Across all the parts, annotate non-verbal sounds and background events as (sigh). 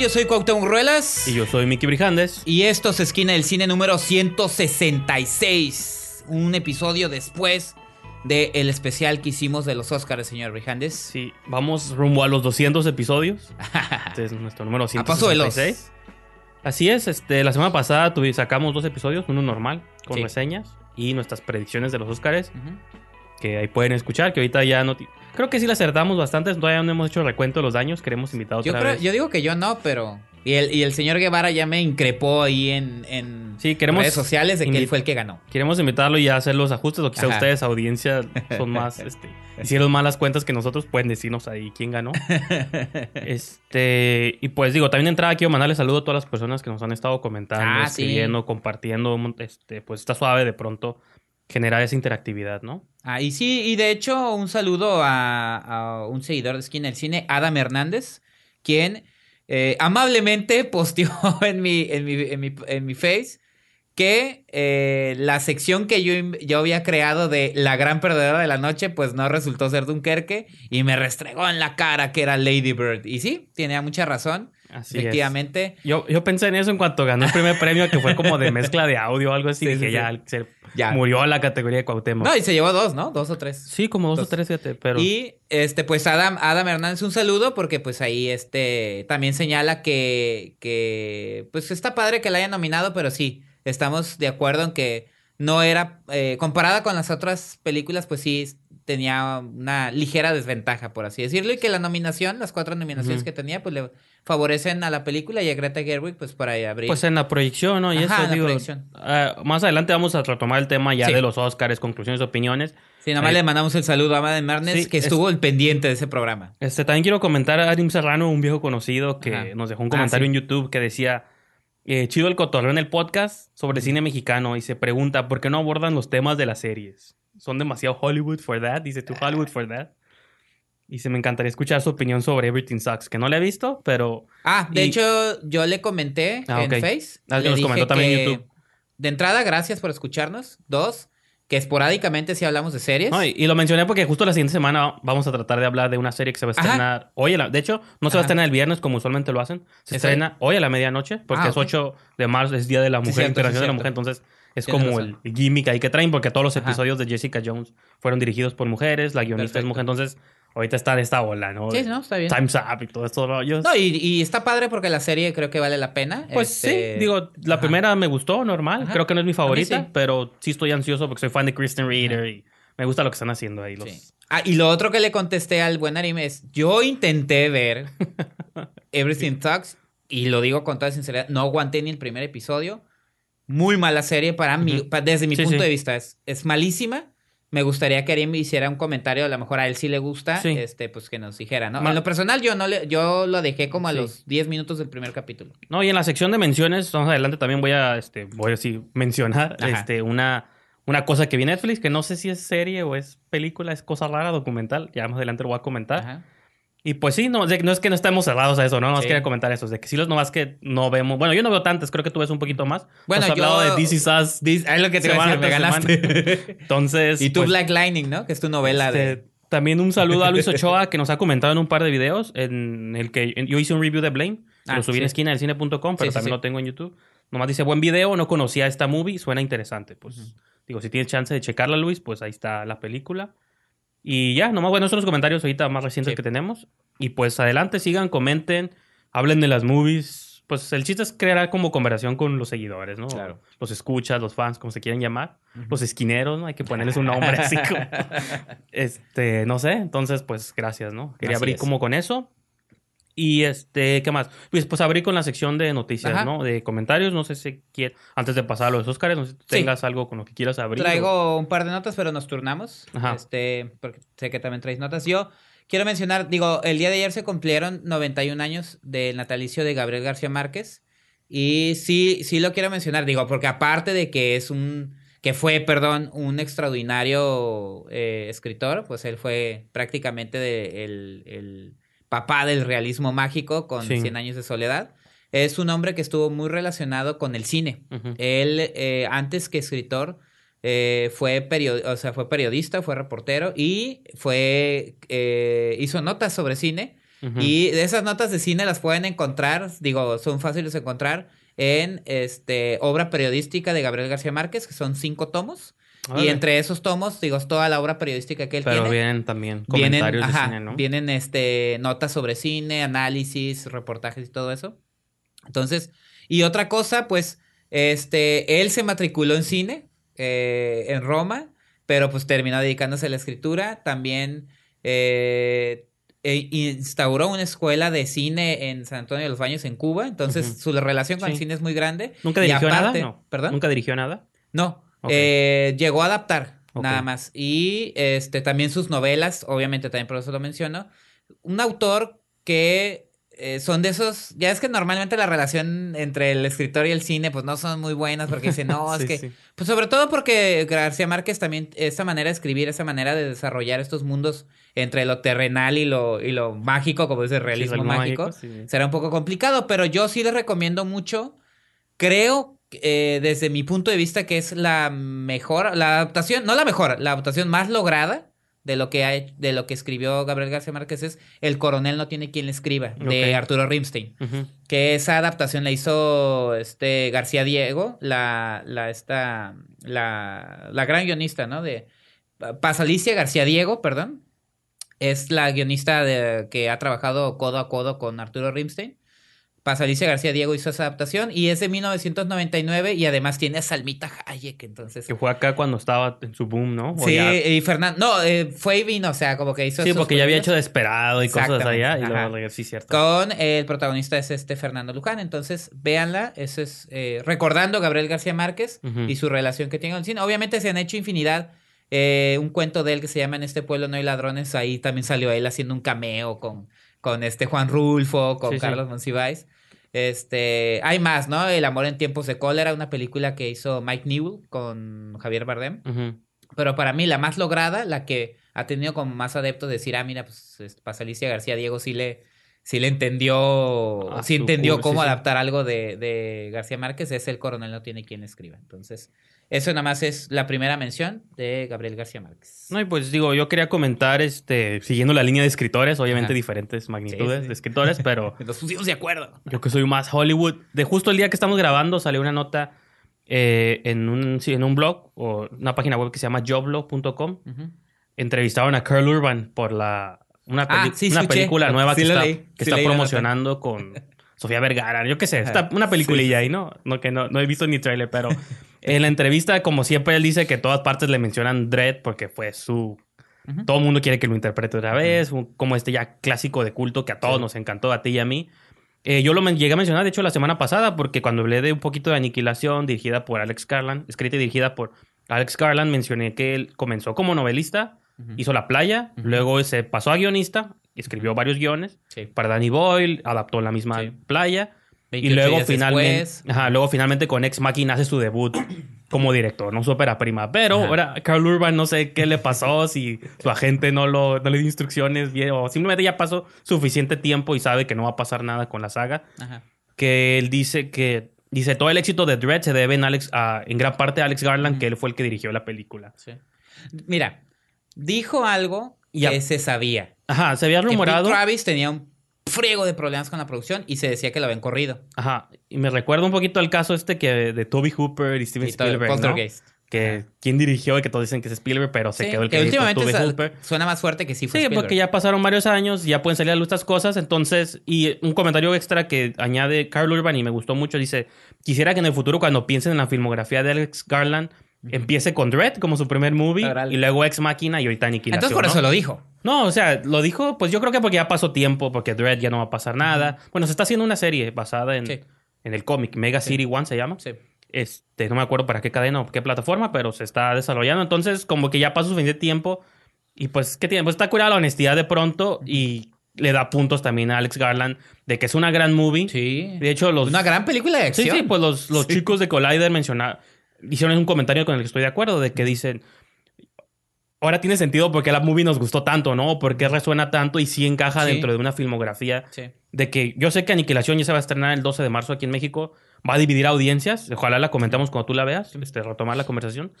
Yo soy Cuauhtémoc Ruelas. Y yo soy Miki Brijandes. Y esto es Esquina del Cine número 166. Un episodio después del el especial que hicimos de los Oscars, señor Brijandes. Sí, vamos rumbo a los 200 episodios. (laughs) Este es nuestro número A paso. 166. Así es, este, la semana pasada sacamos dos episodios, uno normal, con Sí. reseñas, y nuestras predicciones de los Oscars, Ujú. Que ahí pueden escuchar, que ahorita ya no... Creo que sí le acertamos bastante, todavía no hemos hecho recuento de los daños, queremos invitar otra Yo, creo- vez. yo digo que yo no, pero... Y el, y el señor Guevara ya me increpó ahí en, en Sí, queremos redes sociales de que él fue el que ganó. Queremos invitarlo y hacer los ajustes, o quizá Ajá. ustedes, audiencia, son (laughs) más, este, hicieron malas cuentas que nosotros, pueden decirnos ahí quién ganó. (laughs) Este, y pues digo, también de entrada quiero mandarle saludo a todas las personas que nos han estado comentando, Ah, sí. escribiendo, compartiendo. Este, pues está suave de pronto generar esa interactividad, ¿no? Ah, y sí, y de hecho, un saludo a, un seguidor de Esquina del Cine, Adam Hernández, quien eh, amablemente (laughs) posteó en mi, en mi, en mi, en mi face que eh, la sección que yo, yo había creado de La Gran Perdedora de la Noche, pues no resultó ser Dunkerque y me restregó en la cara que era Lady Bird. Y sí, tenía mucha razón, Así es. efectivamente. Yo, yo pensé en eso en cuanto ganó el primer premio, que fue como de (laughs) mezcla de audio o algo así. Sí, dije, sí, ya, sí. se Ya. murió la categoría de Cuauhtémoc. No, y se llevó dos, ¿no? Dos o tres. sí, como dos Dos. o tres, fíjate, pero... Y este, pues Adam, Adam Hernández, un saludo, porque pues ahí este también señala que, que pues está padre que la hayan nominado, pero sí, estamos de acuerdo en que no era, eh, comparada con las otras películas, pues sí tenía una ligera desventaja, por así decirlo, y que la nominación, las cuatro nominaciones que tenía, pues le favorecen a la película y a Greta Gerwig, pues para abrir. Pues en la proyección, ¿no? Y Ajá, eso, en la digo, proyección. ah, más adelante vamos a retomar el tema ya Sí. de los Oscars, conclusiones, opiniones. sí, nada más ahí- le mandamos el saludo a Adam Hernández, Sí, que es- estuvo el pendiente de ese programa. Este, también quiero comentar a Arim Serrano, un viejo conocido que Ajá. nos dejó un Ah, comentario sí. en YouTube que decía, eh, chido el cotorreo en el podcast sobre cine mexicano y se pregunta, ¿por qué no abordan los temas de las series? Son demasiado Hollywood for that, dice tú Hollywood for that. Y se me encantaría escuchar su opinión sobre Everything Sucks, que no la he visto, pero Ah, de Y- hecho, yo le comenté Ah, en ok. Face. Ah, le nos dije comentó también en YouTube. De entrada, gracias por escucharnos. Dos, que esporádicamente sí hablamos de series. No, y, y lo mencioné porque justo la siguiente semana vamos a tratar de hablar de una serie que se va a Ajá. estrenar hoy. a la- de hecho, no se va a Ajá. estrenar el viernes como usualmente lo hacen. Se ¿Es estrena hoy a la medianoche porque Ah, es ok. 8 de marzo, es Día de la Sí, Mujer, cierto, Internacional sí, de la Mujer. Entonces es Tienes como razón. el gimmick ahí que traen porque todos los Ajá. episodios de Jessica Jones fueron dirigidos por mujeres, la guionista es Perfecto. mujer. Entonces ahorita está de esta ola, ¿no? Sí, no, está bien. Time's Up y todo estos rollos. No, y, y está padre porque la serie creo que vale la pena. Pues Este, sí, digo, la ajá. primera me gustó, normal. Ajá. Creo que no es mi favorita, sí. pero sí estoy ansioso porque soy fan de Kristen Reader y me gusta lo que están haciendo ahí. Los... Sí. Ah, y lo otro que le contesté al buen anime es, yo intenté ver (laughs) Everything Talks y lo digo con toda sinceridad, no aguanté ni el primer episodio. Muy mala serie para mí, Ujú. pa- desde mi Sí, punto sí. de vista. Es, es malísima. Me gustaría que Arim hiciera un comentario, a lo mejor a él sí le gusta, Sí. este, pues que nos dijera, ¿no? Ma- en lo personal, yo no le, yo lo dejé como a Sí. los 10 minutos del primer capítulo. No, y en la sección de menciones, más adelante también voy a, este, voy a sí, mencionar Ajá. este, una, una cosa que vi en Netflix, que no sé si es serie o es película, es cosa rara, documental. Ya más adelante lo voy a comentar. Ajá. Y pues sí, no, no es que no estemos cerrados a eso, ¿no? Nos Sí. quería comentar eso. De que sí, los nomás que no vemos. Bueno, yo no veo tantas, creo que tú ves un poquito más. Bueno, Has hablado yo- de This Is Us. Dis- Es lo que te iba a decir, me ganaste. (laughs) Entonces. y tú pues, Black Lightning, ¿no? Que es tu novela este, de... También un saludo a Luis (laughs) Ochoa que nos ha comentado en un par de videos en el que en- yo hice un review de Blame. Ah, lo subí en sí. esquina del cine.com, pero sí, también lo tengo en YouTube. Nomás dice buen video, no conocía esta movie, suena interesante. Pues digo, si tienes chance de checarla, Luis, pues ahí está la película. Y ya, nomás bueno, esos son los comentarios ahorita más recientes Sí. que tenemos. Y pues adelante, sigan, comenten, hablen de las movies. Pues el chiste es crear como conversación con los seguidores, ¿no? Claro. Los escuchas, los fans, como se quieren llamar. Los esquineros, ¿no? Hay que ponerles un nombre así como... (laughs) Este, no sé. Entonces, pues gracias, ¿no? Quería Así abrir es. como con eso. Y este, ¿qué más? Pues, pues abrí con la sección de noticias, Ajá. ¿no? De comentarios. No sé si quieres, antes de pasar a los Oscars, no sé si tengas algo con lo que quieras abrir. o- Traigo un par de notas, pero nos turnamos. Ajá. Este, porque sé que también traes notas. Yo quiero mencionar, digo, el día de ayer se cumplieron 91 años del natalicio de Gabriel García Márquez. Y sí, sí lo quiero mencionar, digo, porque aparte de que es un, que fue, perdón, un extraordinario eh, escritor, pues él fue prácticamente de- el, el papá del realismo mágico con Sí. 100 años de soledad. Es un hombre que estuvo muy relacionado con el cine. Él, eh, antes que escritor, eh, fue, o sea, fue periodista, fue reportero y fue, eh, hizo notas sobre cine. Y esas notas de cine las pueden encontrar, digo, son fáciles de encontrar en este, obra periodística de Gabriel García Márquez, que son cinco tomos. Y entre esos tomos, digo, es toda la obra periodística que él Pero tiene. vienen también Vienen, comentarios ajá, de cine, ¿no? vienen este, notas sobre cine, análisis, reportajes y todo eso. Entonces, y otra cosa, pues, este, él se matriculó en cine eh, en Roma, pero pues terminó dedicándose a la escritura. También eh, e- instauró una escuela de cine en San Antonio de los Baños, en Cuba. Entonces, su relación con el cine es muy grande. ¿Nunca Y dirigió aparte- nada? No. ¿Perdón? ¿Nunca dirigió nada? No, Eh, llegó a adaptar, nada más. Y este también sus novelas, obviamente también por eso lo menciono. Un autor que eh, son de esos, ya es que normalmente la relación entre el escritor y el cine pues no son muy buenas porque dicen, no, (laughs) es que... sí. Pues sobre todo porque García Márquez también, esa manera de escribir, esa manera de desarrollar estos mundos entre lo terrenal y lo, y lo mágico, como dice el realismo mágico, será un poco complicado, pero yo sí les recomiendo mucho. Creo, eh, desde mi punto de vista, que es la mejor, la adaptación, no la mejor, la adaptación más lograda de lo que de lo que escribió Gabriel García Márquez es El coronel no tiene quien le escriba, de. Arturo Rimstein. Que esa adaptación la hizo este García Diego, la, la, esta, la, la gran guionista, ¿no? De Pasalicia García Diego, perdón. Es la guionista de, que ha trabajado codo a codo con Arturo Rimstein. Pasalicia García Diego hizo esa adaptación y es de 1999 y además tiene a Salmita Hayek, entonces... Que fue acá cuando estaba en su boom, ¿no? O Sí, ya- y Fernando... No, eh, fue y vino, o sea, como que hizo... Sí, porque ya había hecho Desperado y cosas allá. Y sí, cierto. Con eh, el protagonista es este Fernando Luján. Entonces, véanla. Eso es eh, recordando a Gabriel García Márquez y su relación que tiene con el cine. Obviamente se han hecho infinidad. Eh, un cuento de él que se llama En este pueblo no hay ladrones. Ahí también salió él haciendo un cameo con, con este Juan Rulfo, con Sí, sí. Carlos Monsiváis. Este, hay más, ¿no? El amor en tiempos de cólera, una película que hizo Mike Newell con Javier Bardem. Pero para mí la más lograda, la que ha tenido como más adeptos de decir, ah, mira, pues pasa Alicia García Diego sí le, sí le entendió, Ah, sí entendió cómo sí, sí. adaptar algo de, de García Márquez, es el coronel no tiene quien escriba. Entonces, eso nada más es la primera mención de Gabriel García Márquez. No, y pues digo, yo quería comentar, este, siguiendo la línea de escritores, obviamente Ajá. diferentes magnitudes Sí, sí. de escritores, pero (laughs) Nos pusimos de acuerdo. yo que soy más Hollywood. De justo el día que estamos grabando salió una nota eh, en, un, sí, en un blog o una página web que se llama joblo.com. Ujú. Entrevistaron a Carl Urban por la una, Ah, peli- una película nueva que está, que está promocionando con (laughs) Sofía Vergara. Yo qué sé, está una peliculilla ahí, ¿no? No, que no, no he visto ni trailer, pero (laughs) en la entrevista, como siempre, él dice que todas partes le mencionan Dredd porque fue su... Ujú. Todo el mundo quiere que lo interprete otra vez, un- como este ya clásico de culto que a todos Sí. nos encantó, a ti y a mí. Eh, yo lo llegué a mencionar, de hecho, la semana pasada, porque cuando hablé de un poquito de Aniquilación, dirigida por Alex Garland, escrita y dirigida por Alex Garland, mencioné que él comenzó como novelista, Ujú. hizo La Playa, luego se pasó a guionista, escribió varios guiones Sí. para Danny Boyle, adaptó la misma Sí. Playa, y 28 luego finalmente, ajá, luego finalmente con Ex Machina hace su debut como director, no su ópera prima. Pero Ajá. ahora Carl Urban no sé qué le pasó, si su agente no, lo, no le dio instrucciones bien, o simplemente ya pasó suficiente tiempo y sabe que no va a pasar nada con la saga. Ajá. Que él dice que dice todo el éxito de Dread se debe en, Alex, a- en gran parte a Alex Garland, que él fue el que dirigió la película. Sí. Mira, dijo algo Ya. que se sabía. Ajá, se había Que Pete rumorado. Travis tenía un friego de problemas con la producción y se decía que lo habían corrido. Ajá, y me recuerda un poquito al caso este que de Toby Hooper y Steven Y Spielberg, ¿no? Que quien dirigió y que todos dicen que es Spielberg, pero se Sí, quedó el que de últimamente Toby sa- Hooper. suena más fuerte que sí fue Sí, Spielberg. porque ya pasaron varios años, ya pueden salir a luz estas cosas. Entonces, y un comentario extra que añade Carl Urban y me gustó mucho, dice, quisiera que en el futuro cuando piensen en la filmografía de Alex Garland, empiece con Dread como su primer movie y luego Ex Máquina y ahorita Aniquilación. Entonces por ¿no? eso lo dijo. No, o sea, lo dijo, pues yo creo que porque ya pasó tiempo, porque Dread ya no va a pasar nada. Bueno, se está haciendo una serie basada en, Sí. en el cómic, Mega City One se llama. Sí. Este, no me acuerdo para qué cadena o qué plataforma, pero se está desarrollando. Entonces, como que ya pasó suficiente tiempo. Y pues, ¿qué tiene? Pues está curada la honestidad de pronto y le da puntos también a Alex Garland de que es una gran movie. Sí. De hecho, los. Una gran película de Sí, acción. sí, pues los, los Sí. chicos de Collider mencionaron, hicieron un comentario con el que estoy de acuerdo, de que dicen, ahora tiene sentido porque la movie nos gustó tanto, ¿no? Porque resuena tanto y sí encaja Sí. dentro de una filmografía. Sí. De que yo sé que Aniquilación ya se va a estrenar el 12 de marzo aquí en México, va a dividir audiencias, ojalá la comentamos cuando tú la veas, este, retomar la conversación.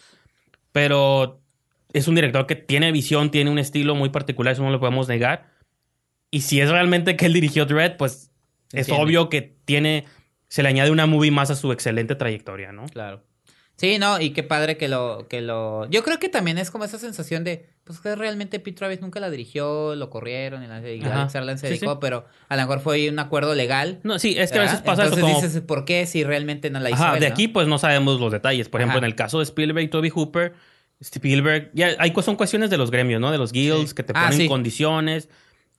Pero es un director que tiene visión, tiene un estilo muy particular, eso no lo podemos negar. Y si es realmente que él dirigió Dread, pues es obvio que tiene, se le añade una movie más a su excelente trayectoria, ¿no? Claro. Sí, no, y qué padre que lo, que lo. Yo creo que también es como esa sensación de, pues que realmente Pete Travis nunca la dirigió, lo corrieron y, la, y. Alex se dedicó, sí. pero a lo mejor fue un acuerdo legal. No, sí, es que a veces pasa Entonces eso como... dices, ¿por qué si realmente no la hizo Ajá, él, de no? aquí pues no sabemos los detalles. Por ejemplo, Ajá. en el caso de Spielberg y Toby Hooper, Spielberg, ya hay son cuestiones de los gremios, ¿no? De los guilds Sí. que te Ah, ponen condiciones.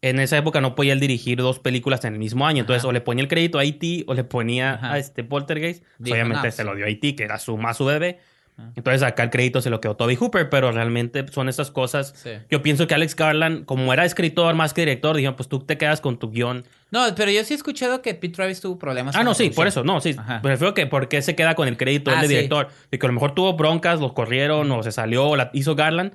En esa época no podía él dirigir dos películas en el mismo año. Entonces, Ajá. o le ponía el crédito a E.T. o le ponía Ajá. a este Poltergeist. Pues, obviamente no, se sí. lo dio a E.T., que era su más su bebé. Ajá. Entonces, acá el crédito se lo quedó Toby Hooper, pero realmente son estas cosas. Sí. Yo pienso que Alex Garland, como era escritor más que director, dijeron, pues tú te quedas con tu guion. No, pero yo sí he escuchado que Pete Travis tuvo problemas Ah, no, sí, por eso, no, sí. Prefiero que por qué se queda con el crédito él Ah, de sí. director. Y que a lo mejor tuvo broncas, los corrieron o se salió o la hizo Garland.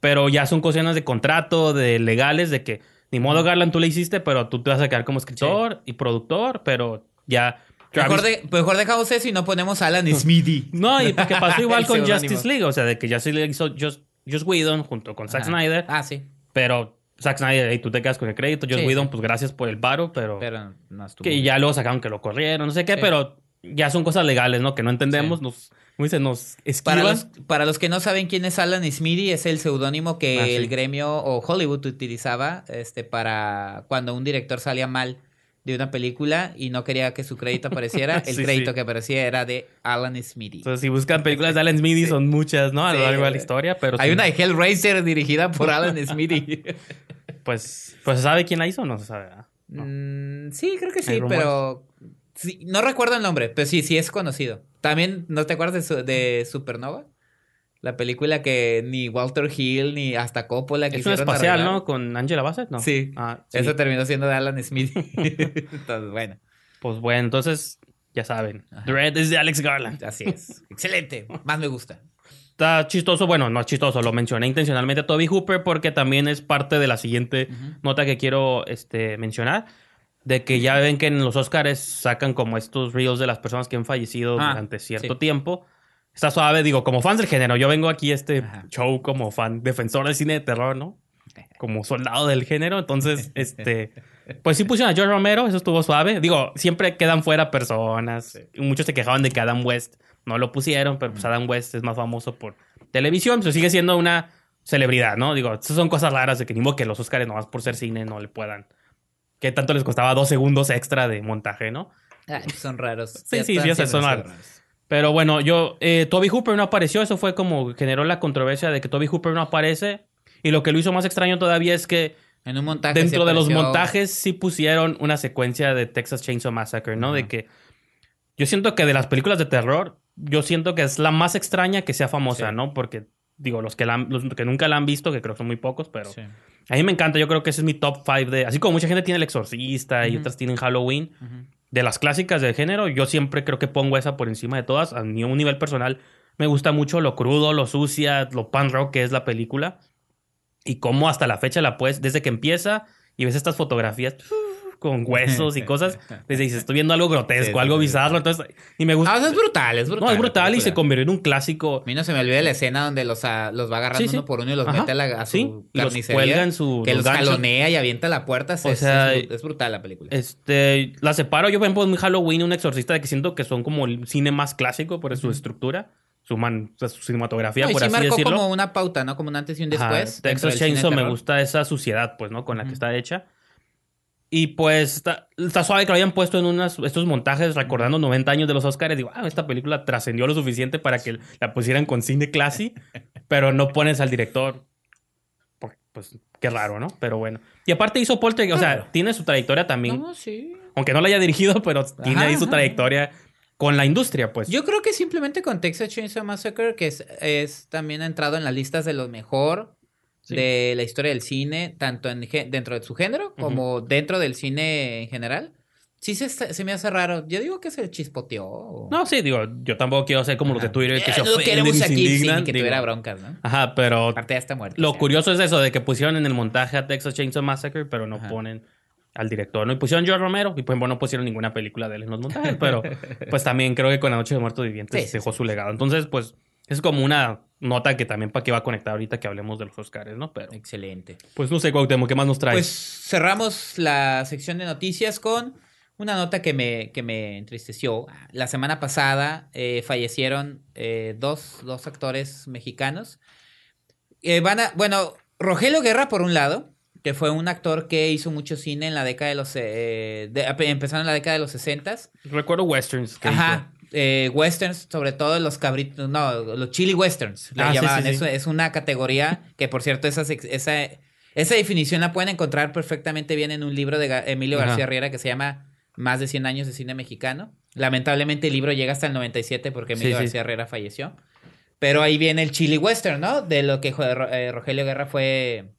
Pero ya son cuestiones de contrato, de legales, de que ni modo Garland tú le hiciste, pero tú te vas a quedar como escritor y productor, pero ya. Mejor, Travis- de- mejor dejamos eso y no ponemos a Alan Smithy. (laughs) No, y porque pasó (laughs) igual con. Justice League, o sea, de que Justice League hizo Just, Just Whedon junto con Zack. Snyder, Ah, sí. pero Zack Snyder, y tú te quedas con el crédito, Just Sí, Whedon, sí. pues gracias por el paro, pero, Pero no estuvo. que ya luego sacaron que lo corrieron, no sé qué, Sí. pero ya son cosas legales, ¿no? Que no entendemos, Sí. nos, dicen, nos Para los, para los que no saben quién es Alan Smithy, es el seudónimo que Ah, sí. el gremio o Hollywood utilizaba este, para cuando un director salía mal de una película y no quería que su crédito apareciera, (laughs) el Sí, crédito sí. que aparecía era de Alan Smithy. Entonces, si buscan películas de Alan Smithy, son muchas, ¿no? A lo largo de la historia, pero Hay una de Hellraiser dirigida por (laughs) Alan Smithy. pues, pues ¿se sabe quién la hizo o no se sabe? No. Mm, sí, creo que sí, pero no recuerdo el nombre, pero sí, sí es conocido. También, ¿no te acuerdas de, su- de Supernova? La película que ni Walter Hill ni hasta Coppola Es una espacial, arreglar. ¿no? Con Angela Bassett, ¿no? Sí. Ah, sí. Eso terminó siendo de Alan Smith. (laughs) Entonces, bueno, Pues bueno, entonces, ya saben. Dread es de Alex Garland. así es. (laughs) Excelente. Más me gusta. Está chistoso, bueno, no es chistoso, lo mencioné intencionalmente a Toby Hooper porque también es parte de la siguiente nota que quiero este, mencionar. De que ya ven que en los Oscars sacan como estos reels de las personas que han fallecido Ah, durante cierto sí. tiempo. Está suave, digo, como fans del género. Yo vengo aquí a este Ajá. show como fan, defensor del cine de terror, ¿no? Como soldado del género. Entonces, (laughs) este. Pues sí pusieron a George Romero, eso estuvo suave. Digo, siempre quedan fuera personas. Muchos se quejaban de que Adam West no lo pusieron, pero pues Adam West es más famoso por televisión, pero sigue siendo una celebridad, ¿no? Digo, esas son cosas raras de que ni modo que los Oscars nomás por ser cine no le puedan. Que tanto les costaba dos segundos extra de montaje, ¿no? Ay, son raros. Sí, Ya sí, siendo son raros. Pero bueno, yo, eh, Toby Hooper no apareció, eso fue como generó la controversia de que Toby Hooper no aparece. Y lo que lo hizo más extraño todavía es que En un montaje. dentro sí de los montajes sí pusieron una secuencia de Texas Chainsaw Massacre, ¿no? De que yo siento que de las películas de terror, yo siento que es la más extraña que sea famosa, Sí. ¿no? Porque digo, los que, la han- los que nunca la han visto, que creo que son muy pocos, pero Sí. A mí me encanta, yo creo que ese es mi top 5 de... Así como mucha gente tiene El Exorcista y Ujú. otras tienen Halloween, de las clásicas del género, yo siempre creo que pongo esa por encima de todas. A mí, a un nivel personal, Me gusta mucho lo crudo, lo sucia, lo pan rock que es la película. Y cómo hasta la fecha la puedes, desde que empieza y ves estas fotografías con (laughs) huesos y cosas, desde dices, estoy viendo algo grotesco, Sí, algo bizarro. Entonces, y me gusta. Ah, o sea, es brutal, es brutal. no, es brutal y se convirtió en un clásico. A mí no se me olvida la escena donde los, ah, los va agarrando Sí, sí. uno por uno y los Ajá. mete a, la, a su los carnicería. cuelga en su- Que los los jalonea y avienta la puerta. O es, sea, es, es brutal la película. Este, la separo yo, por ejemplo, en Halloween un exorcista de que siento que son como el cine más clásico por su estructura, su, man- o sea, su cinematografía, No, por sí así marcó decirlo. como una pauta, ¿no? Como un antes y un después. Texas Chainsaw me gusta esa suciedad, pues, ¿no? Con la que está hecha. Y pues está, está suave que lo hayan puesto en unas, estos montajes recordando 90 años de los Oscars. Digo, ah, esta película trascendió lo suficiente para que la pusieran con cine classy, (laughs) pero no pones al director. Pues qué raro, ¿no? Pero bueno. Y aparte hizo Poltergeist, o sea, Claro. tiene su trayectoria también. No, sí. Aunque no la haya dirigido, pero tiene Ajá, ahí su ajá. trayectoria con la industria, pues. Yo creo que simplemente con Texas Chainsaw Massacre, que es, es también ha entrado en las listas de lo mejor Sí. de la historia del cine, tanto en, dentro de su género como dentro del cine en general. Sí se, se me hace raro. Yo digo que se chispoteó. o- No, sí, digo, yo tampoco quiero ser como los de Ajá. Twitter que Eh, se no ofenden queremos y se aquí indignan, que digo. tuviera broncas, ¿no? Ajá, pero Aparte ya está muerto. Lo o sea. curioso es eso, de que pusieron en el montaje a Texas Chainsaw Massacre, pero no Ajá. ponen al director, ¿no? Y pusieron George Romero, y pues bueno, no pusieron ninguna película de él en los montajes, pero (laughs) pues también creo que con La Noche de Muertos Vivientes sí, dejó sí. su legado. Entonces, pues, es como una nota que también para que va a conectar ahorita que hablemos de los Oscars, ¿no? Pero, Excelente. pues no sé, Cuauhtémoc, ¿qué más nos traes? Pues cerramos la sección de noticias con una nota que me, que me entristeció. La semana pasada eh, fallecieron eh, dos, dos actores mexicanos. Eh, van a, bueno, Rogelio Guerra por un lado, que fue un actor que hizo mucho cine en la década de los... Eh, de- empezando en la década de los 60 Recuerdo westerns. que Ajá. Eh, westerns, sobre todo los cabritos, no, los chili westerns, Ah, sí, llamaban. sí, sí. Eso es una categoría que, por cierto, esa, esa, esa definición la pueden encontrar perfectamente bien en un libro de Ga- Emilio Ajá. García Riera que se llama Más de 100 años de cine mexicano. Lamentablemente el libro llega hasta el 97 porque Sí, Emilio sí. García Riera falleció. Pero ahí viene el chili western, ¿no? De lo que eh, Rogelio Guerra fue,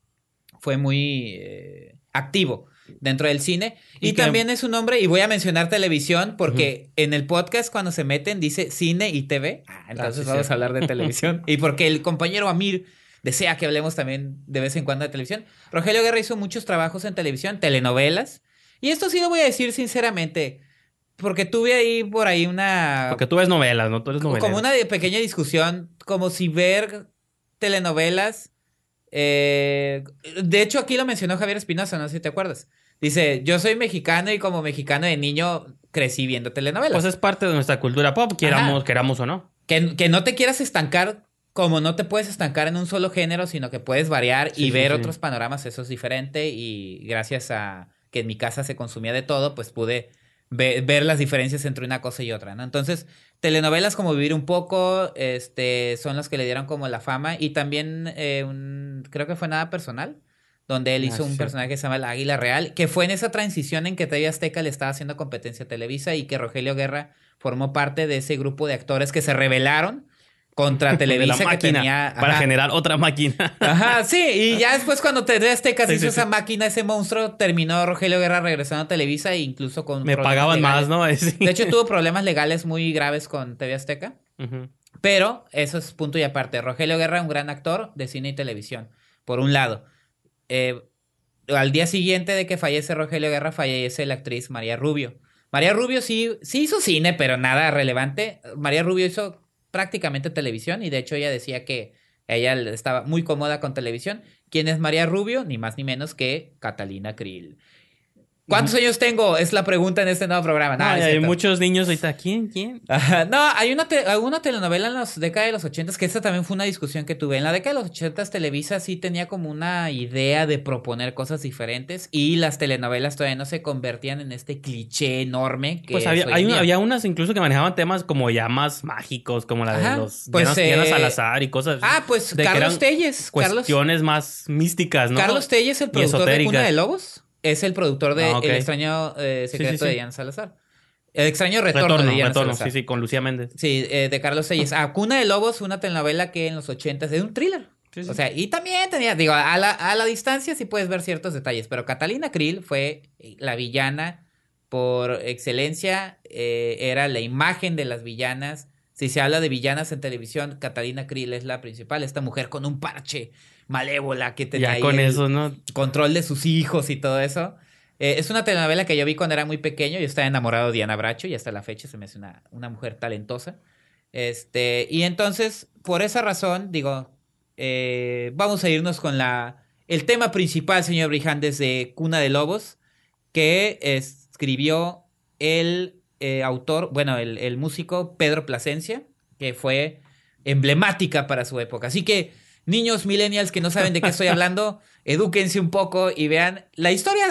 fue muy eh, activo dentro del cine. Y también es un hombre, y voy a mencionar televisión, porque en el podcast cuando se meten dice cine y TV. Ah, entonces sí, vamos sí. a hablar de televisión. (laughs) y porque el compañero Amir desea que hablemos también de vez en cuando de televisión. Rogelio Guerra hizo muchos trabajos en televisión, telenovelas. Y esto sí lo voy a decir sinceramente, porque tuve ahí por ahí una... Porque tú ves novelas, ¿no? Tú eres novelero. como una pequeña discusión, como si ver telenovelas. Eh, de hecho, aquí lo mencionó Javier Espinosa, no sé si te acuerdas. Dice: Yo soy mexicano y como mexicano de niño crecí viendo telenovelas. Pues es parte de nuestra cultura pop, queramos, queramos o no. que, que no te quieras estancar, como no te puedes estancar en un solo género, sino que puedes variar Sí, y sí, ver sí. otros panoramas, eso es diferente. Y gracias a que en mi casa se consumía de todo, pues pude ve- ver las diferencias entre una cosa y otra, ¿no? Entonces, telenovelas como Vivir un poco, este, son las que le dieron como la fama. Y también, eh, un- creo que fue Nada Personal, donde él Ah, hizo un sí. personaje que se llama el Águila Real, que fue en esa transición en que TV Azteca le estaba haciendo competencia a Televisa y que Rogelio Guerra formó parte de ese grupo de actores que se rebelaron contra (laughs) Televisa que tenía... para generar otra máquina. (laughs) Ajá, sí, y ya después cuando TV Azteca Sí, hizo sí, esa sí. máquina, ese monstruo, terminó Rogelio Guerra regresando a Televisa e incluso con... Me pagaban legales. más, ¿no? (laughs) De hecho, tuvo problemas legales muy graves con TV Azteca. Pero eso es punto y aparte. Rogelio Guerra, un gran actor de cine y televisión, por un lado. Eh, al día siguiente de que fallece Rogelio Guerra, fallece la actriz María Rubio. María Rubio sí, sí hizo cine, pero nada relevante. María Rubio hizo prácticamente televisión y de hecho ella decía que ella estaba muy cómoda con televisión. ¿Quién es María Rubio? Ni más ni menos que Catalina Krill. ¿Cuántos años tengo? Es la pregunta en este nuevo programa. No, No, hay muchos niños ahorita. ¿Quién? ¿Quién? Ajá, No, hay una, te- alguna telenovela en las décadas de los ochentas, que esta también fue una discusión que tuve. En la década de los ochentas, Televisa sí tenía como una idea de proponer cosas diferentes y las telenovelas todavía no se convertían en este cliché enorme que Pues es había, hay un- había unas incluso que manejaban temas como ya más mágicos, como la de los pues, Diana eh, Salazar y cosas. Ah, pues Carlos Telles. Carlos, Cuestiones más místicas, ¿no? Carlos Telles, el productor de Cuna de Lobos, es el productor de Ah. El extraño eh, secreto sí, sí. de Diana Salazar. El extraño retorno, Retorno, de Diana retorno, Salazar. sí, sí, con Lucía Méndez. Sí, eh, de Carlos Telles. Ah, Cuna de Lobos, una telenovela que en los ochentas es un thriller. O sea, y también tenía, digo, a la, a la distancia sí puedes ver ciertos detalles, pero Catalina Krill fue la villana por excelencia, eh, era la imagen de las villanas Si se habla de villanas en televisión, Catalina Krill es la principal. Esta mujer con un parche malévola que tenía Ya ahí con el eso, ¿no? control de sus hijos y todo eso. Eh, es una telenovela que yo vi cuando era muy pequeño. Yo estaba enamorado de Diana Bracho y hasta la fecha se me hace una, una mujer talentosa. Este, y entonces, por esa razón, digo, eh, vamos a irnos con la, el tema principal, señor Brijandes, de Cuna de Lobos, que escribió el eh, autor, bueno, el, el músico Pedro Plasencia, que fue emblemática para su época. Así que, niños millennials que no saben de qué estoy hablando, (laughs) edúquense un poco y vean la historia,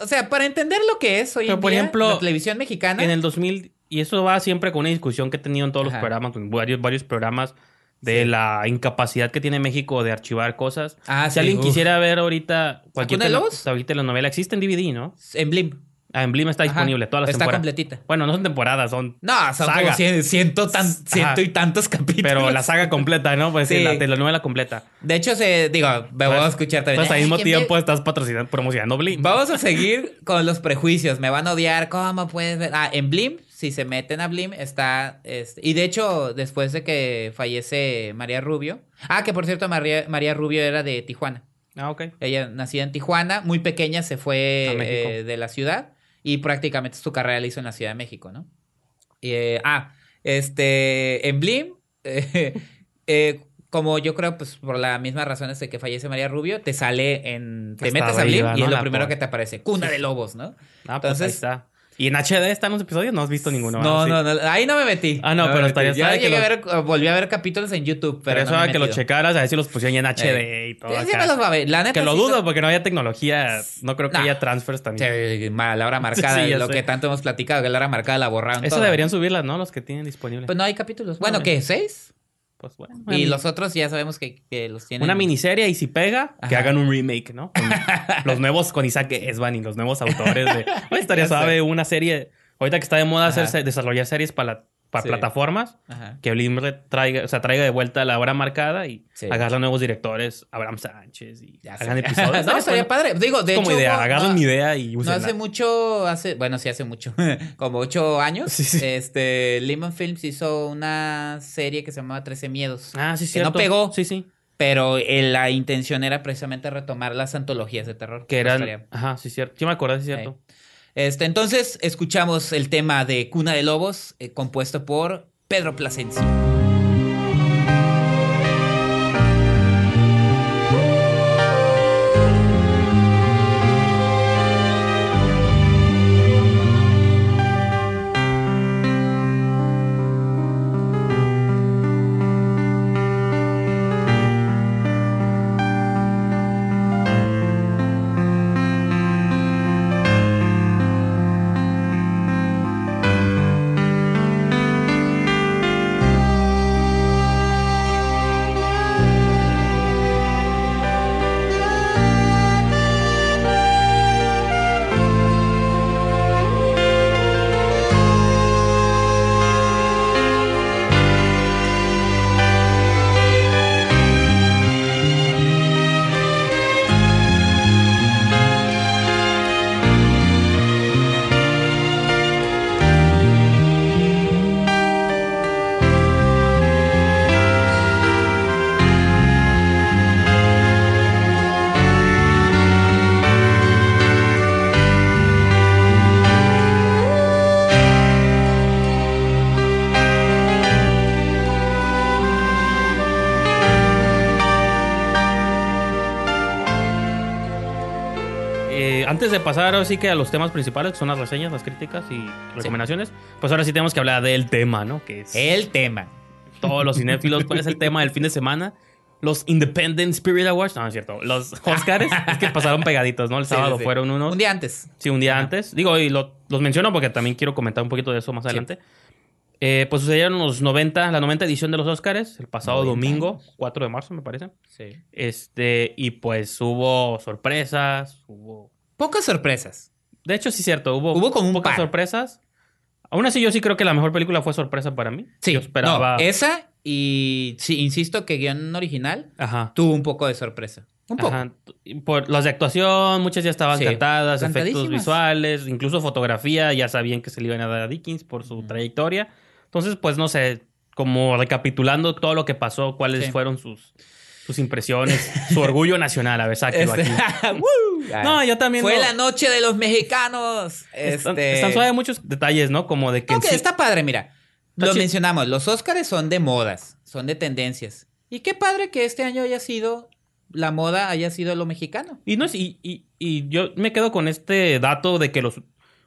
o sea, para entender lo que es hoy Pero, en por día, ejemplo, la televisión mexicana. En el 2000, y eso va siempre con una discusión que he tenido en todos Ajá. los programas, con varios, varios programas, de Sí. la incapacidad que tiene México de archivar cosas. Ah, si sí, alguien uf. quisiera ver ahorita cualquier ¿Cuna de tele- Lobos? ahorita la novela, existe en DVD, ¿no? En Blim. Ah, en Blim está Ajá. disponible, todas las Está temporadas. completita. Bueno, no son temporadas, son... No, son Saga. como cien- ciento, tan- ciento y tantos capítulos. Pero la saga completa, ¿no? Pues sí, Sí. la telenovela completa. De hecho, se, digo, me voy a Pues- escuchar también. Entonces al "Ay, mismo ¿quién tiempo ve-?" estás patrocinando, promocionando Blim. Vamos a (laughs) seguir con los prejuicios. Me van a odiar. ¿Cómo puedes ver? Ah, en Blim, si se meten a Blim, está. este, y de hecho, después de que fallece María Rubio. Ah, que por cierto, María, María Rubio era de Tijuana. Ah, ok. Ella nacida en Tijuana, muy pequeña, se fue eh, de la ciudad y prácticamente su carrera la hizo en la Ciudad de México, ¿no? Y, eh, ah, este, en Blim, (laughs) eh, eh, como yo creo, pues por las mismas razones de que fallece María Rubio, te sale en, te Hasta metes a Blim y ¿no? es lo La primero por- que te aparece, Cuna de Lobos, ¿no? Ah, pues ahí Entonces- está. ¿Y en HD están los episodios? No has visto ninguno. No, no, no, ahí no me metí. Ah, no, pero estaría- que llegué a los- ver, volví a ver capítulos en YouTube, pero, Pero eso no me que lo metido. checaras, a ver si los pusieron en HD y todo. Sí, acá. me los va a ver. La neta Que lo sí, dudo porque no había tecnología. No creo que Nah. haya transfers también. Sí, la hora (laughs) marcada, Sí, lo sé. que tanto hemos platicado, que la hora marcada la borraron. Eso toda. deberían subirlas, ¿no? Los que tienen disponibles. Pues no hay capítulos. Bueno, No, ¿qué? ¿Seis? Pues bueno. Y mini- los otros ya sabemos que, que los tienen. Una miniserie y si pega, que hagan un remake, ¿no? Con (laughs) los nuevos con Isaac Esban y los nuevos autores de... (laughs) Oye, estaría suave una serie... Ahorita que está de moda Ajá. hacerse, desarrollar series para, para Sí. plataformas, Ajá. que Blim traiga, o sea, traiga de vuelta la hora marcada y Sí. agarren nuevos directores, Abraham Sánchez y Ya sé. hagan episodios. (laughs) No, estaría bueno, padre. Digo, de como hecho. idea, no- mi idea y No hace mucho, hace, bueno, sí hace mucho, (laughs) como ocho años, Sí, sí. este, Lehman Films hizo una serie que se llamaba 13 Miedos, Ah, sí, que cierto. no pegó. Sí, sí. pero eh, la intención era precisamente retomar las antologías de terror. Que Pues eran... Ajá, sí, cierto. Yo me acuerdo, sí, cierto. Este, entonces, escuchamos el tema de Cuna de Lobos, eh, compuesto por Pedro Plasencia. De pasar ahora sí que a los temas principales, que son las reseñas, las críticas y recomendaciones, pues ahora sí tenemos que hablar del tema, ¿no? Que es El tema. todos los cinéfilos. ¿Cuál es el tema del fin de semana? Los Independent Spirit Awards. No, no es cierto. Los (laughs) Oscars. es que pasaron pegaditos, ¿no? El sábado sí, sí. fueron unos. Un día antes. Sí, un día Ajá. antes. Digo, y lo- los menciono porque también quiero comentar un poquito de eso más adelante. Eh, pues sucedieron los 90, la 90 edición de los Oscars, el pasado 90 domingo, años. 4 de marzo, me parece. Sí. Este, y pues hubo sorpresas, hubo... Pocas sorpresas. De hecho, sí es cierto, hubo, Hubo como un pocas par. sorpresas. Aún así, yo sí creo que la mejor película fue sorpresa para mí. Sí, Yo esperaba... no, esa y sí, insisto que guion original Ajá. tuvo un poco de sorpresa. Un poco. Ajá. Por las de actuación, muchas ya estaban Sí, cantadas, efectos visuales, incluso fotografía, ya sabían que se le iban a dar a Dickens por su trayectoria. Entonces, pues no sé, como recapitulando todo lo que pasó, cuáles Sí. fueron sus, sus impresiones, su orgullo nacional. A ver, sáquelo Este- aquí. (laughs) ¡Woo! No, yo también Fue la noche de los mexicanos. Están, Este... están suave muchos detalles, ¿no? Como de que... No, que sí- está padre, mira. Está Lo mencionamos, los Óscares son de modas, son de tendencias. Y qué padre que este año haya sido, la moda haya sido lo mexicano. Y, no es, y, y- y yo me quedo con este dato de que los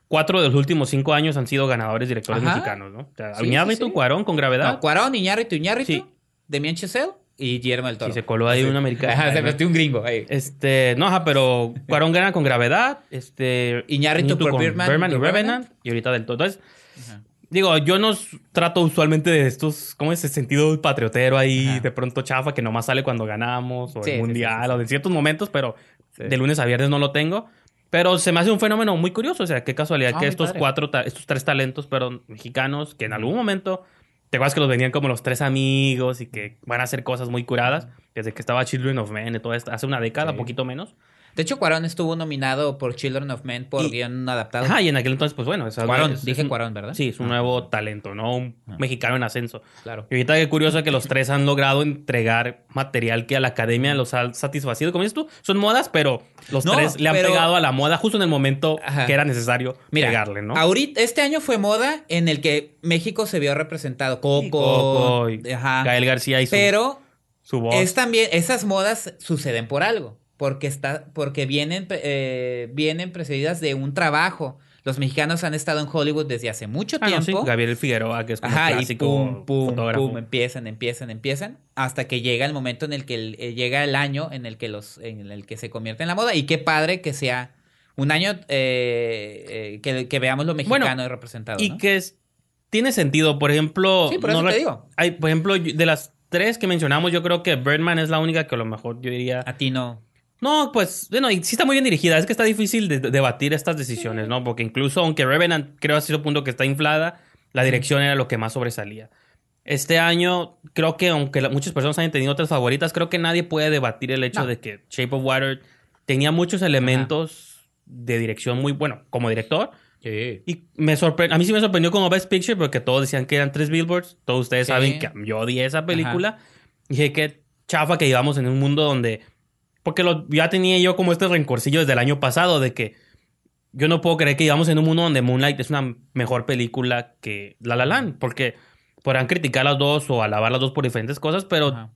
cuatro de los últimos cinco años han sido ganadores directores Ajá. mexicanos, ¿no? O sea, Sí, Iñárritu, sí, sí. Cuarón con gravedad. No, Cuarón, Iñárritu, Iñárritu, Sí. Demian Chazelle y Guillermo del Toro. y se coló ahí un americano. Ajá, se metió un gringo ahí. Este, no, ajá, pero Cuarón gana con gravedad. Este. Iñárritu con Birdman y y Revenant. Revenant. Y ahorita del todo. Entonces, Ajá. digo, yo no trato usualmente de estos, ¿cómo es ese sentido patriotero ahí, Ajá. de pronto chafa, que nomás sale cuando ganamos, o Sí, el sí, mundial, sí, sí, o en ciertos momentos, pero Sí. de lunes a viernes no lo tengo. Pero se me hace un fenómeno muy curioso. O sea, qué casualidad Ah, que estos padre. cuatro, estos tres talentos, pero mexicanos, que en algún momento, te acuerdas que los venían como los tres amigos y que van a hacer cosas muy curadas, desde que estaba Children of Men y todo esto, hace una década, Sí. poquito menos. De hecho, Cuarón estuvo nominado por Children of Men por Y- guion adaptado. Ajá, y en aquel entonces, pues bueno, esa- Cuarón, es- dije es un- Cuarón, ¿verdad? Sí, es un Ah. nuevo talento, ¿no? Un Ah. mexicano en ascenso. Claro. Y ahorita qué curioso que los tres han logrado entregar material que a la academia los ha satisfacido. Como dices tú, son modas, pero los No, tres le han pero- pegado a la moda justo en el momento Ajá. que era necesario Mira, pegarle, ¿no? ahorita, este año fue moda en el que México se vio representado. Coco, Sí, Coco y ajá. Gael García y su, Pero su voz. es también, esas modas suceden por algo. Porque está, porque vienen, eh, vienen precedidas de un trabajo. Los mexicanos han estado en Hollywood desde hace mucho Ah, no, sí, tiempo. Gabriel Figueroa, que es como Ajá, y clásico pum, pum, fotógrafo. pum, empiezan, empiezan, empiezan, hasta que llega el momento en el que el- eh, llega el año en el que los, en el que se convierte en la moda. Y qué padre que sea un año eh, eh, que, que veamos lo mexicano Bueno, representado. Y ¿no? que es- tiene sentido. Por ejemplo, Sí, por eso te re- digo. Hay, por ejemplo, de las tres que mencionamos, yo creo que Birdman es la única que a lo mejor yo diría. A ti no. No, pues, bueno, y sí está muy bien dirigida. Es que está difícil de, de debatir estas decisiones, ¿no? Porque incluso, aunque Revenant creo ha sido punto que está inflada, la dirección era lo que más sobresalía. Este año, creo que aunque la- muchas personas hayan tenido otras favoritas, creo que nadie puede debatir el hecho No. de que Shape of Water tenía muchos elementos de dirección muy bueno como director. Sí. Y me sorpre- a mí sí me sorprendió como Best Picture porque todos decían que eran tres billboards. Todos ustedes Sí. saben que yo odié esa película. Y dije que chafa que llevamos en un mundo donde... Porque lo, ya tenía yo como este rencorcillo desde el año pasado de que yo no puedo creer que llevamos en un mundo donde Moonlight es una mejor película que La La Land. Porque podrán criticar las dos o alabar las dos por diferentes cosas, pero Ajá.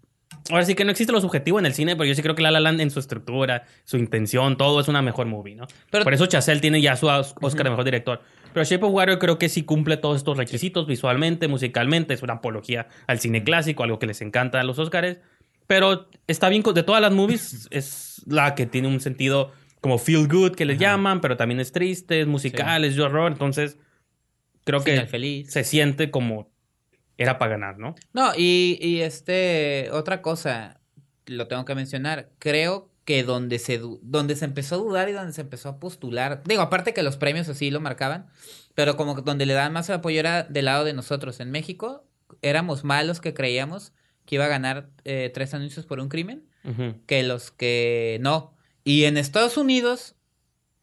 ahora sí que no existe lo subjetivo en el cine, pero yo sí creo que La La Land en su estructura, su intención, todo es una mejor movie, ¿no? Pero- Por eso Chazelle tiene ya su Os- Oscar de Mejor Director. Pero Shape of Water creo que sí cumple todos estos requisitos visualmente, musicalmente, es una apología al cine clásico, algo que les encanta a los Oscars. Pero está bien, de todas las movies, (laughs) es la que tiene un sentido como feel good que les Ajá. llaman, pero también es triste, es musical, es de horror, entonces creo Final que feliz. se siente como era para ganar, ¿no? No, y, y este, otra cosa, lo tengo que mencionar, creo que donde se, donde se empezó a dudar y donde se empezó a postular, digo, aparte que los premios así lo marcaban, pero como que donde le daban más el apoyo era del lado de nosotros. En México éramos malos que creíamos que iba a ganar eh, tres anuncios por un crimen, que los que no. Y en Estados Unidos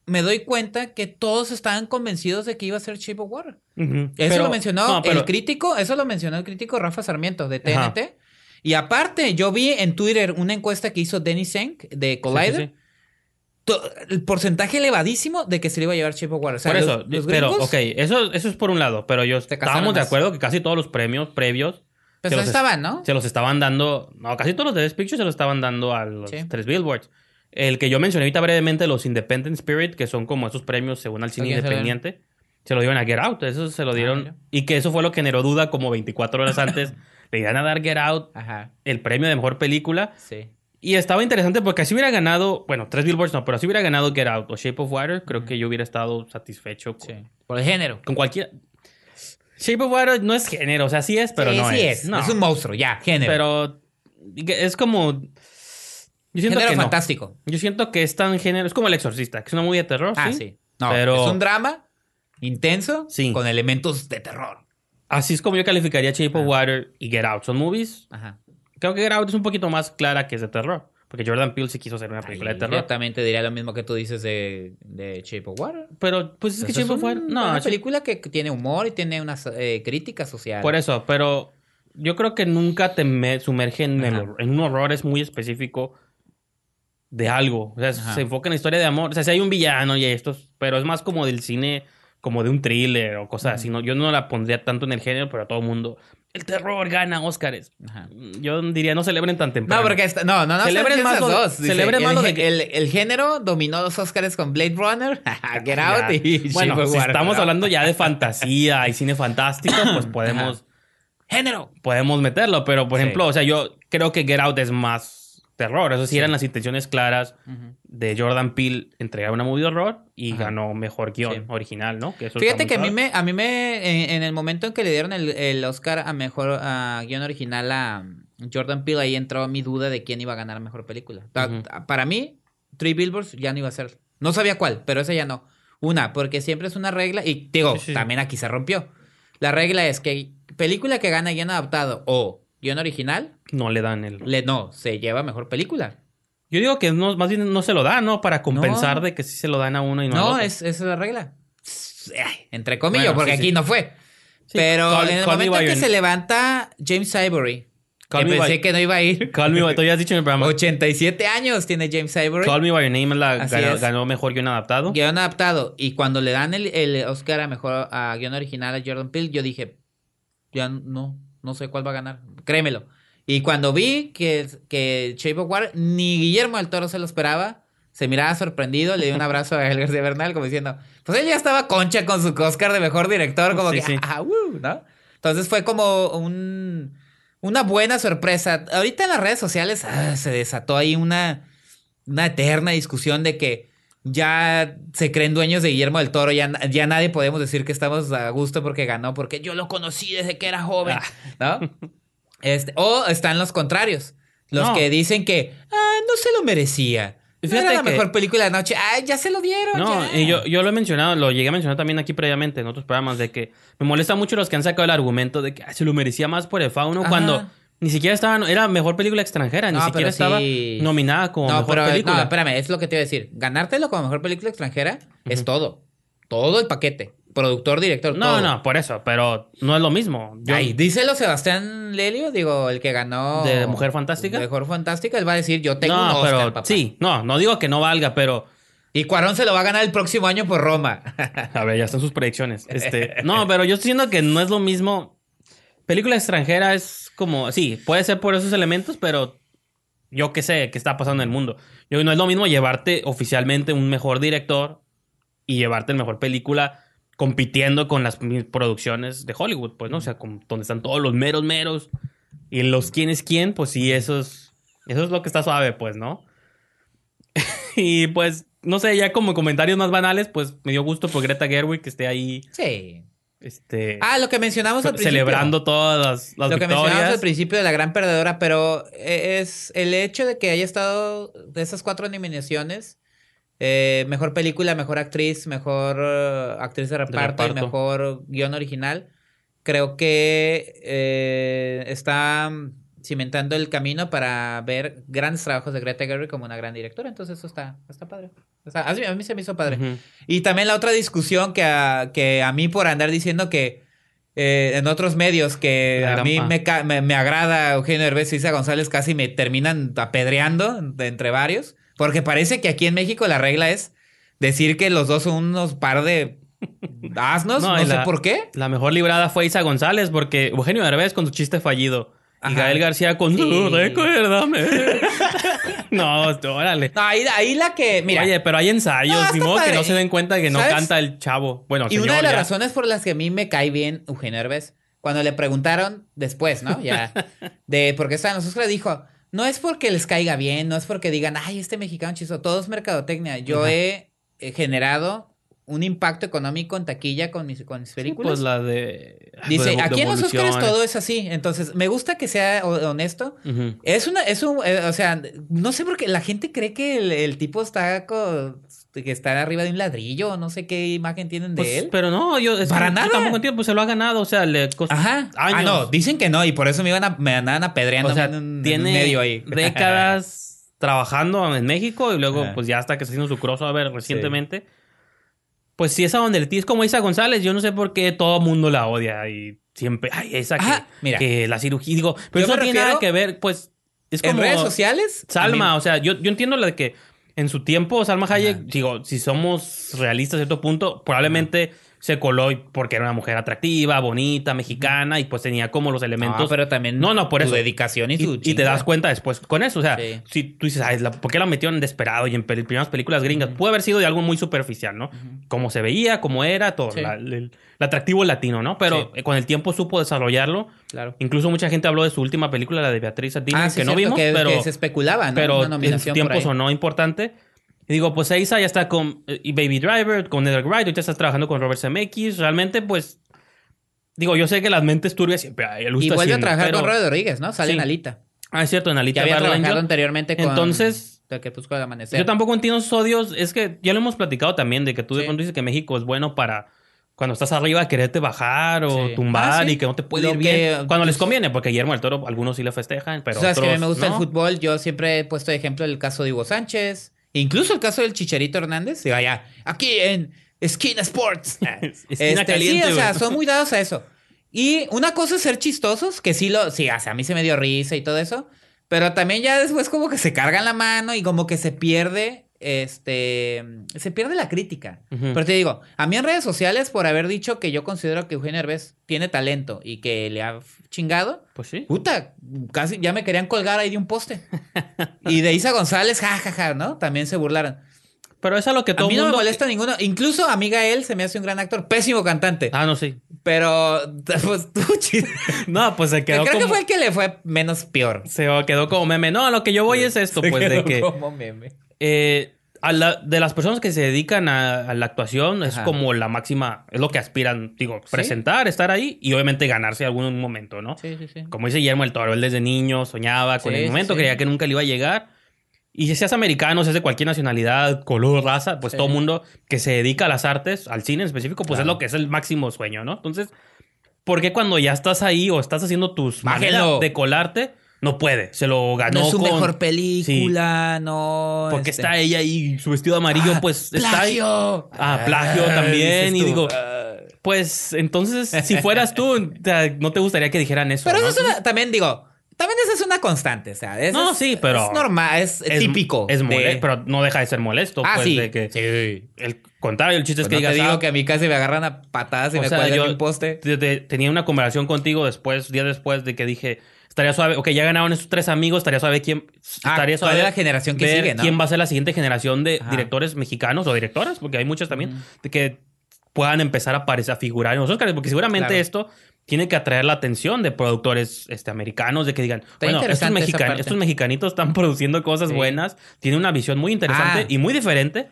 me doy cuenta que todos estaban convencidos de que iba a ser Shape of Water. Ujú. Eso Pero- lo mencionó no, pero- el crítico, eso lo mencionó el crítico Rafa Sarmiento de Ajá. TNT. Y aparte, yo vi en Twitter una encuesta que hizo Dennis Senk de Collider. Sí, sí, sí. To- El porcentaje elevadísimo de que se le iba a llevar Shape of Water. O sea, por eso, los, los pero, gringos, ok, eso, eso es por un lado, pero yo estábamos de acuerdo que casi todos los premios previos pues se los estaban, ¿no? se los estaban dando, no, casi todos los de Best Picture se los estaban dando a los Sí. tres billboards. El que yo mencioné ahorita brevemente, los Independent Spirit, que son como esos premios según al cine ¿A quién se lo independiente, se lo dieron a Get Out, eso se lo dieron, mira. y que eso fue lo que generó duda como 24 horas (laughs) antes, le iban a dar Get Out Ajá, el premio de mejor película, sí. y estaba interesante porque si hubiera ganado, bueno, tres billboards no, pero si hubiera ganado Get Out o Shape of Water, creo que yo hubiera estado satisfecho con, sí. Por el género. con cualquier... Shape of Water no es género, o sea, sí es, pero Sí, no sí es. es. No. Es un monstruo, ya, género. Pero es como... Yo siento género que no. fantástico. Yo siento que es tan género... Es como El Exorcista, que es una movie de terror, Ah, ¿sí? sí. No, Pero- es un drama intenso Sí. con elementos de terror. Así es como yo calificaría Shape of Ah. Water y Get Out. Son movies... Ajá. Creo que Get Out es un poquito más clara que es de terror. Porque Jordan Peele sí quiso hacer una película Ay, de terror. Yo también te diría lo mismo que tú dices de, de Shape of Water. Pero, pues es que Pues Shape of Water... No, una película que tiene humor y tiene una eh, crítica social. Por eso, pero yo creo que nunca te me- sumerge en, el Ajá. un horror es muy específico de algo. O sea, Ajá. se enfoca en la historia de amor. O sea, si hay un villano y estos, pero es más como del cine, como de un thriller o cosas así. ¿no? Yo no la pondría tanto en el género, pero a todo mundo. El terror gana Óscares. Ajá. Yo diría, no celebren tan temprano. No, porque está, no, no, no. Celebren más esas lo- dos. Dice, celebren el, más lo de gé- que- el, el género dominó los Oscars con Blade Runner, (laughs) Get Out y Bueno, si estamos ¿no? hablando ya de (laughs) fantasía y cine fantástico, pues podemos, Género. podemos meterlo. Pero, por Sí. ejemplo, o sea, yo creo que Get Out es más terror. Eso sí, eran las intenciones claras de Jordan Peele entregar una movie de horror y Ajá. ganó mejor guion Sí. original, ¿no? Que eso Fíjate que a mí me, a mí me, en, en el momento en que le dieron el, el Oscar a mejor a guion original a Jordan Peele, ahí entró mi duda de quién iba a ganar mejor película. Para mí, Three Billboards ya no iba a ser. No sabía cuál, pero esa ya no. Una, porque siempre es una regla, y digo, sí. también aquí se rompió. La regla es que película que gana guion adaptado o guion original, No le dan el... le, no, se lleva mejor película. Yo digo que no, más bien no se lo da, ¿no? Para compensar No. de que sí se lo dan a uno y no, No, otro. es, esa es la regla. Ay, Entre comillas, Bueno, porque sí, aquí sí. no fue. Sí, Pero Call- en el momento en que se levanta James Ivory, que pensé By- que no iba a ir. Call Me By- tú ya has dicho en el programa. 87 años tiene James Ivory. Call Me By Your Name la, ganó mejor guion adaptado. Guión adaptado. Y cuando le dan el, el Oscar a mejor a guion original a Jordan Peele, yo dije, ya no, no sé cuál va a ganar. Créemelo. Y cuando vi que, que Shape of Water, ni Guillermo del Toro se lo esperaba, se miraba sorprendido, le dio un abrazo a Gael García Bernal como diciendo, pues él ya estaba concha con su Oscar de mejor director, como Sí, que, sí. ah, uh, ¿no? Entonces fue como un, una buena sorpresa. Ahorita en las redes sociales ah, se desató ahí una, una eterna discusión de que ya se creen dueños de Guillermo del Toro, ya, ya nadie podemos decir que estamos a gusto porque ganó, porque yo lo conocí desde que era joven, Ah. ¿no? (laughs) Este, o están los contrarios, los No. que dicen que ah, no se lo merecía. No era la que- mejor película de la noche. Ah, ya se lo dieron. No, ya. y yo, yo lo he mencionado, lo llegué a mencionar también aquí previamente en otros programas, de que me molesta mucho los que han sacado el argumento de que "Ay, se lo merecía más por el fauno Ajá. cuando ni siquiera estaba, era mejor película extranjera, ni No, siquiera estaba sí. nominada como no, mejor pero película. no, espérame, es lo que te iba a decir. Ganártelo como mejor película extranjera es todo. Todo el paquete. Productor, director, no, todo. no, por eso, pero no es lo mismo. Yo- Ay, díselo Sebastián Lelio, digo, el que ganó. ¿De Mujer Fantástica? De Mujer Fantástica, él va a decir, yo tengo un no, Oscar, pero papá. sí, no, no digo que no valga, pero Y Cuarón se lo va a ganar el próximo año por Roma. (laughs) A ver, ya están sus predicciones. Este, (laughs) no, pero yo estoy diciendo que no es lo mismo. Película extranjera es como, sí, puede ser por esos elementos, pero yo qué sé qué está pasando en el mundo. Yo no es lo mismo llevarte oficialmente un mejor director y llevarte el mejor película compitiendo con las producciones de Hollywood, pues, ¿no? O sea, con- donde están todos los meros meros y los quién es quién, pues sí, eso es, eso es lo que está suave, pues, ¿no? (laughs) y pues, no sé, ya como comentarios más banales, pues me dio gusto por Greta Gerwig que esté ahí, sí. este, Ah, lo que mencionamos al principio. celebrando todas las, las lo que mencionamos victorias. al principio de la gran perdedora, pero e, es el hecho de que haya estado de esas cuatro nominaciones. Eh, mejor película, mejor actriz, mejor eh, actriz de reparto, y reparto. mejor guion original. Creo que eh, está cimentando el camino para ver grandes trabajos de Greta Gerwig como una gran directora. Entonces eso está, está padre. Sea, a mí- a mí se me hizo padre. Ujú. Y también la otra discusión que a, que a mí por andar diciendo que eh, en otros medios que a mí me, me, me agrada Eugenio Derbez y Isa González casi me terminan apedreando de entre varios. Porque parece que aquí en México la regla es decir que los dos son unos par de asnos. No, sé la- por qué. La mejor librada fue Isa González porque Eugenio Derbez con su chiste fallido. Y. Gael García con Sí. su recuérdame. (laughs) no, órale. No, ahí, ahí la que. Mira. Oye, pero hay ensayos, ni que no se den cuenta que no canta el chavo. Bueno, Y una de las ya. razones por las que a mí me cae bien Eugenio Derbez, cuando le preguntaron después, ¿no? Ya, (laughs) de por qué estaban los Oscars, dijo, no es porque les caiga bien, no es porque digan, ay, este mexicano chiso, todo es mercadotecnia. Yo Ajá. he, he generado un impacto económico en taquilla con mis, con mis Sí, películas. pues la de. Dice, de- aquí en los Oscars todo es así. Entonces, me gusta que sea ho- honesto. Es una, es un, eh, o sea, no sé por qué la gente cree que el, el tipo está co- que está arriba de un ladrillo, no sé qué imagen tienen de Pues, él. pero no, yo, es que Para yo nada. tampoco entiendo, pues se lo ha ganado, o sea, le costó Ajá. años. Ah, no, dicen que no, y por eso me iban a, me andaban apedreando o sea, en, un- en un tiene medio ahí. (laughs) décadas trabajando en México y luego, pues ya hasta que está haciendo su crossover recientemente. Pues sí, esa donde el tío es como Isa González. Yo no sé por qué todo el mundo la odia y siempre, ay, esa que, Ajá, mira. que la cirugía, digo, pero Yo eso no tiene nada que ver, pues, es En redes sociales. a Salma, o sea, yo, yo entiendo la de que en su tiempo Salma Hayek, Ajá. digo, si somos realistas a cierto punto, probablemente se coló porque era una mujer atractiva, bonita, mexicana y pues tenía como los elementos. No, pero también. No, no, por su eso. dedicación y Y, su. y te das cuenta después con eso. O sea, Sí. si tú dices, Ay, la- ¿por qué la metieron en Desperado y en pel- primeras películas gringas? Puede haber sido de algo muy superficial, ¿no? Cómo se veía, cómo era, todo. Sí. la- el, el atractivo latino, ¿no? Pero Sí. con el tiempo supo desarrollarlo. Claro. Incluso mucha gente habló de su última película, la de Beatriz Satín, Ah, que no vimos, que, pero, que se especulaba, ¿no? pero en su tiempo sonó importante. Y digo, pues Aiza ya está con eh, y Baby Driver, con Edgar Wright, ahorita estás trabajando con Robert Zemeckis. Realmente, pues, digo, yo sé que las mentes turbias siempre hay. Y vuelve a trabajar pero- con Robert Rodríguez, ¿no? Sale Sí. en Alita. Ah, es cierto, en Que Alita había Battle trabajado anteriormente con. Entonces- El Crepúsculo del Amanecer. Yo tampoco entiendo esos odios. Es que ya lo hemos platicado también, de que tú de pronto dices que México es bueno para cuando estás arriba quererte bajar o Sí. tumbar Ah, sí. y que no te puede ir que- bien. Cuando les conviene, porque Guillermo del Toro, algunos sí le festejan, pero sabes que a mí otros me gusta no. el fútbol. Yo siempre he puesto de ejemplo el caso de Hugo Sánchez. Incluso el caso del Chicharito Hernández. Digo, allá, aquí en Skin Sports. (laughs) Esquina Este, caliente, sí, o sea, son muy dados a eso. Y una cosa es ser chistosos, que sí lo, sí, o sea, a mí se me dio risa y todo eso, pero también ya después como que se cargan la mano y como que se pierde, este, se pierde la crítica. Pero te digo, a mí en redes sociales por haber dicho que yo considero que Eugenio Herbes tiene talento y que le ha chingado, Pues sí. puta, casi ya me querían colgar ahí de un poste. (laughs) y de Isa González, jajaja, ¿no? También se burlaron. Pero eso es lo que todo a mí no mundo... me molesta ninguno. Incluso a mí Gael se me hace un gran actor, pésimo cantante. Ah, no, sí. Pero, (laughs) pues, tú, chido. No, pues se quedó Creo como... que fue el que le fue menos peor. Se quedó como meme. No, lo que yo voy es esto, Se pues, de que... como meme. Eh, a la- de las personas que se dedican a, a la actuación es Ajá. como la máxima, es lo que aspiran, digo, Sí. presentar, estar ahí y obviamente ganarse algún momento, ¿no? Sí, sí, sí. Como dice Guillermo el Toro, él desde niño soñaba con Sí, el sí, momento, sí. creía que nunca le iba a llegar. Y si seas americano, seas de cualquier nacionalidad, color, raza, pues Sí. todo mundo que se dedica a las artes, al cine en específico, pues Claro. es lo que es el máximo sueño, ¿no? Entonces, ¿por qué cuando ya estás ahí o estás haciendo tus maneras de colarte, no puede? Se lo ganó No es su con... mejor película, no. Porque este- está ella ahí, su vestido amarillo, Ah, pues está ahí. ¡Plagio! Ah, plagio también, dices y digo, ah. Pues entonces, si fueras tú, no te gustaría que dijeran eso. Pero ¿no? eso es una- también digo, también esa es una constante, o sea, eso No, es- sí, pero- Es normal, es, es típico. Es de- molesto, pero no deja de ser molesto. Ah, pues, sí. de que Sí. el contrario, el chiste Pues es que no digas, te digo ah, que a mí casi me agarran a patadas y o me sea, cuelgan yo un poste. te- te- tenía una conversación contigo después, días después de que dije, estaría suave, ok, ya ganaron esos tres amigos, estaría suave quién, Ah, estaría ¿cuál suave la generación que sigue, no? quién va a ser la siguiente generación de Ajá. directores mexicanos o directoras, porque hay muchas también, de que puedan empezar a aparecer, a figurar en los Oscars, porque seguramente Claro. esto tiene que atraer la atención de productores este, americanos, de que digan, bueno, estos, mexican- estos mexicanitos están (laughs) produciendo cosas Sí. buenas, tienen una visión muy interesante Ah. y muy diferente.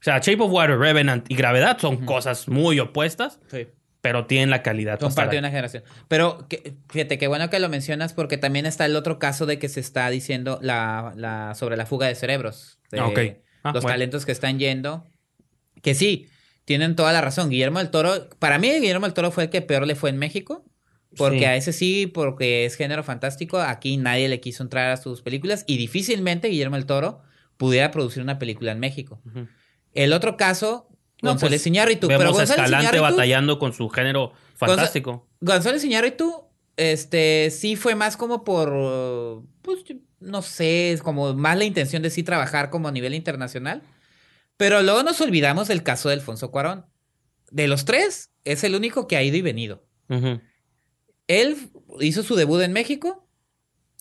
O sea, Shape of Water, Revenant y Gravedad son cosas muy opuestas, Sí. Pero tienen la calidad. Son para parte de estar una generación. Pero que- fíjate, qué bueno que lo mencionas porque también está el otro caso de que se está diciendo la, la, sobre la fuga de cerebros. De Ah, ok. Ah, los bueno. talentos que están yendo. Que sí, tienen toda la razón. Guillermo del Toro, para mí Guillermo del Toro fue el que peor le fue en México. Porque Sí. a ese sí, porque es género fantástico, aquí nadie le quiso entrar a sus películas y difícilmente Guillermo del Toro pudiera producir una película en México. El otro caso, No, González pues, Iñárritu. Vemos Pero a González Escalante Iñárritu- batallando con su género fantástico. González Iñárritu, este, sí fue más como por, pues, no sé, como más la intención de sí trabajar como a nivel internacional. Pero luego nos olvidamos del caso de Alfonso Cuarón. De los tres, es el único que ha ido y venido. Él hizo su debut en México,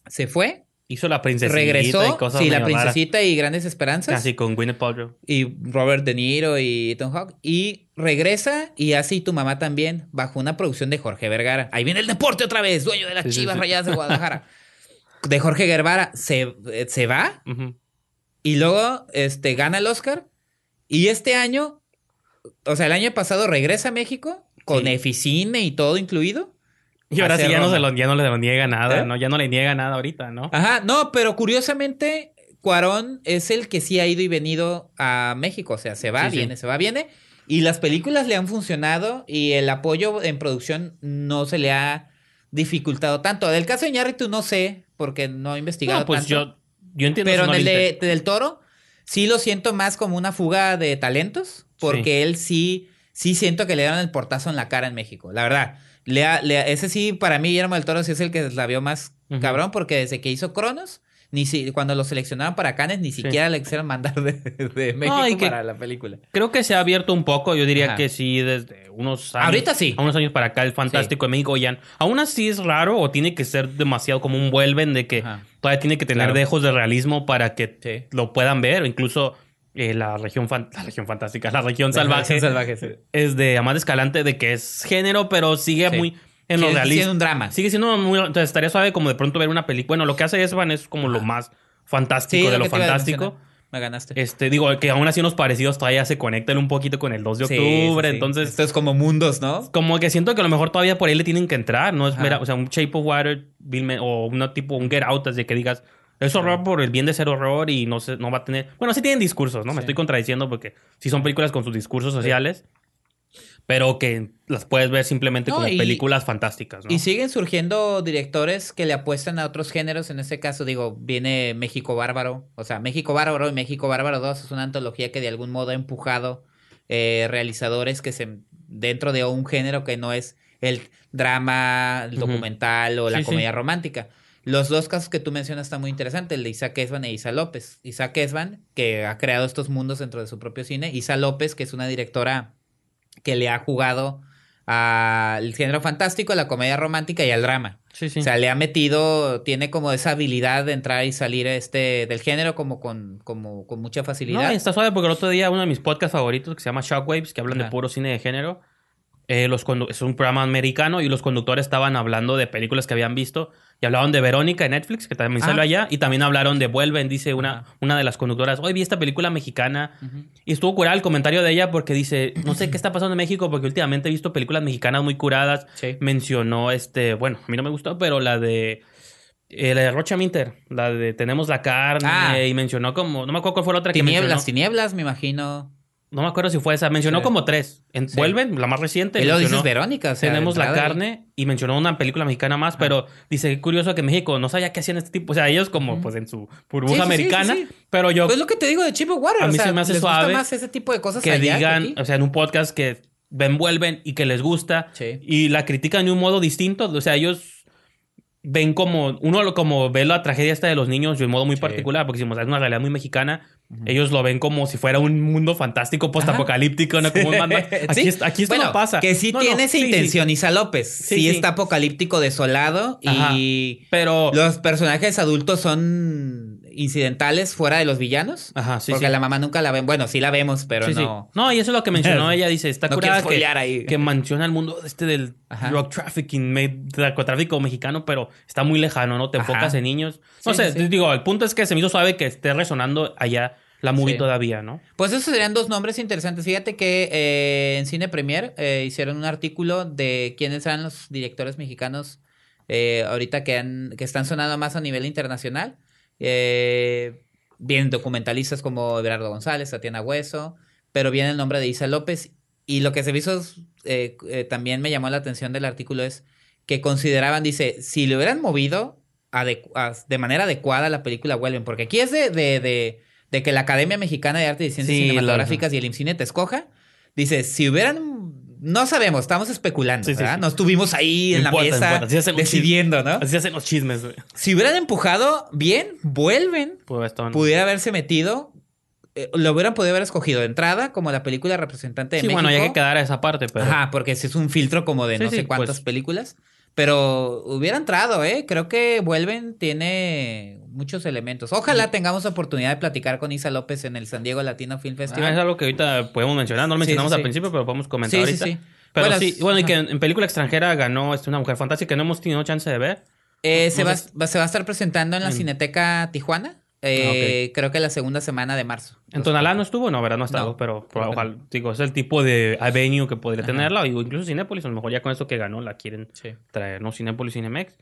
se fue, Hizo la princesita regresó, y cosas sí, la raras. princesita y Grandes Esperanzas. Casi con Gwyneth Paltrow. y Robert De Niro y Tom Hawk y regresa y así tu mamá también bajo una producción de Jorge Vergara. Ahí viene el deporte otra vez, dueño de las Sí, Chivas sí. Rayadas de (laughs) Guadalajara. de Jorge Vergara se, eh, se va y luego este gana el Oscar y este año, o sea, el año pasado regresa a México con Sí. Eficine y todo incluido. Y ahora sí ya no, Roma. se lo, ya no le niega nada, ¿Eh? ¿no? Ya no le niega nada ahorita, ¿no? Ajá, no, pero curiosamente Cuarón es el que sí ha ido y venido a México, o sea, se va, Sí, sí. viene, se va, viene. Y las películas le han funcionado y el apoyo en producción no se le ha dificultado tanto. Del caso de Iñárritu no sé, porque no he investigado No, pues tanto. yo, yo entiendo pero en el de, del Toro sí lo siento más como una fuga de talentos, porque él sí sí siento que le dieron el portazo en la cara en México, la verdad. Le ha- le ha- ese sí, para mí, Guillermo del Toro sí es el que la vio más cabrón, porque desde que hizo Cronos, ni si, cuando lo seleccionaron para Cannes, ni siquiera le quisieron mandar de, de México para la película. Creo que se ha abierto un poco. Yo diría Ajá. que sí, desde unos años. Ahorita sí. A unos años para acá, el fantástico de México ya. Aún así es raro o tiene que ser demasiado como un vuelven de que Ajá. todavía tiene que tener Claro. dejos de realismo para que Sí. lo puedan ver. Incluso eh, la región la región fantástica, la región salvaje. salvaje, sí. Es de Amanda Escalante, de que es género, pero sigue Sí. muy en lo Sigue realista. siendo un drama. Sigue siendo muy. Entonces estaría suave como de pronto ver una película. Bueno, lo que hace Esban es como lo más fantástico de lo fantástico. Me ganaste. Este, digo, que aún así unos parecidos todavía se conectan un poquito con el 2 de octubre. Entonces, Esto es como mundos, ¿no? como que siento que a lo mejor todavía por ahí le tienen que entrar. No es mera- o sea, un Shape of Water Bill o una tipo un Get Out, así que digas, es horror por el bien de ser horror y no, se, no va a tener. Bueno, sí tienen discursos, ¿no? Me estoy contradiciendo porque sí son películas con sus discursos sociales, pero que las puedes ver simplemente No, como y- películas fantásticas, ¿no? Y siguen surgiendo directores que le apuestan a otros géneros. En este caso, digo, viene México Bárbaro. O sea, México Bárbaro y México Bárbaro 2 es una antología que de algún modo ha empujado eh, realizadores que se dentro de un género que no es el drama, el documental o la sí. comedia romántica. Los dos casos que tú mencionas están muy interesantes, el de Isaac Esban e Isa López. Isaac Esban, que ha creado estos mundos dentro de su propio cine. Isa López, que es una directora que le ha jugado al género fantástico, a la comedia romántica y al drama. sí, sí. O sea, le ha metido, tiene como esa habilidad de entrar y salir este del género como con, como con mucha facilidad. No, está suave porque el otro día uno de mis podcasts favoritos que se llama Shockwaves, que hablan de puro cine de género, eh, los es un programa americano y los conductores estaban hablando de películas que habían visto y hablaban de Verónica en Netflix, que también Ah. salió allá, y también hablaron de Vuelven, dice una, una de las conductoras, hoy vi esta película mexicana y estuvo curada el comentario de ella porque dice, no sé qué está pasando en México porque últimamente he visto películas mexicanas muy curadas. Sí. Mencionó este, bueno, a mí no me gustó, pero la de... eh, la de Rocha Minter, la de Tenemos la carne, Ah. y mencionó como, no me acuerdo cuál fue la otra que Tinieblas, mencionó. tinieblas, me imagino. No me acuerdo si fue esa. Mencionó Sí. como tres. En- Sí. Vuelven, la más reciente. Y mencionó dices Verónica. o sea, Tenemos la carne y mencionó una película mexicana más, pero dice, qué curioso que México no sabía qué hacían este tipo. O sea, ellos como pues en su burbuja Sí, americana, sí, sí. pero yo Pues lo que te digo de Chip Water. A o mí sea, se me hace les gusta suave más ese tipo de cosas que allá digan, aquí. o sea, en un podcast que ven, vuelven y que les gusta Sí. y la critican de un modo distinto. O sea, ellos ven como, uno como ve la tragedia esta de los niños de un modo muy Sí. particular, porque decimos, es una realidad muy mexicana. Ellos lo ven como si fuera un mundo fantástico, postapocalíptico, ¿no? Como un Max. Aquí, (laughs) Sí. aquí esto Bueno, no pasa. Que sí No, no, tiene esa sí, intención, Isa López. Sí, está apocalíptico, desolado Ajá. y Pero... los personajes adultos son incidentales fuera de los villanos. Ajá, sí, porque sí. la mamá nunca la ven. Bueno, sí la vemos, pero Sí, sí. no. No, y eso es lo que mencionó (laughs) ella. Dice, está No curada que, ahí. que menciona el mundo este del Ajá. drug trafficking, narcotráfico mexicano, pero está muy lejano, ¿no? Te Ajá. enfocas en niños. No sé, digo, el punto es que se me hizo suave que esté resonando allá la movie Sí. todavía, ¿no? Pues esos serían dos nombres interesantes. Fíjate que eh, en Cine Premier eh, hicieron un artículo de quiénes eran los directores mexicanos eh, ahorita que, han, que están sonando más a nivel internacional. Eh, vienen documentalistas como Everardo González, Tatiana Hueso, pero viene el nombre de Isa López. Y lo que se hizo, eh, eh, también me llamó la atención del artículo es que consideraban, dice, si le hubieran movido de manera adecuada la película Vuelven, porque aquí es de, de, de, de que la Academia Mexicana de Artes y Ciencias Sí, Cinematográficas y el IMCINE te escoja, dice, si hubieran, no sabemos, estamos especulando, Sí, sí, ¿verdad? sí. No estuvimos ahí No en importa, la mesa así decidiendo, ¿no? Así hacen los chismes, güey. Si hubieran empujado bien, vuelven, Pues, pudiera haberse metido, eh, lo hubieran podido haber escogido de entrada como la película representante de Sí, México. bueno, hay que quedar a esa parte, pero... Ajá, porque ese es un filtro como de Sí, no sí, sé cuántas pues. películas. Pero hubiera entrado, ¿eh? Creo que Vuelven tiene muchos elementos. Ojalá tengamos oportunidad de platicar con Isa López en el San Diego Latino Film Ah, Festival. es algo que ahorita podemos mencionar. No lo mencionamos sí, al sí. principio, pero podemos comentar Sí, sí, ahorita. sí. Pero Bueno, sí, bueno, y que en, en película extranjera ganó este, una mujer fantástica que no hemos tenido chance de ver. Eh, no se, va, se va a estar presentando en la En- Cineteca Tijuana. Eh, Creo que la segunda semana de marzo. En Tonalá no estuvo, no, ¿verdad? No ha estado, No, pero, que ojalá, digo, es el tipo de avenue que podría Ajá. tenerla, o incluso Cinépolis, a lo mejor ya con eso que ganó la quieren Sí. traer, ¿no? Cinépolis, Cinemex.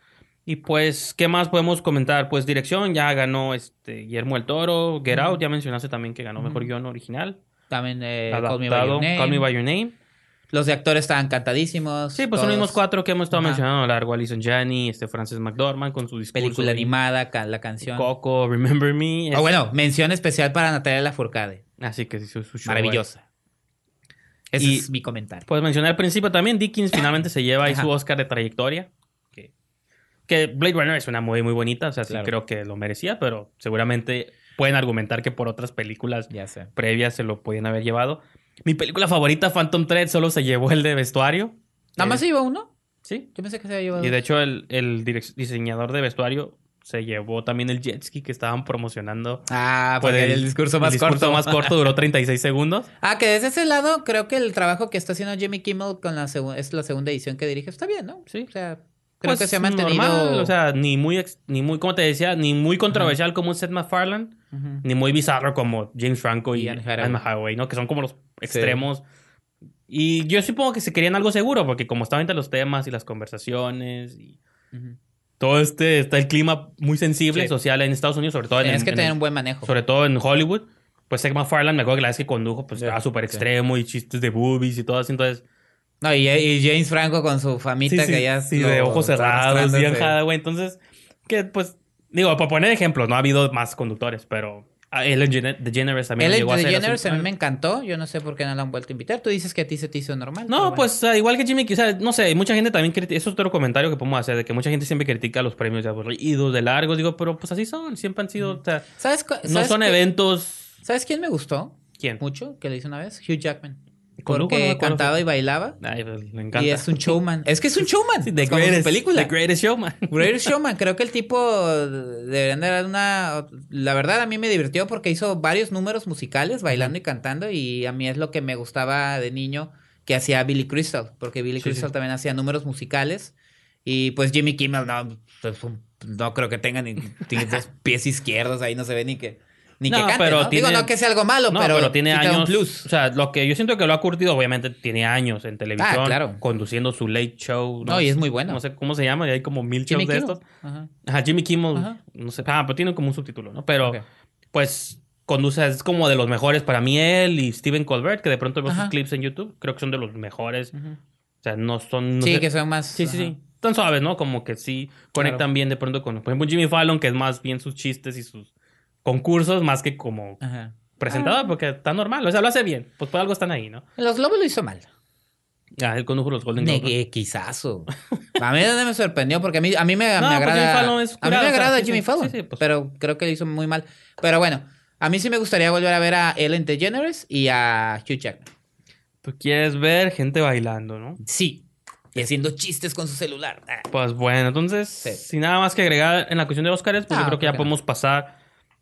Y pues, ¿qué más podemos comentar? Pues dirección, ya ganó este Guillermo el Toro, Get Out, ya mencionaste también que ganó mejor Ujú. guion original. También eh, Call Me By adaptado, Your Name. Call Me By Your Name. Los de actores estaban cantadísimos. Sí, pues son los todos. mismos cuatro que hemos estado Ajá. mencionando largo. Alison Janney, este Frances McDormand con su discurso. Película animada, ca- la canción. Coco, Remember Me. O bueno, mención especial para Natalia Lafourcade. Así que sí, su, su show, Maravillosa. Ese Y- es mi comentario. Pues mencioné al principio también, Dickens finalmente se lleva ahí Ajá. su Oscar de trayectoria. Que, que Blade Runner es una muy, muy bonita, o sea, sí creo que lo merecía, pero seguramente pueden argumentar que por otras películas Ya previas se lo podían haber llevado. Mi película favorita, Phantom Thread, solo se llevó el de vestuario. ¿Nada más Eh, se llevó uno? Sí. Yo pensé que se había llevado Y de hecho, el, diseñador de vestuario se llevó también el jet ski que estaban promocionando. Ah, Pues, el, discurso más el discurso corto. más corto duró (laughs) 36 segundos. Ah, que desde ese lado creo que el trabajo que está haciendo Jimmy Kimmel con la es la segunda edición que dirige está bien, ¿no? Sí. O sea, creo Pues, que se ha mantenido. normal, o sea, ni muy, ex- ni muy, como te decía, ni muy controversial como un Seth MacFarlane, Ujú. ni muy bizarro como James Franco y Y Anne Hathaway. ¿no? Que son como los extremos. Y yo supongo que se querían algo seguro, porque como estaban entre los temas y las conversaciones y Ujú. todo este, está el clima muy sensible Sí. social en Estados Unidos, sobre todo en, Tienes que en tener un buen manejo. sobre todo en Hollywood. Pues Seth MacFarlane, me acuerdo que la vez que condujo, pues Sí, estaba súper sí. extremo y chistes de boobies y todo así, entonces... No, y, y James Franco con su famita que ya sí, de ojos cerrados, bien. Hathaway. Entonces, que pues, digo, para poner ejemplos, no ha habido más conductores, pero Ellen Gene- DeGeneres también Ellen. DeGeneres a mí me encantó. Yo no sé por qué no la han vuelto a invitar. Tú dices que a ti se te hizo normal. No, bueno. pues ah, igual que Jimmy, sea, no sé, mucha gente también critica, eso es otro comentario que podemos hacer, de que mucha gente siempre critica los premios de aburridos, de largos, digo, pero pues así son, siempre han sido, o sea, ¿Sabes, no sabes son eventos... ¿Sabes quién me gustó ¿Quién? mucho? Que le hice una vez. Hugh Jackman. Porque no cantaba y bailaba. Ay, pues, me encanta. Y es un showman. Es que es un showman. Sí, The como su Greatest, película. The Greatest Showman. (laughs) Greatest Showman, creo que el tipo deberían de dar una... La verdad a mí me divirtió porque hizo varios números musicales bailando y cantando y a mí es lo que me gustaba de niño que hacía Billy Crystal, porque Billy Sí, Crystal sí. también hacía números musicales y pues Jimmy Kimmel no, pues, no creo que tenga ni tiene dos pies izquierdos, ahí no se ve ni que ni que No, cante, pero ¿no? tiene- Digo no que sea algo malo, No, pero, pero, tiene años. plus. O sea, lo que yo siento que lo ha curtido, obviamente, tiene años en televisión. Ah, claro. Conduciendo su late show. No, y es muy bueno. No sé cómo se llama, y hay como mil Jimmy shows de estos. Ajá. Ajá, Jimmy Kimmel. Ajá. No sé. Ah, pero tiene como un subtítulo, ¿no? Pero, pues, conduce, es como de los mejores para mí él y Steven Colbert, que de pronto veo sus clips en YouTube. Creo que son de los mejores. O sea, no son. Sí, sé- que son más... Sí, sí, sí. Tan suaves, ¿no? Como que sí conectan Claro. bien de pronto con. Por ejemplo, Jimmy Fallon, que es más bien sus chistes y sus concursos, más que como Ajá. presentador, porque está normal. O sea, lo hace bien. Pues por algo están ahí, ¿no? Los Globos lo hizo mal. Ah, él condujo los Golden Globes. quizazo. A mí no me sorprendió porque a mí, a mí me, No, me pues Jimmy agrada. Fallon es a mí me o sea, agrada sí, Jimmy sí, Fallon. sí, sí, pues. Pero creo que lo hizo muy mal. Pero bueno, a mí sí me gustaría volver a ver a Ellen DeGeneres y a Hugh Jackman. Tú quieres ver gente bailando, ¿no? Sí. Y haciendo chistes con su celular. Ah. Pues bueno, entonces, Sí. sin nada más que agregar en la cuestión de Óscares, pues Ah, yo creo que ya podemos pasar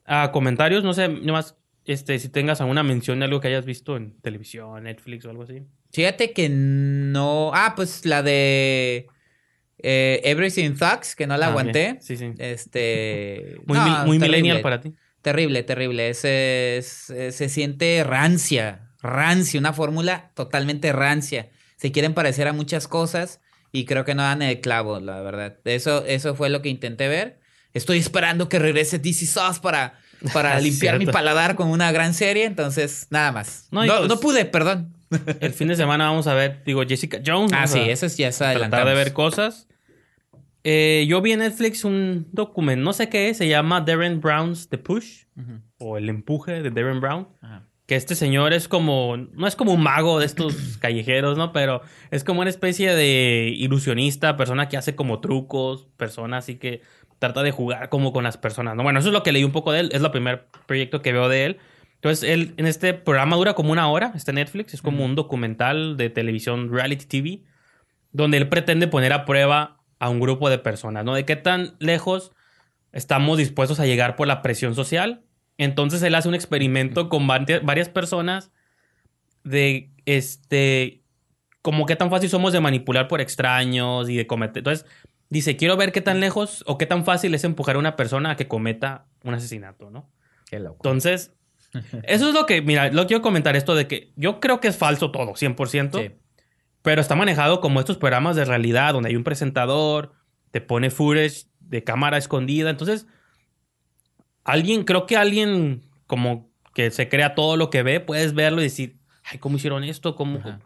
a comentarios. No sé, nomás este, si tengas alguna mención de algo que hayas visto en televisión, Netflix o algo así. Fíjate que no. Ah, pues la de eh, Everything Thugs, que no la Ah, aguanté. bien. Sí, sí. Este. (laughs) Muy, no, mil- muy millennial para ti. Terrible, terrible. Ese es- eh, se siente rancia, rancia, una fórmula totalmente rancia. Se quieren parecer a muchas cosas y creo que no dan el clavo, la verdad. Eso, eso fue lo que intenté ver. Estoy esperando que regrese DC Sauce para, para Sí, (laughs) limpiar mi paladar con una gran serie, entonces nada más. No, No, y no, pues- pude, perdón. (laughs) El fin de semana vamos a ver, digo, Jessica Jones. Ah, sí, eso es ya se Tratar de ver cosas. Eh, yo vi en Netflix un documento, no sé qué es, se llama Darren Brown's The Push, o El Empuje de Darren Brown. ajá. que este señor es como, no es como un mago de estos (clears throat) callejeros, ¿no? Pero es como una especie de ilusionista, persona que hace como trucos, persona así que trata de jugar como con las personas, ¿no? Bueno, eso es lo que leí un poco de él, es el primer proyecto que veo de él. Entonces, él en este programa dura como una hora, está en Netflix, es como un documental de televisión reality TV, donde él pretende poner a prueba a un grupo de personas, ¿no? De qué tan lejos estamos dispuestos a llegar por la presión social. Entonces él hace un experimento con vari- varias personas de este como qué tan fácil somos de manipular por extraños y de cometer. Entonces dice, quiero ver qué tan lejos o qué tan fácil es empujar a una persona a que cometa un asesinato, ¿no? Qué loco. Entonces, (laughs) eso es lo que, mira, lo quiero comentar esto de que yo creo que es falso todo, 100%. Sí. Pero está manejado como estos programas de realidad donde hay un presentador, te pone footage de cámara escondida. Entonces, alguien, creo que alguien como que se crea todo lo que ve, puedes verlo y decir, ay, ¿cómo hicieron esto? ¿Cómo? Ajá.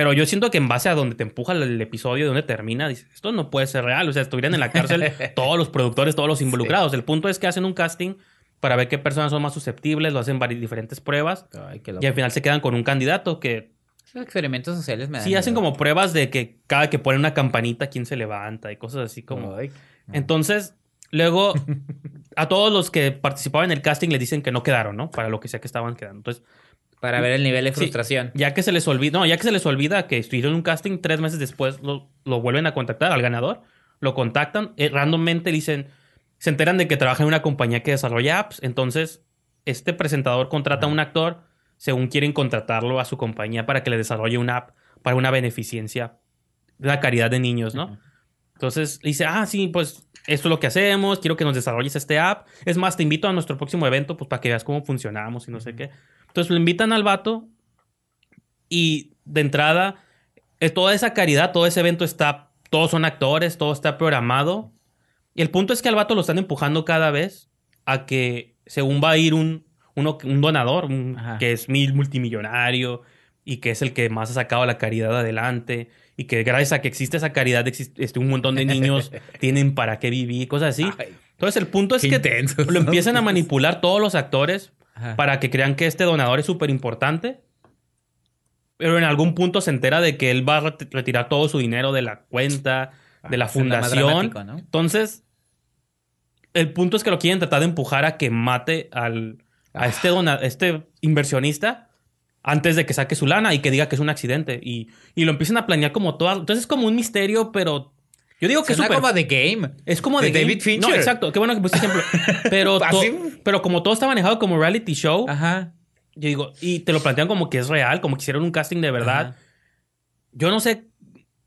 Pero yo siento que en base a donde te empuja el, episodio, de donde termina, dices, esto no puede ser real. O sea, estuvieran en la cárcel (laughs) todos los productores, todos los involucrados. El punto es que hacen un casting para ver qué personas son más susceptibles, lo hacen varias diferentes pruebas Ay, y al final se quedan con un candidato que Esos experimentos sociales me dan Sí, hacen miedo. como pruebas de que cada que ponen una campanita, quién se levanta y cosas así como. Ay. Entonces, luego, (laughs) a todos los que participaban en el casting les dicen que no quedaron, ¿no? Para lo que sea que estaban quedando. Entonces, Para ver el nivel de Sí. frustración. ya que se les olvida, no, ya que se les olvida que estuvieron en un casting, tres meses después lo, lo vuelven a contactar al ganador, lo contactan, eh, randommente dicen, se enteran de que trabaja en una compañía que desarrolla apps, entonces este presentador contrata a un actor según quieren contratarlo a su compañía para que le desarrolle una app para una beneficencia, la caridad de niños, ¿no? Entonces dice, ah, sí, pues esto es lo que hacemos, quiero que nos desarrolles este app. Es más, te invito a nuestro próximo evento, pues para que veas cómo funcionamos y no sé qué. Entonces lo invitan al vato y de entrada, eh, toda esa caridad, todo ese evento está, todos son actores, todo está programado. Y el punto es que al vato lo están empujando cada vez a que, según va a ir un, uno, un donador, un- que es mil multimillonario y que es el que más ha sacado la caridad adelante y que gracias a que existe esa caridad, existe este, un montón de niños (laughs) tienen para qué vivir, cosas así. Ay, Entonces el punto es que lo ¿no? empiezan a manipular todos los actores ajá. para que crean que este donador es súper importante. Pero en algún punto se entera de que él va a ret- retirar todo su dinero de la cuenta, de la Ah, suena más fundación. Entonces, el punto es que lo quieren tratar de empujar a que mate al, a este, Ah. dona- este inversionista antes de que saque su lana y que diga que es un accidente. Y, y lo empiezan a planear como todo. Entonces es como un misterio, pero yo digo que es como The Game. es como de de David Fincher. No, exacto. Qué bueno que pusiste ejemplo. (laughs) Pero, to- pero como todo está manejado como reality show, Ajá. yo digo, y te lo plantean como que es real, como que hicieron un casting de verdad. Ajá. Yo no sé.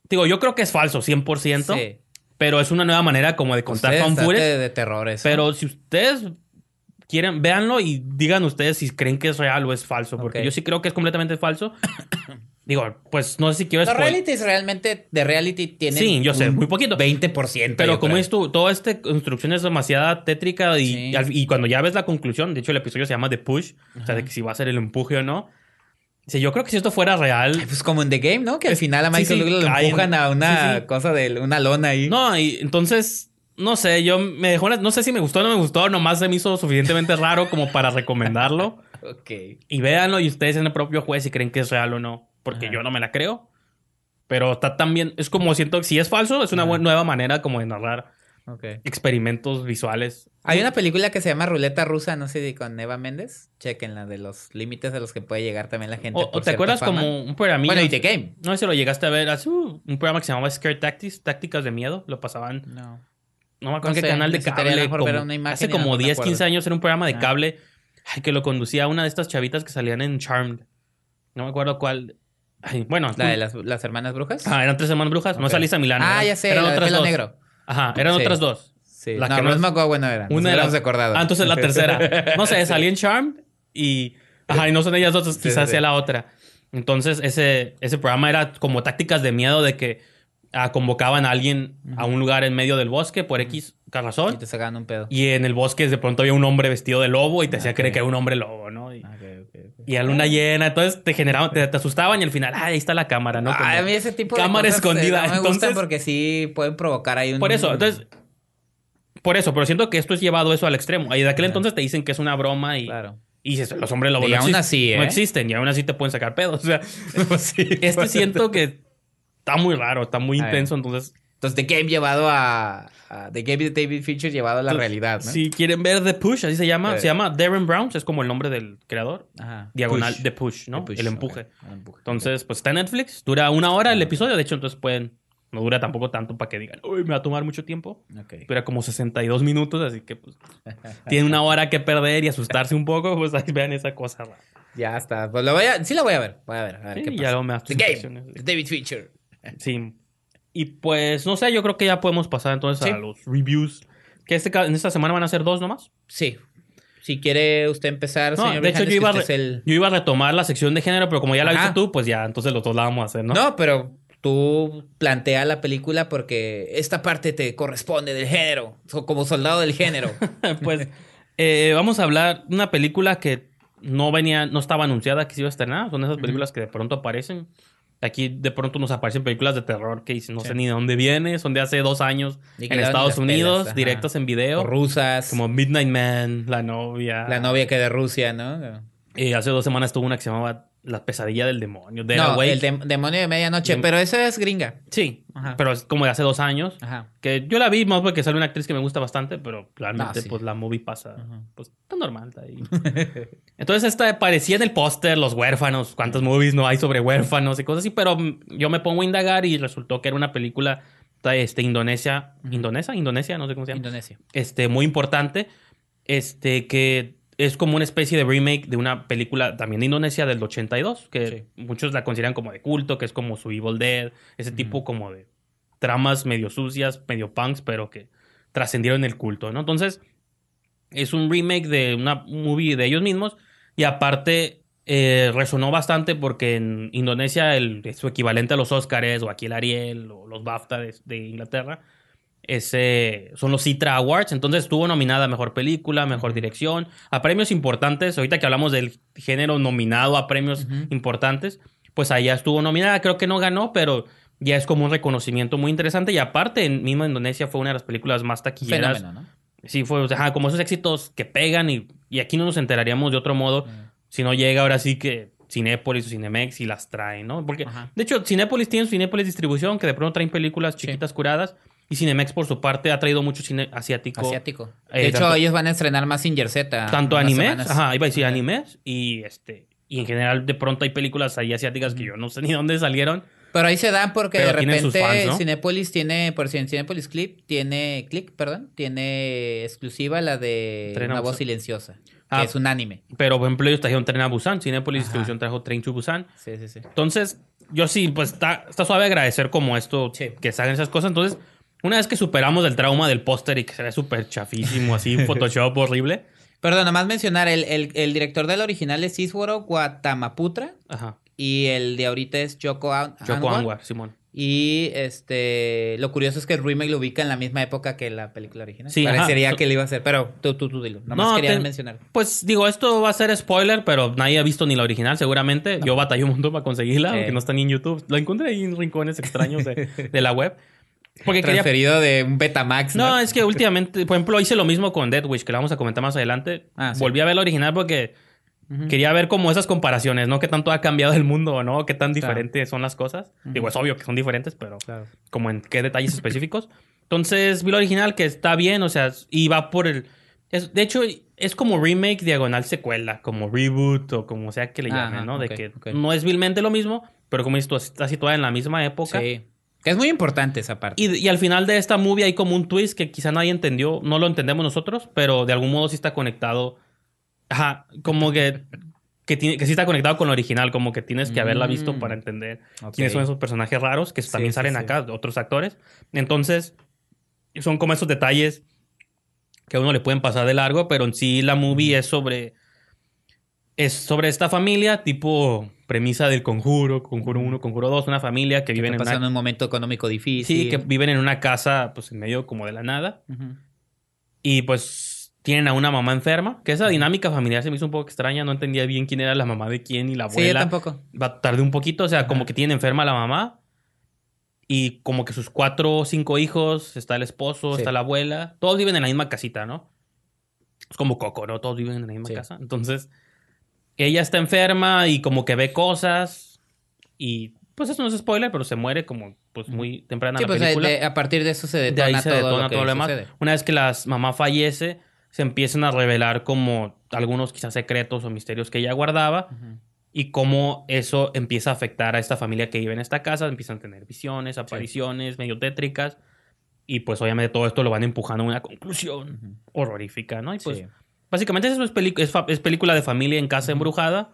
Digo, yo creo que es falso, 100%. Sí. Pero es una nueva manera como de contar Ustedes fan de, de terror eso. Pero si ustedes quieren, véanlo y digan ustedes si creen que es real o es falso. Porque Ok. yo sí creo que es completamente falso. (coughs) Digo, pues no sé si quiero Los realities realmente de reality tienen Sí, yo sé, muy poquito. 20%. Pero como es tú, toda esta construcción es demasiada tétrica y, Sí. y cuando ya ves la conclusión, de hecho el episodio se llama The Push, o sea, de que si va a ser el empuje o no. Dice, yo creo que si esto fuera real... Pues como en The Game, ¿no? Que al final a sí, Michael sí, lo caen. empujan a una Sí, sí. cosa de una lona ahí. No, y entonces, no sé, yo me dejó, una- no sé si me gustó o no me gustó, nomás se me hizo suficientemente raro como para recomendarlo. (laughs) Ok. Y véanlo y ustedes en el propio juez si creen que es real o no, porque Ajá. yo no me la creo. Pero está también, es como siento que si es falso, es una Ajá. buen- nueva manera como de narrar experimentos visuales. Hay una película que se llama Ruleta Rusa, no sé si con Eva Méndez. Chequenla de los límites a los que puede llegar también la gente. O, por te acuerdas fama. como un programa. Bueno, y The Game. No sé si lo llegaste a ver. Hace uh, un programa que se llamaba Scare Tactics, Tácticas de Miedo. Lo pasaban. No. No me acuerdo No qué canal de cable. como- ver una imagen hace a como me 10, 15 acuerdo. años era un programa de Ah. cable ay, que lo conducía una de estas chavitas que salían en Charmed. No me acuerdo cuál. Ay, bueno. La de las, las hermanas brujas. Ah, eran tres hermanas brujas. No Ok. salís a Milán. Ah, ya sé, Eran otras dos. negro. Ajá, eran Sí. otras dos. Sí. La no, que no es- McGowan no era. Una era- acordado. Ah, entonces la tercera. No sé, salía en Charm y. Ajá, y no son ellas dos, quizás sí. sea la otra. Entonces, ese, ese programa era como tácticas de miedo de que ah, convocaban a alguien a un lugar en medio del bosque por X Y razón. te sacaban un pedo. Y en el bosque de pronto había un hombre vestido de lobo y te hacía Ok. creer que era un hombre lobo, ¿no? Y, ok. Y a luna llena, entonces te generaban, te, te asustaban y al final, ah, ahí está la cámara, ¿no? Como- a mí ese tipo de cámara cosas, eh, escondida. no me Entonces- gustan porque sí pueden provocar ahí un... Por eso, entonces. Por eso, pero siento que esto es llevado eso al extremo. Y de aquel entonces te dicen que es una broma y, Claro. y dices, los hombres lobos Y no, aún existen, así, ¿eh? no existen y aún así te pueden sacar pedos. O sea, (laughs) sí, (laughs) este (laughs) siento que está muy raro, está muy intenso. Entonces, Entonces, The Game llevado a... a- The Game de David Fincher llevado a la realidad, ¿no? si quieren ver The Push, así se llama, Eh. se llama Darren Browns, es como el nombre del creador. Ajá. Diagonal Push. The Push, ¿no? The push, el empuje. ok. El empuje. Entonces, pues está en Netflix, dura una hora el episodio, de hecho, entonces pueden, no dura tampoco tanto para que digan, uy, me va a tomar mucho tiempo. Ok. Dura como 62 minutos, así que pues (laughs) tiene una hora que perder y asustarse un poco, pues ahí vean esa cosa. rara. Ya está. Pues lo voy a... Sí la voy a ver. Voy a ver. A ver Sí, qué pasa. ya luego me The Game. David Fincher. Sí. Y pues, no sé, yo creo que ya podemos pasar entonces Sí. a los reviews. Que este, en esta semana van a ser dos nomás. Sí. Si quiere usted empezar, No, señor de hecho, yo iba, re- el... yo iba a retomar la sección de género, pero como ya la Ajá. viste tú, pues ya, entonces los dos la vamos a hacer, ¿no? No, pero tú plantea la película porque esta parte te corresponde del género, como soldado del género. (laughs) pues eh, vamos a hablar de una película que no venía, no estaba anunciada que se iba a estrenar. Son esas películas que de pronto aparecen. Aquí de pronto nos aparecen películas de terror que dicen, no Sí. sé ni de dónde viene, son de hace dos años Y en Estados Unidos, pelas, ajá. directos en O video. rusas, Como Midnight Man, La Novia. la novia que de Rusia, ¿no? Eh, hace dos semanas tuvo una que se llamaba La pesadilla del demonio. Dead no, el dem- demonio de medianoche, Dem- pero esa es gringa. Sí, Ajá. pero es como de hace dos años. Ajá. Que yo la vi más porque sale una actriz que me gusta bastante, pero claramente Ah, sí. pues la movie pasa, Ajá. pues está normal. Está ahí. (laughs) Entonces esta parecía en el póster los huérfanos, cuántas movies no hay sobre huérfanos y cosas así, pero yo me pongo a indagar y resultó que era una película este, Indonesia, Ujú. Indonesia, Indonesia, no sé cómo se llama, Indonesia. este, muy importante, este, que es como una especie de remake de una película también de Indonesia del 82, que muchos la consideran como de culto, que es como su Evil Dead, ese tipo como de tramas medio sucias, medio punks, pero que trascendieron el culto, ¿no? Entonces, es un remake de una movie de ellos mismos y aparte eh, resonó bastante porque en Indonesia el, su equivalente a los Oscars o aquí el Ariel o los BAFTA de, de Inglaterra ese, son los Citra Awards. Entonces estuvo nominada a Mejor Película, Mejor Dirección, a premios importantes. Ahorita que hablamos del género nominado a premios importantes, pues allá estuvo nominada. Creo que no ganó, pero ya es como un reconocimiento muy interesante. Y aparte, en mismo Indonesia fue una de las películas más taquilleras. Fenómeno, ¿no? Sí, fue o sea, ajá, como esos éxitos que pegan y, y aquí no nos enteraríamos de otro modo si no llega ahora sí que Cinépolis o Cinemex y las traen, ¿no? Porque, Ajá. de hecho, Cinépolis tiene su Cinépolis distribución que de pronto traen películas Sí. chiquitas curadas y Cinemex por su parte ha traído mucho cine asiático. Asiático. Eh, De hecho, tanto- ellos van a estrenar más Singer Z. Tanto animes, semanas. ajá, iba a decir animes y este y en general de pronto hay películas ahí asiáticas que yo no sé ni dónde salieron. Pero ahí se dan porque Pero de repente fans, ¿no? Cinépolis tiene, por si en Cinépolis Clip tiene, Click, perdón, tiene exclusiva la de Tren a Una voz Busan. silenciosa, Ah. que es un anime. Pero por ejemplo ellos trajeron Tren a Busan, Cinépolis Ajá. Distribución trajo Train to Busan. Sí, sí, sí. Entonces, yo sí, pues está, está suave agradecer como esto, Sí. que se hagan esas cosas. Entonces, una vez que superamos el trauma del póster y que se ve súper chafísimo, así, (laughs) Photoshop horrible. Perdón, nomás mencionar, el, el, el director del original es Iswaro Guatamaputra Ajá. y el de ahorita es Yoko, An- Yoko Anwar. Anwar, Simón. Y este, lo curioso es que el remake lo ubica en la misma época que la película original. Sí. Parecería que le iba a hacer, pero tú, tú, tú dilo. Nomás No, quería te- mencionar. Pues digo, esto va a ser spoiler, pero nadie ha visto ni la original, seguramente. Yo batallé un montón para conseguirla, Sí. aunque no está ni en YouTube. La encontré ahí en rincones extraños de, (laughs) de la web. Porque quería. Transferido de un Betamax. No, es que últimamente, por ejemplo, hice lo mismo con Dead Wish, que la vamos a comentar más adelante. Ah, sí. Volví a ver la original porque Ujú. quería ver como esas comparaciones, ¿no? Qué tanto ha cambiado el mundo, ¿no? Qué tan Claro. diferentes son las cosas. Ujú. Digo, es obvio que son diferentes, pero Claro. como en qué detalles específicos. Entonces vi la original que está bien, o sea, y va por el... es- de hecho, es como remake diagonal secuela, como reboot o como sea que le Ajá, llamen, ¿no? De ok, que ok. no es vilmente lo mismo, pero como tú, está situada en la misma época. Sí. Que es muy importante esa parte. Y, y al final de esta movie hay como un twist que quizá nadie entendió, no lo entendemos nosotros, pero de algún modo sí está conectado. Ajá, como que, que, tiene, que sí está conectado con lo original, como que tienes que haberla visto Mm. para entender Ok. quiénes son esos personajes raros que Sí, también sí, salen sí. acá, otros actores. Entonces, son como esos detalles que a uno le pueden pasar de largo, pero en sí la movie es sobre. Es sobre esta familia, tipo premisa del conjuro, conjuro 1, conjuro 2, una familia que te en pasan una, un momento económico difícil. sí, que viven en una casa, pues en medio como de la nada. Ujú. Y pues tienen a una mamá enferma, que esa dinámica familiar se me hizo un poco extraña, no entendía bien quién era la mamá de quién y la Sí, yo abuela. tampoco. Va tardé un poquito, o sea, Ajá. como que tienen enferma la mamá y como que sus cuatro o cinco hijos, está el esposo, Sí. está la abuela, todos viven en la misma casita, ¿no? Es como Coco, ¿no? Todos viven en la misma Sí. casa. Entonces, ella está enferma y como que ve cosas y pues eso no es spoiler, pero se muere como pues muy temprana Sí, la pues de- película. de- a partir de eso se De detona ahí se todo detona lo que todo lo demás. sucede. Una vez que la mamá fallece, se empiezan a revelar como algunos quizás secretos o misterios que ella guardaba Ujú. y cómo eso empieza a afectar a esta familia que vive en esta casa. Empiezan a tener visiones, apariciones medio tétricas y pues obviamente todo esto lo van empujando a una conclusión Ujú. horrorífica, ¿no? Y pues Sí. Básicamente eso es, es, es película de familia en casa embrujada.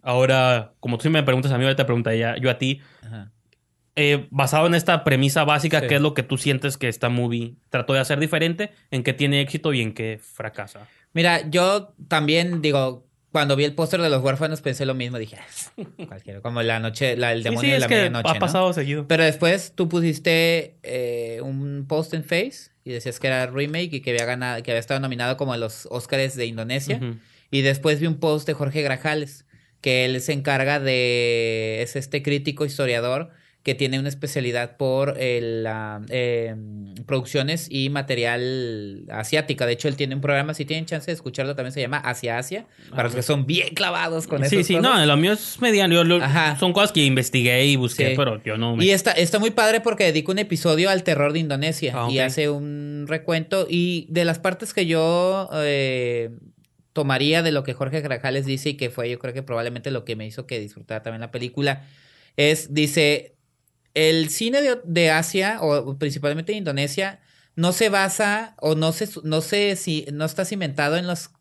Ahora, como tú me preguntas a mí, ahorita te preguntaría yo a ti, Ajá. eh, basado en esta premisa básica, Sí. ¿qué es lo que tú sientes que esta movie trató de hacer diferente? ¿En qué tiene éxito y en qué fracasa? Mira, yo también digo, cuando vi el póster de los huérfanos pensé lo mismo, dije, "Ah, cualquiera, como la noche, la, el demonio sí, sí, de la medianoche. ha ¿no? pasado seguido. Pero después tú pusiste eh, un post en Face y decías que era remake y que había ganado, que había estado nominado como a los Oscars de Indonesia. Y después vi un post de Jorge Grajales, que él se encarga de. es este crítico historiador que tiene una especialidad por la, eh, producciones y material asiática. De hecho, él tiene un programa, si tienen chance de escucharlo, también se llama Asia Asia, para los que son bien clavados con eso. Sí, sí, no, lo mío es mediano. Yo lo- Ajá. son cosas que investigué y busqué, Sí. pero yo no me... Y está, está muy padre porque dedica un episodio al terror de Indonesia Ah, y hace un recuento. Y de las partes que yo eh, tomaría de lo que Jorge Grajales dice y que fue yo creo que probablemente lo que me hizo que disfrutara también la película, es, dice, el cine de, Asia o principalmente de Indonesia no se basa o no se, no se, si, no está cimentado en las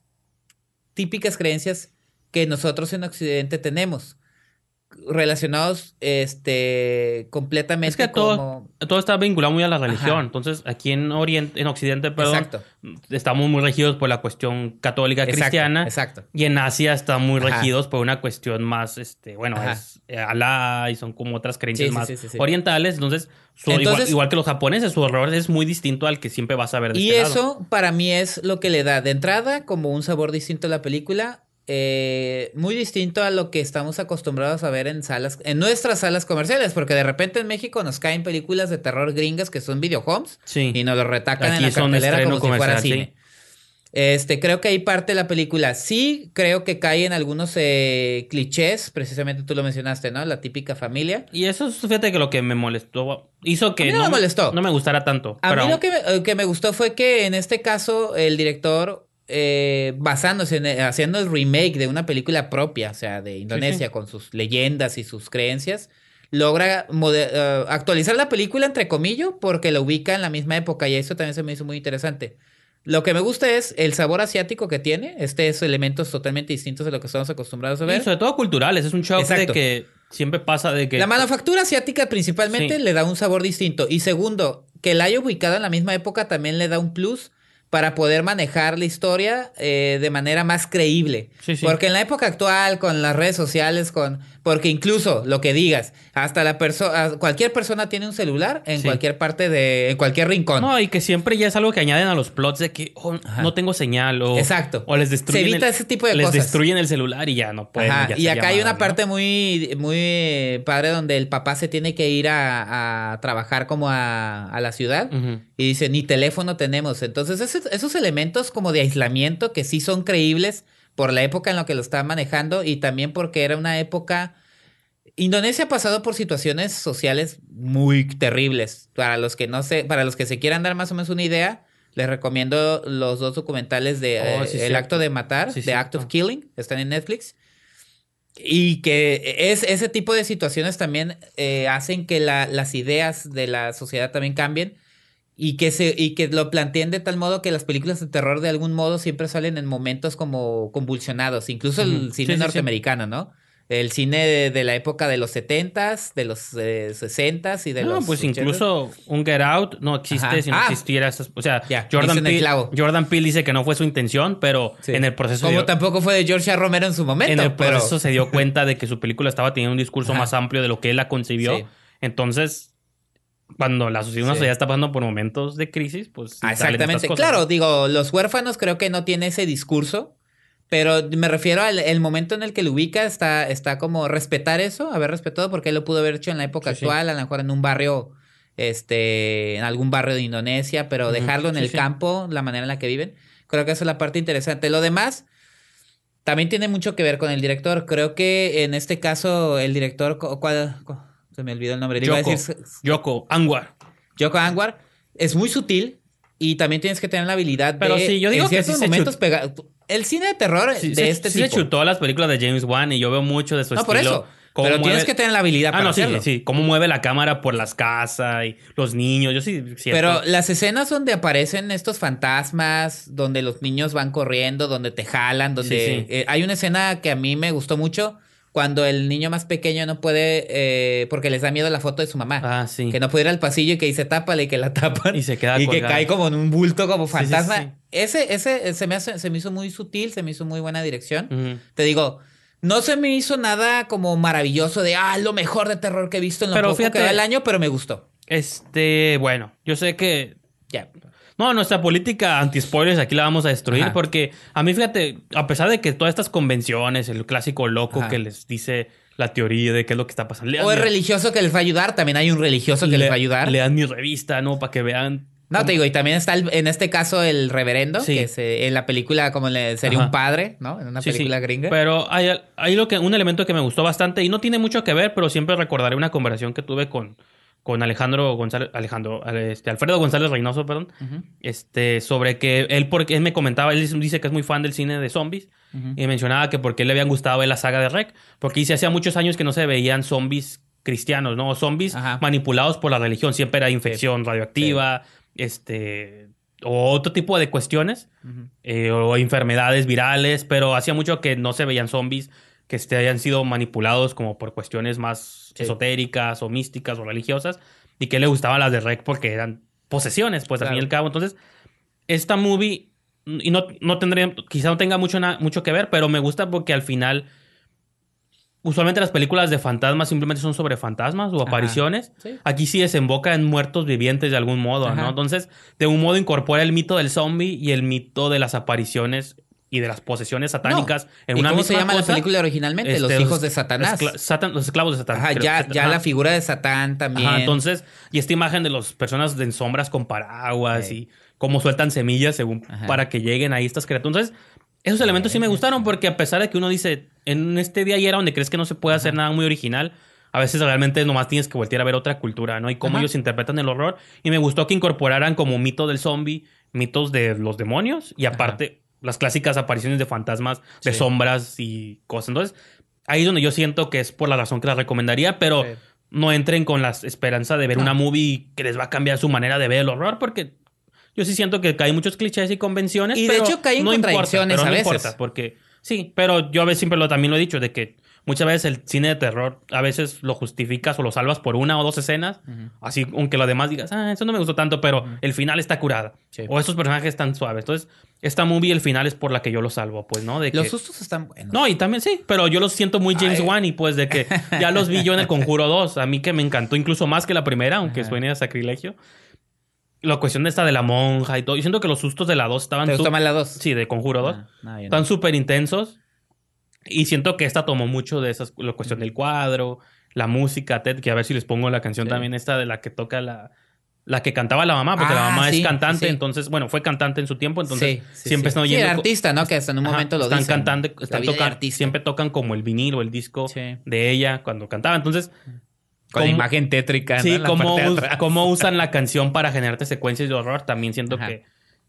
típicas creencias que nosotros en Occidente tenemos relacionados este completamente Es que todo, como todo está vinculado muy a la religión. Ajá. Entonces, aquí en Oriente, en Occidente, perdón, exacto estamos muy regidos por la cuestión católica exacto, cristiana. exacto Y en Asia están muy Ajá. regidos por una cuestión más, este, bueno, Ajá. es eh, Alá y son como otras creencias Sí, más sí, sí, sí. orientales. Entonces, su- Entonces- igual, igual que los japoneses, su horror es muy distinto al que siempre vas a ver de y este lado. eso para mí es lo que le da de entrada como un sabor distinto a la película eh, muy distinto a lo que estamos acostumbrados a ver en salas en nuestras salas comerciales porque de repente en México nos caen películas de terror gringas que son videohomes Sí. y nos lo retacan Aquí en la cartelera como si fuera cine. Este, creo que ahí parte la película. Sí, creo que cae en algunos eh, clichés, precisamente tú lo mencionaste, ¿no? La típica familia. Y eso, es, fíjate que lo que me molestó, hizo que A mí no me molestó. no me gustara tanto. A pero mí lo que me, eh, que me gustó fue que en este caso el director, eh, basándose en eh, haciendo el remake de una película propia, o sea, de Indonesia, sí. con sus leyendas y sus creencias, logra eh, actualizar la película entre comillas porque la ubica en la misma época y eso también se me hizo muy interesante. Lo que me gusta es el sabor asiático que tiene, este es elementos totalmente distintos de lo que estamos acostumbrados a ver. sobre todo culturales, es un shock de Exacto. que siempre pasa de que... La manufactura asiática principalmente Sí. le da un sabor distinto. Y segundo, que la haya ubicado en la misma época también le da un plus para poder manejar la historia eh, de manera más creíble. Sí, sí. Porque en la época actual, con las redes sociales, con porque incluso lo que digas, hasta la persona, cualquier persona tiene un celular en Sí. cualquier parte de, en cualquier rincón. No, y que siempre ya es algo que añaden a los plots de que oh, no tengo señal o... Exacto. O les destruyen Se evita el- ese tipo de les cosas. destruyen el celular y ya no pueden. Ajá, ya y acá hay una parte muy, muy padre donde el papá se tiene que ir a, a trabajar como a, a la ciudad y dice, ni teléfono tenemos. Entonces, esos, esos elementos como de aislamiento que sí son creíbles por la época en la que lo estaban manejando y también porque era una época... Indonesia ha pasado por situaciones sociales muy terribles. Para los que no se, para los que se quieran dar más o menos una idea, les recomiendo los dos documentales de Oh, eh, El acto de matar, Sí, The Act of. Killing, están en Netflix. Y que es, ese tipo de situaciones también eh, hacen que la- las ideas de la sociedad también cambien y que, se, y que lo planteen de tal modo que las películas de terror de algún modo siempre salen en momentos como convulsionados, incluso el cine Sí, sí, sí. norteamericano, ¿no? El cine de, de la época de los 70s, de los eh, 60s y de no, los pues 80s. incluso un Get Out no existe Ajá. si no Ah. existiera. esas- o sea, Jordan, Peele. Jordan Peele dice que no fue su intención, pero en el proceso... Como dio- tampoco fue de George. Romero en su momento, en el pero... proceso se dio cuenta de que su película estaba teniendo un discurso Ajá. más amplio de lo que él la concibió. Entonces, cuando la sociedad, una Sí. sociedad está pasando por momentos de crisis, pues... Ah, exactamente. cosas. Claro, digo, los huérfanos creo que no tiene ese discurso, pero me refiero al el momento en el que lo ubica, está, está como respetar eso, haber respetado, porque él lo pudo haber hecho en la época Sí, sí. actual, a lo mejor en un barrio, este, en algún barrio de Indonesia, pero dejarlo en el campo, la manera en la que viven, creo que esa es la parte interesante. Lo demás también tiene mucho que ver con el director. Creo que en este caso el director. Se me olvidó el nombre. Le iba a Yoko, decir Yoko, Anwar. Yoko Anwar es muy sutil y también tienes que tener la habilidad Pero de sí, yo digo en que sí se momentos pegar el cine de terror Sí, de se, este sí se tipo. chutó las películas de James Wan y yo veo mucho de su no, por eso. Pero tienes que tener la habilidad Ah, para no, sí, hacerlo. sí. Cómo mueve la cámara por las casas y los niños. Yo sí Pero las escenas donde aparecen estos fantasmas, donde los niños van corriendo, donde te jalan, donde Sí, sí. eh, hay una escena que a mí me gustó mucho cuando el niño más pequeño no puede eh, porque les da miedo la foto de su mamá. Ah, sí. Que no puede ir al pasillo y que dice tápale y que la (laughs) tapan. Y se queda Y que cae como en un bulto, como sí, fantasma. sí. Ese, ese se me, hace- se me hizo muy sutil, se me hizo muy buena dirección. Te digo, no se me hizo nada como maravilloso de, ah, lo mejor de terror que he visto en lo Pero poco fíjate- que va el año, pero me gustó. Este, bueno, yo sé que. No, nuestra política anti-spoilers aquí la vamos a destruir Ajá. porque a mí, fíjate, a pesar de que todas estas convenciones, el clásico loco Ajá. que les dice la teoría de qué es lo que está pasando. Lean O es mi- religioso que les va a ayudar. También hay un religioso que les le- va a ayudar. Lean mi revista, ¿no? Para que vean. No, te digo, y también está el- en este caso el reverendo, Sí. que se- en la película como le, sería Ajá. un padre, ¿no? En una Sí, sí. película gringa. Pero hay, hay lo que, un elemento que me gustó bastante y no tiene mucho que ver, pero siempre recordaré una conversación que tuve con, con Alejandro González, Alejandro, este, Alfredo González Reynoso, perdón, este, sobre que él, porque él me comentaba, él dice que es muy fan del cine de zombies y mencionaba que porque le habían gustado ver la saga de Rec, porque dice hacía muchos años que no se veían zombies cristianos, ¿no? O zombies Ajá. manipulados por la religión, siempre era infección radioactiva, este, o otro tipo de cuestiones eh, o enfermedades virales, pero hacía mucho que no se veían zombies que este, hayan sido manipulados como por cuestiones más Sí. esotéricas o místicas o religiosas y que le gustaban las de Rec porque eran posesiones, pues al fin y al Claro. cabo. Entonces, esta movie, y no, no tendría, quizá no tenga mucho, na- mucho que ver, pero me gusta porque al final, usualmente las películas de fantasmas simplemente son sobre fantasmas o apariciones. Sí. Aquí sí desemboca en muertos vivientes de algún modo, Ajá. ¿no? Entonces, de un modo incorpora el mito del zombie y el mito de las apariciones y de las posesiones satánicas en ¿Y una cómo misma se llama la película originalmente? Este, los hijos de Satanás. escla- Satan- los esclavos de Satán. Ajá, ya, ya ajá. la figura de Satán también. Ajá, entonces, y esta imagen de las personas en sombras con paraguas Sí. y cómo sueltan semillas según Ajá. para que lleguen ahí estas criaturas. Entonces, esos elementos sí me gustaron porque a pesar de que uno dice, en este día y era donde crees que no se puede hacer nada muy original, a veces realmente nomás tienes que voltear a ver otra cultura, ¿no? Y cómo ellos interpretan el horror. Y me gustó que incorporaran como mito del zombie, mitos de los demonios y aparte las clásicas apariciones de fantasmas, de Sí. sombras y cosas. Entonces, ahí es donde yo siento que es por la razón que la recomendaría, pero Sí. no entren con la esperanza de ver No. una movie que les va a cambiar su manera de ver el horror, porque yo sí siento que hay muchos clichés y convenciones. Y de hecho caen no importa, contradicciones pero a no veces. importa, porque sí, pero yo a veces siempre lo, también lo he dicho, de que muchas veces el cine de terror a veces lo justificas o lo salvas por una o dos escenas, así aunque lo demás digas, ah, eso no me gustó tanto, pero el final está curada. Sí. O esos personajes están suaves. Entonces, esta movie, el final es por la que yo lo salvo, pues, ¿no? De Los que- sustos están buenos. no, y también sí, pero yo los siento muy James. Wan y pues de que (laughs) ya los vi yo en el Conjuro 2. A mí que me encantó incluso más que la primera, aunque Ajá. suene a sacrilegio. La cuestión de esta de la monja y todo. Yo siento que los sustos de la 2 estaban... ¿Te su- gustó más la dos? Sí, de Conjuro 2. Ah, no, yo no. Están súper intensos. Y siento que esta tomó mucho de esas... La cuestión del cuadro, la música, Ted, que a ver si les pongo la canción Sí. también esta de la que toca la... La que cantaba la mamá, porque la Ah, mamá sí, es cantante, sí. entonces, bueno, fue cantante en su tiempo, entonces Sí, sí, siempre sí. están Sí, oyendo. era co- artista, ¿no? Que hasta en un Ajá, momento lo están dicen. cantando, están tocando, siempre tocan como el vinilo, el disco Sí. de ella cuando cantaba. Entonces, Con la imagen tétrica, ¿no? sí, la cómo, us- usan la canción para generarte secuencias de horror, también siento Ajá. que,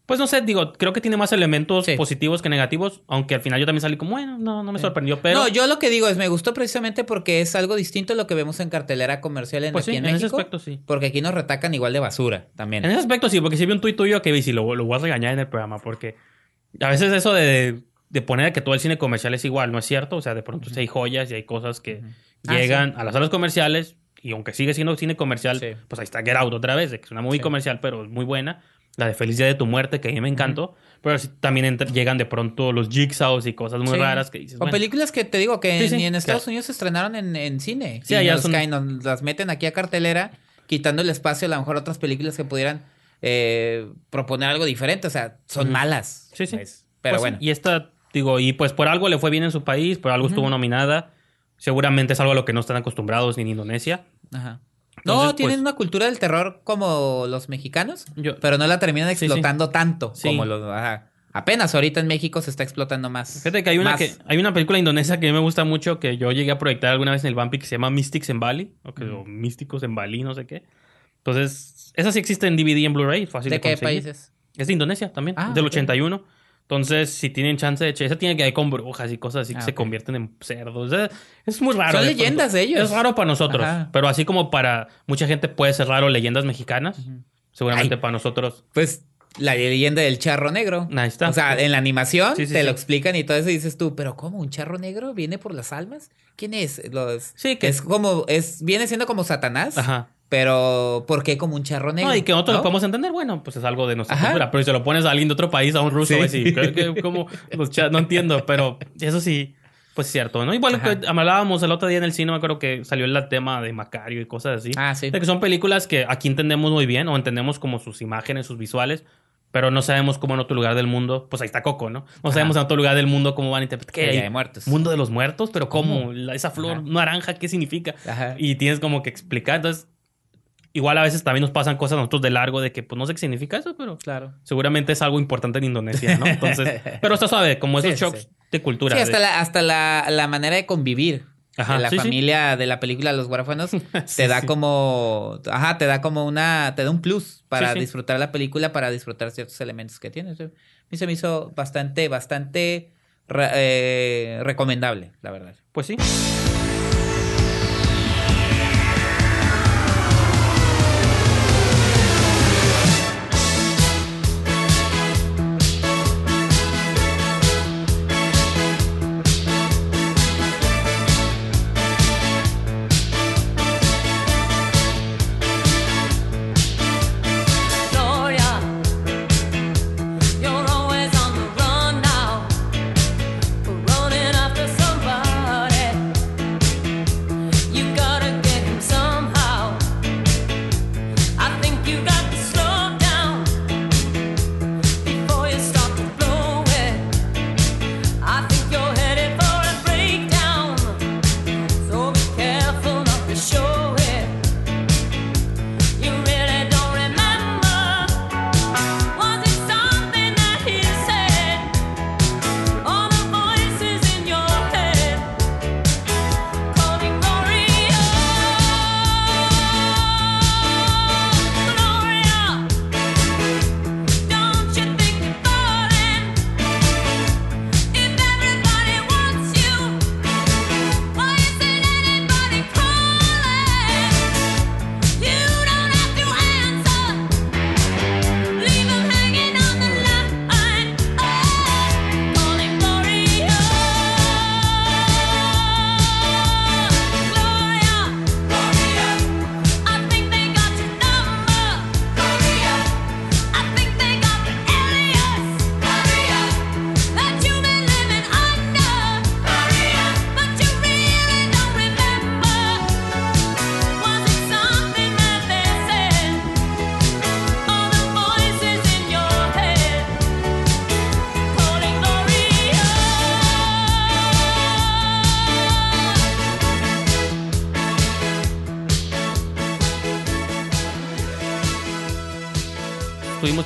pues no sé, digo, creo que tiene más elementos Sí. positivos que negativos, aunque al final yo también salí como, bueno, no, no me sorprendió, pero No, yo lo que digo es, me gustó precisamente porque es algo distinto a lo que vemos en cartelera comercial en, pues sí, aquí en, en, ese aspecto sí. Porque aquí nos retacan igual de basura también. En ese aspecto sí, porque si vi un tuit tuyo que vi, si lo, lo voy a regañar en el programa, porque a veces eso de, de poner que todo el cine comercial es igual, no es cierto, o sea, de pronto sí hay joyas y hay cosas que Ah, llegan a las salas comerciales y aunque sigue siendo cine comercial, Sí. pues ahí está Get Out otra vez, que es una muy Sí. comercial, pero es muy buena. La de Feliz Día de tu Muerte, que a mí me encantó. Pero también entra- llegan de pronto los jigsaws y cosas muy Sí. raras que dices. O bueno, películas que te digo que Sí, sí, ni en Estados claro. Unidos se estrenaron en, en cine. Sí, y allá nos son- caen, nos las meten aquí a cartelera, quitando el espacio a lo mejor a otras películas que pudieran eh, proponer algo diferente. O sea, son malas. Sí, sí. pues. Pero pues, bueno. Y esta, digo, y pues por algo le fue bien en su país, por algo estuvo nominada. Seguramente es algo a lo que no están acostumbrados ni en Indonesia. Ajá. Entonces, no, tienen pues- una cultura del terror como los mexicanos, Yo- pero no la terminan Sí, sí. explotando tanto Sí. como los... ajá. Apenas ahorita en México se está explotando más. Fíjate que hay una, más. que hay una película indonesia que a mí me gusta mucho que yo llegué a proyectar alguna vez en el Vampi que se llama Mystics en Bali, o, que, o Místicos en Bali, no sé qué. Entonces, esa sí existe en DVD y en Blu-ray, fácil de, ¿De qué conseguir. países? Es de Indonesia también, Ah, del ok. 81. Entonces, si tienen chance de echar, esa tiene que ver con brujas y cosas así que Ah, se convierten en cerdos. Es, es muy raro. Son de leyendas pronto. de ellos. Es raro para nosotros, Ajá. pero así como para mucha gente puede ser raro leyendas mexicanas, seguramente Ay. para nosotros. Pues la leyenda del charro negro. Ahí está. O sea, en la animación Sí, sí, te sí. lo explican y todo eso y dices tú, pero ¿cómo? ¿Un charro negro viene por las almas? ¿Quién es? Los... Sí, que- Es como, es, viene siendo como Satanás, Ajá. Pero ¿por qué como un charro negro? No, y que nosotros ¿No? lo podemos entender, bueno, pues es algo de nuestra Ajá. cultura. Pero si se lo pones a alguien de otro país, a un ruso, Sí. va a decir, ¿qué- qué- cómo los? No entiendo, pero eso sí, pues es cierto, ¿no? Igual Ajá. que hablábamos el otro día en el cine, me acuerdo que salió el tema de Macario y cosas así. Ah, sí. De que son películas que aquí entendemos muy bien o entendemos como sus imágenes, sus visuales, pero no sabemos cómo en otro lugar del mundo, pues ahí está Coco, ¿no? No sabemos en otro lugar del mundo cómo van a interpretar. ¿Qué hay? de Muertos. Mundo de los muertos, pero ¿cómo? ¿Cómo? Esa flor Ajá. naranja, ¿qué significa? Ajá. Y tienes como que explicar. Entonces, igual a veces también nos pasan cosas a nosotros de largo de que, pues no sé qué significa eso, pero Claro. seguramente es algo importante en Indonesia, ¿no? Entonces, (laughs) pero está suave, como esos Sí, shocks sí. de cultura. Sí, hasta, de- la, hasta la, la manera de convivir Ajá, de la sí, familia de la película Los Huérfanos (laughs) te da como, ajá, te da como una, te da un plus para disfrutar la película, para disfrutar ciertos elementos que tiene. A mí se me hizo bastante, bastante re- eh, recomendable, la verdad. Pues sí.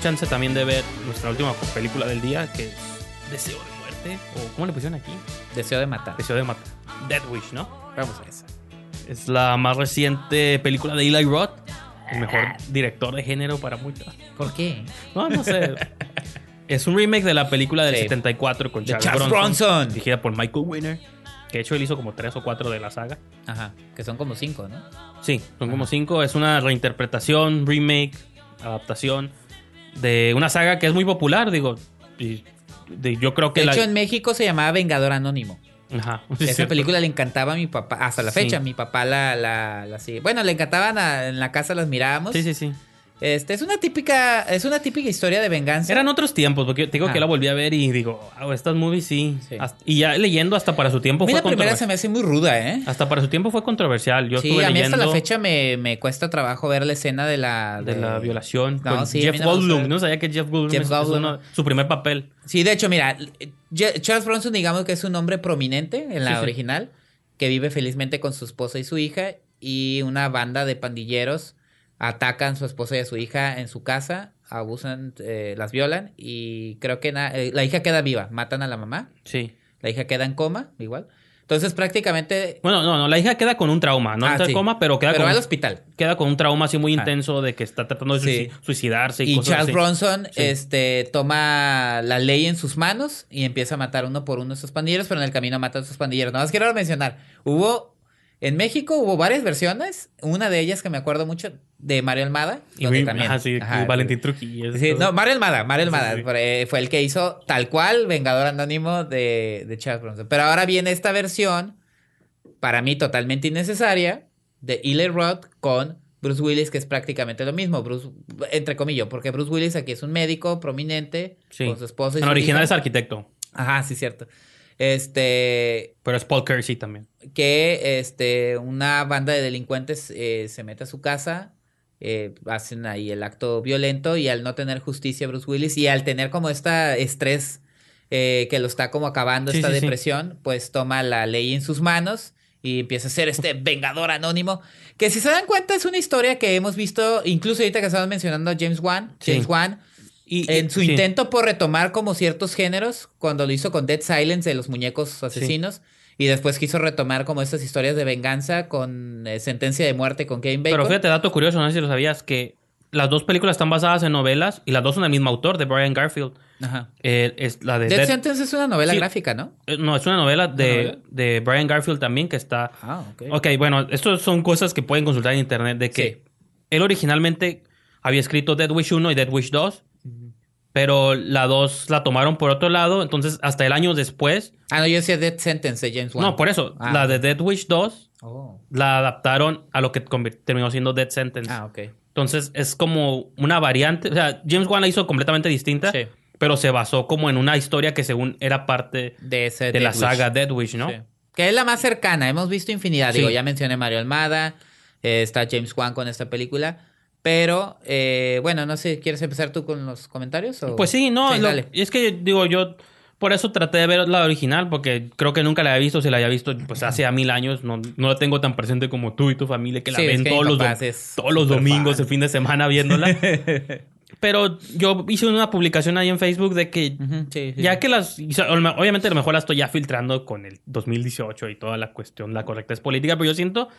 Chance también de ver nuestra última película del día, que es Deseo de Muerte, o ¿cómo le pusieron aquí? Deseo de matar. Deseo de Matar. Dead Wish, ¿no? Vamos a esa. Es la más reciente película de Eli Roth, el mejor director de género para muchos. ¿Por qué? No, no sé. (laughs) es un remake de la película del Sí. 74 con Charles, Charles Bronson, Bronson. dirigida por Michael Winner. Que de hecho él hizo como tres o cuatro de la saga. Ajá, que son como cinco, ¿no? Sí, son como cinco. Es una reinterpretación, remake, adaptación de una saga que es muy popular, digo. y de- yo creo que De la. hecho, en México se llamaba Vengador Anónimo. Ajá, (laughs) sí, Esa cierto. película le encantaba a mi papá, hasta la Sí. fecha, mi papá la, la, la sigue. Bueno, le encantaban a- en la casa, las mirábamos. Sí, sí, sí. Este, es una típica, es una típica historia de venganza. Eran otros tiempos, porque te digo que la volví a ver y digo, wow, estas movies sí. Sí. Hasta- y ya leyendo hasta para su tiempo fue la primera controversial. se me hace muy ruda, ¿eh? Hasta para su tiempo fue controversial. Yo sí, estuve a mí leyendo hasta la fecha me, me cuesta trabajo ver la escena de la... de la violación No, con sí, Jeff no Goldblum. No sabía que Jeff Goldblum Jeff Goldblum. uno- su primer papel. Sí, de hecho, mira, Charles Bronson, digamos que es un hombre prominente en la sí. original, que vive felizmente con su esposa y su hija, y una banda de pandilleros atacan a su esposa y a su hija en su casa, abusan, eh, las violan, y creo que eh, la hija queda viva, matan a la mamá, Sí. la hija queda en coma, igual. Entonces, prácticamente... Bueno, no, no, la hija queda con un trauma, no Ah, está en coma, pero queda pero con va al hospital. queda con un trauma así muy Ah. intenso de que está tratando de Sí. suicidarse y, Y cosas Charles así. Bronson Sí. este, toma la ley en sus manos y empieza a matar uno por uno a esos pandilleros, pero en el camino mata a esos pandilleros. Nada más quiero mencionar, hubo, en México hubo varias versiones, una de ellas que me acuerdo mucho, de Mario Almada. Y, donde también- ajá, sí, ajá, Valentín Trujillo. Sí, no, Mario Almada, Mario Almada sí. fue, fue el que hizo tal cual Vengador Anónimo de, de Charles Bronson. Pero ahora viene esta versión, para mí totalmente innecesaria, de Eli Roth con Bruce Willis, que es prácticamente lo mismo, Bruce, entre comillas, porque Bruce Willis aquí es un médico prominente Sí. con su esposa y En su original hija. es arquitecto, Ajá, sí, cierto. Este, pero es Paul Kersey también. que este, una banda de delincuentes eh, se mete a su casa, eh, hacen ahí el acto violento y al no tener justicia Bruce Willis y al tener como esta estrés eh, que lo está como acabando Sí, esta sí, sí. depresión, pues toma la ley en sus manos y empieza a ser este (laughs) vengador anónimo. Que si se dan cuenta es una historia que hemos visto, incluso ahorita que estaban mencionando a James Wan. James Wan, Y, en su sí. intento por retomar como ciertos géneros, cuando lo hizo con Dead Silence de los muñecos asesinos, y después quiso retomar como estas historias de venganza con eh, Sentencia de Muerte con Kevin Bacon. Pero fíjate, dato curioso, no sé si lo sabías, que las dos películas están basadas en novelas y las dos son del mismo autor, de Brian Garfield. Ajá. Eh, es la de Dead Dead- Sentence es una novela Sí. gráfica, ¿no? eh, No, es una novela de, novela? de Brian Garfield también que está... Ah, ok. Ok, bueno, estas son cosas que pueden consultar en internet de que Sí. él originalmente había escrito Dead Wish 1 y Dead Wish 2, pero la 2 la tomaron por otro lado, entonces hasta el año después... Ah, no, yo decía Dead Sentence de James Wan. No, por eso, Ah. la de Dead Wish 2 Oh. la adaptaron a lo que terminó siendo Dead Sentence. Ah, ok. Entonces es como una variante. O sea, James Wan la hizo completamente distinta, Sí. pero se basó como en una historia que según era parte De, ese de la Wish. saga Dead Wish, ¿no? Sí. Que es la más cercana. Hemos visto infinidad. Sí. Digo, ya mencioné Mario Almada. eh, está James Wan con esta película. Pero, eh, bueno, no sé, ¿quieres empezar tú con los comentarios? o- Pues sí, no, Sí, lo- es que digo yo, por eso traté de ver la original, porque creo que nunca la había visto, si la había visto pues hace mil años, no, no la tengo tan presente como tú y tu familia, que la Sí, es ven que todos, los, todos los domingos, fan. el fin de semana viéndola. (laughs) Pero yo hice una publicación ahí en Facebook de que Ujú, sí, sí. Ya que las. Obviamente, a lo mejor la estoy ya filtrando con el 2018 y toda la cuestión, la correcta es política, pero yo siento.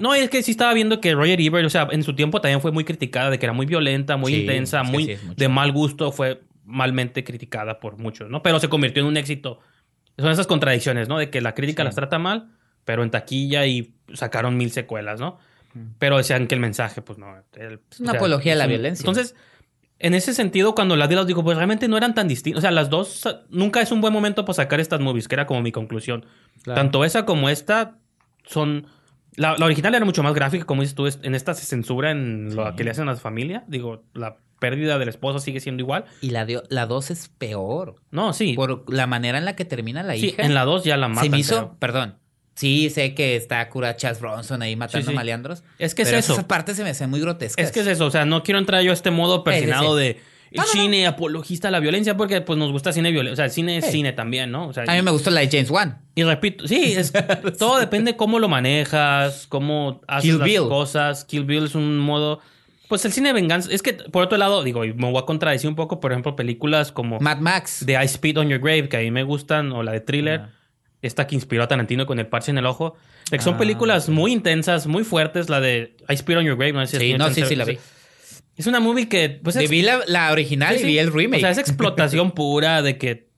No, es que sí estaba viendo que Roger Ebert, o sea, en su tiempo también fue muy criticada, de que era muy violenta, muy Sí, intensa, muy sí de mal gusto, fue malmente criticada por muchos, ¿no? Pero se convirtió en un éxito. Son esas contradicciones, ¿no? De que la crítica Sí. las trata mal, pero en taquilla y sacaron mil secuelas, ¿no? Pero decían que el mensaje, pues no. el- Es una apología a la violencia. Entonces, en ese sentido, cuando las di, las digo, pues realmente no eran tan distintas. O sea, las dos, nunca es un buen momento para sacar estas movies, que era como mi conclusión. Claro. Tanto esa como esta son. La, la original era mucho más gráfica, como dices tú, en esta se censura en lo que le hacen a la familia. Digo, la pérdida del esposo sigue siendo igual. Y la, de- la 2 es peor. No, sí. Por la manera en la que termina la sí, hija. en la 2 ya la matan. Se me hizo, creo. perdón. Sí, sé que está cura Chas Bronson ahí matando Sí, sí. maleandros. Es que es pero eso. Esas partes se me hacen muy grotescas. Es que es eso, o sea, no quiero entrar yo a este modo persinado de No, no, no. cine apologista a la violencia, porque pues nos gusta cine violento. O sea, el cine es cine también, ¿no? O sea, A mí me gustó la de James Wan. Y repito, sí, es, (laughs) todo depende cómo lo manejas, cómo haces Kill las Bill. cosas. Kill Bill es un modo. Pues el cine de venganza. Es que, por otro lado, digo, y me voy a contradecir un poco, por ejemplo, películas como Mad Max. The I Spit on Your Grave, que a mí me gustan, o la de Thriller, Ah. esta que inspiró a Tarantino con el parche en el ojo. De que son Ah, películas muy intensas, muy fuertes, la de I Spit on Your Grave. No sé si Sí, no, sí, sí, la vi. Es una movie que. Pues, es- vi la, la original Sí, y vi sí. el remake. O sea, es explotación (laughs) pura de que.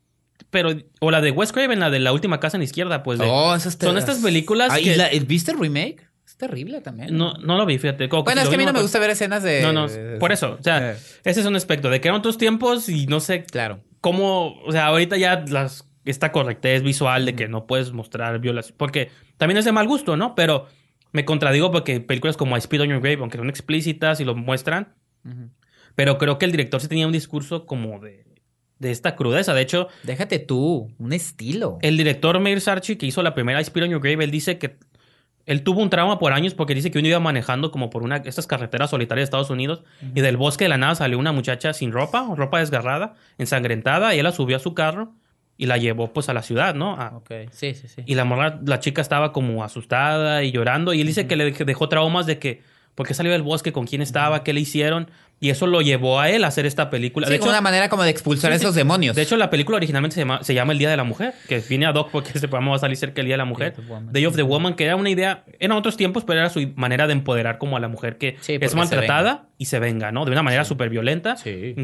Pero. O la de Wes Craven, la de la última casa en la izquierda, pues. De, Oh, esas te- son estas películas Ah, ¿y que- la- ¿Viste el remake? Es terrible también. No, no lo vi, fíjate. Como Bueno, es que a mí no me gusta ver escenas de... No, no, por eso. O sea, Eh. ese es un aspecto de que eran otros tiempos y no sé Claro. cómo. O sea, ahorita ya las, esta correctez visual de que no puedes mostrar violación. Porque también es de mal gusto, ¿no? Pero me contradigo porque películas como I Spit on Your Grave, aunque son explícitas y lo muestran, Pero creo que el director sí tenía un discurso como de, de esta crudeza. De hecho, Déjate tú, un estilo. el director Meir Sarchi, que hizo la primera I Spit on Your Grave, él dice que él tuvo un trauma por años porque dice que uno iba manejando como por una estas carreteras solitarias de Estados Unidos y del bosque de la nada salió una muchacha sin ropa, ropa desgarrada, ensangrentada, y él la subió a su carro y la llevó pues a la ciudad, ¿no? A- Ok, sí, sí, sí. y la morra, la chica estaba como asustada y llorando y él dice que le dej- dejó traumas de que por qué salió del bosque, con quién estaba, qué le hicieron y eso lo llevó a él a hacer esta película. Sí, de hecho, una manera como de expulsar Sí, a esos demonios. de hecho, la película originalmente se llama, se llama El Día de la Mujer, que viene a Doc porque (laughs) este programa va a salir cerca del Día de la Mujer. Day of the Woman. Day of the Woman, que era una idea, eran otros tiempos, pero era su manera de empoderar como a la mujer que Sí, es se maltratada y se venga, ¿no? De una manera súper violenta. Sí.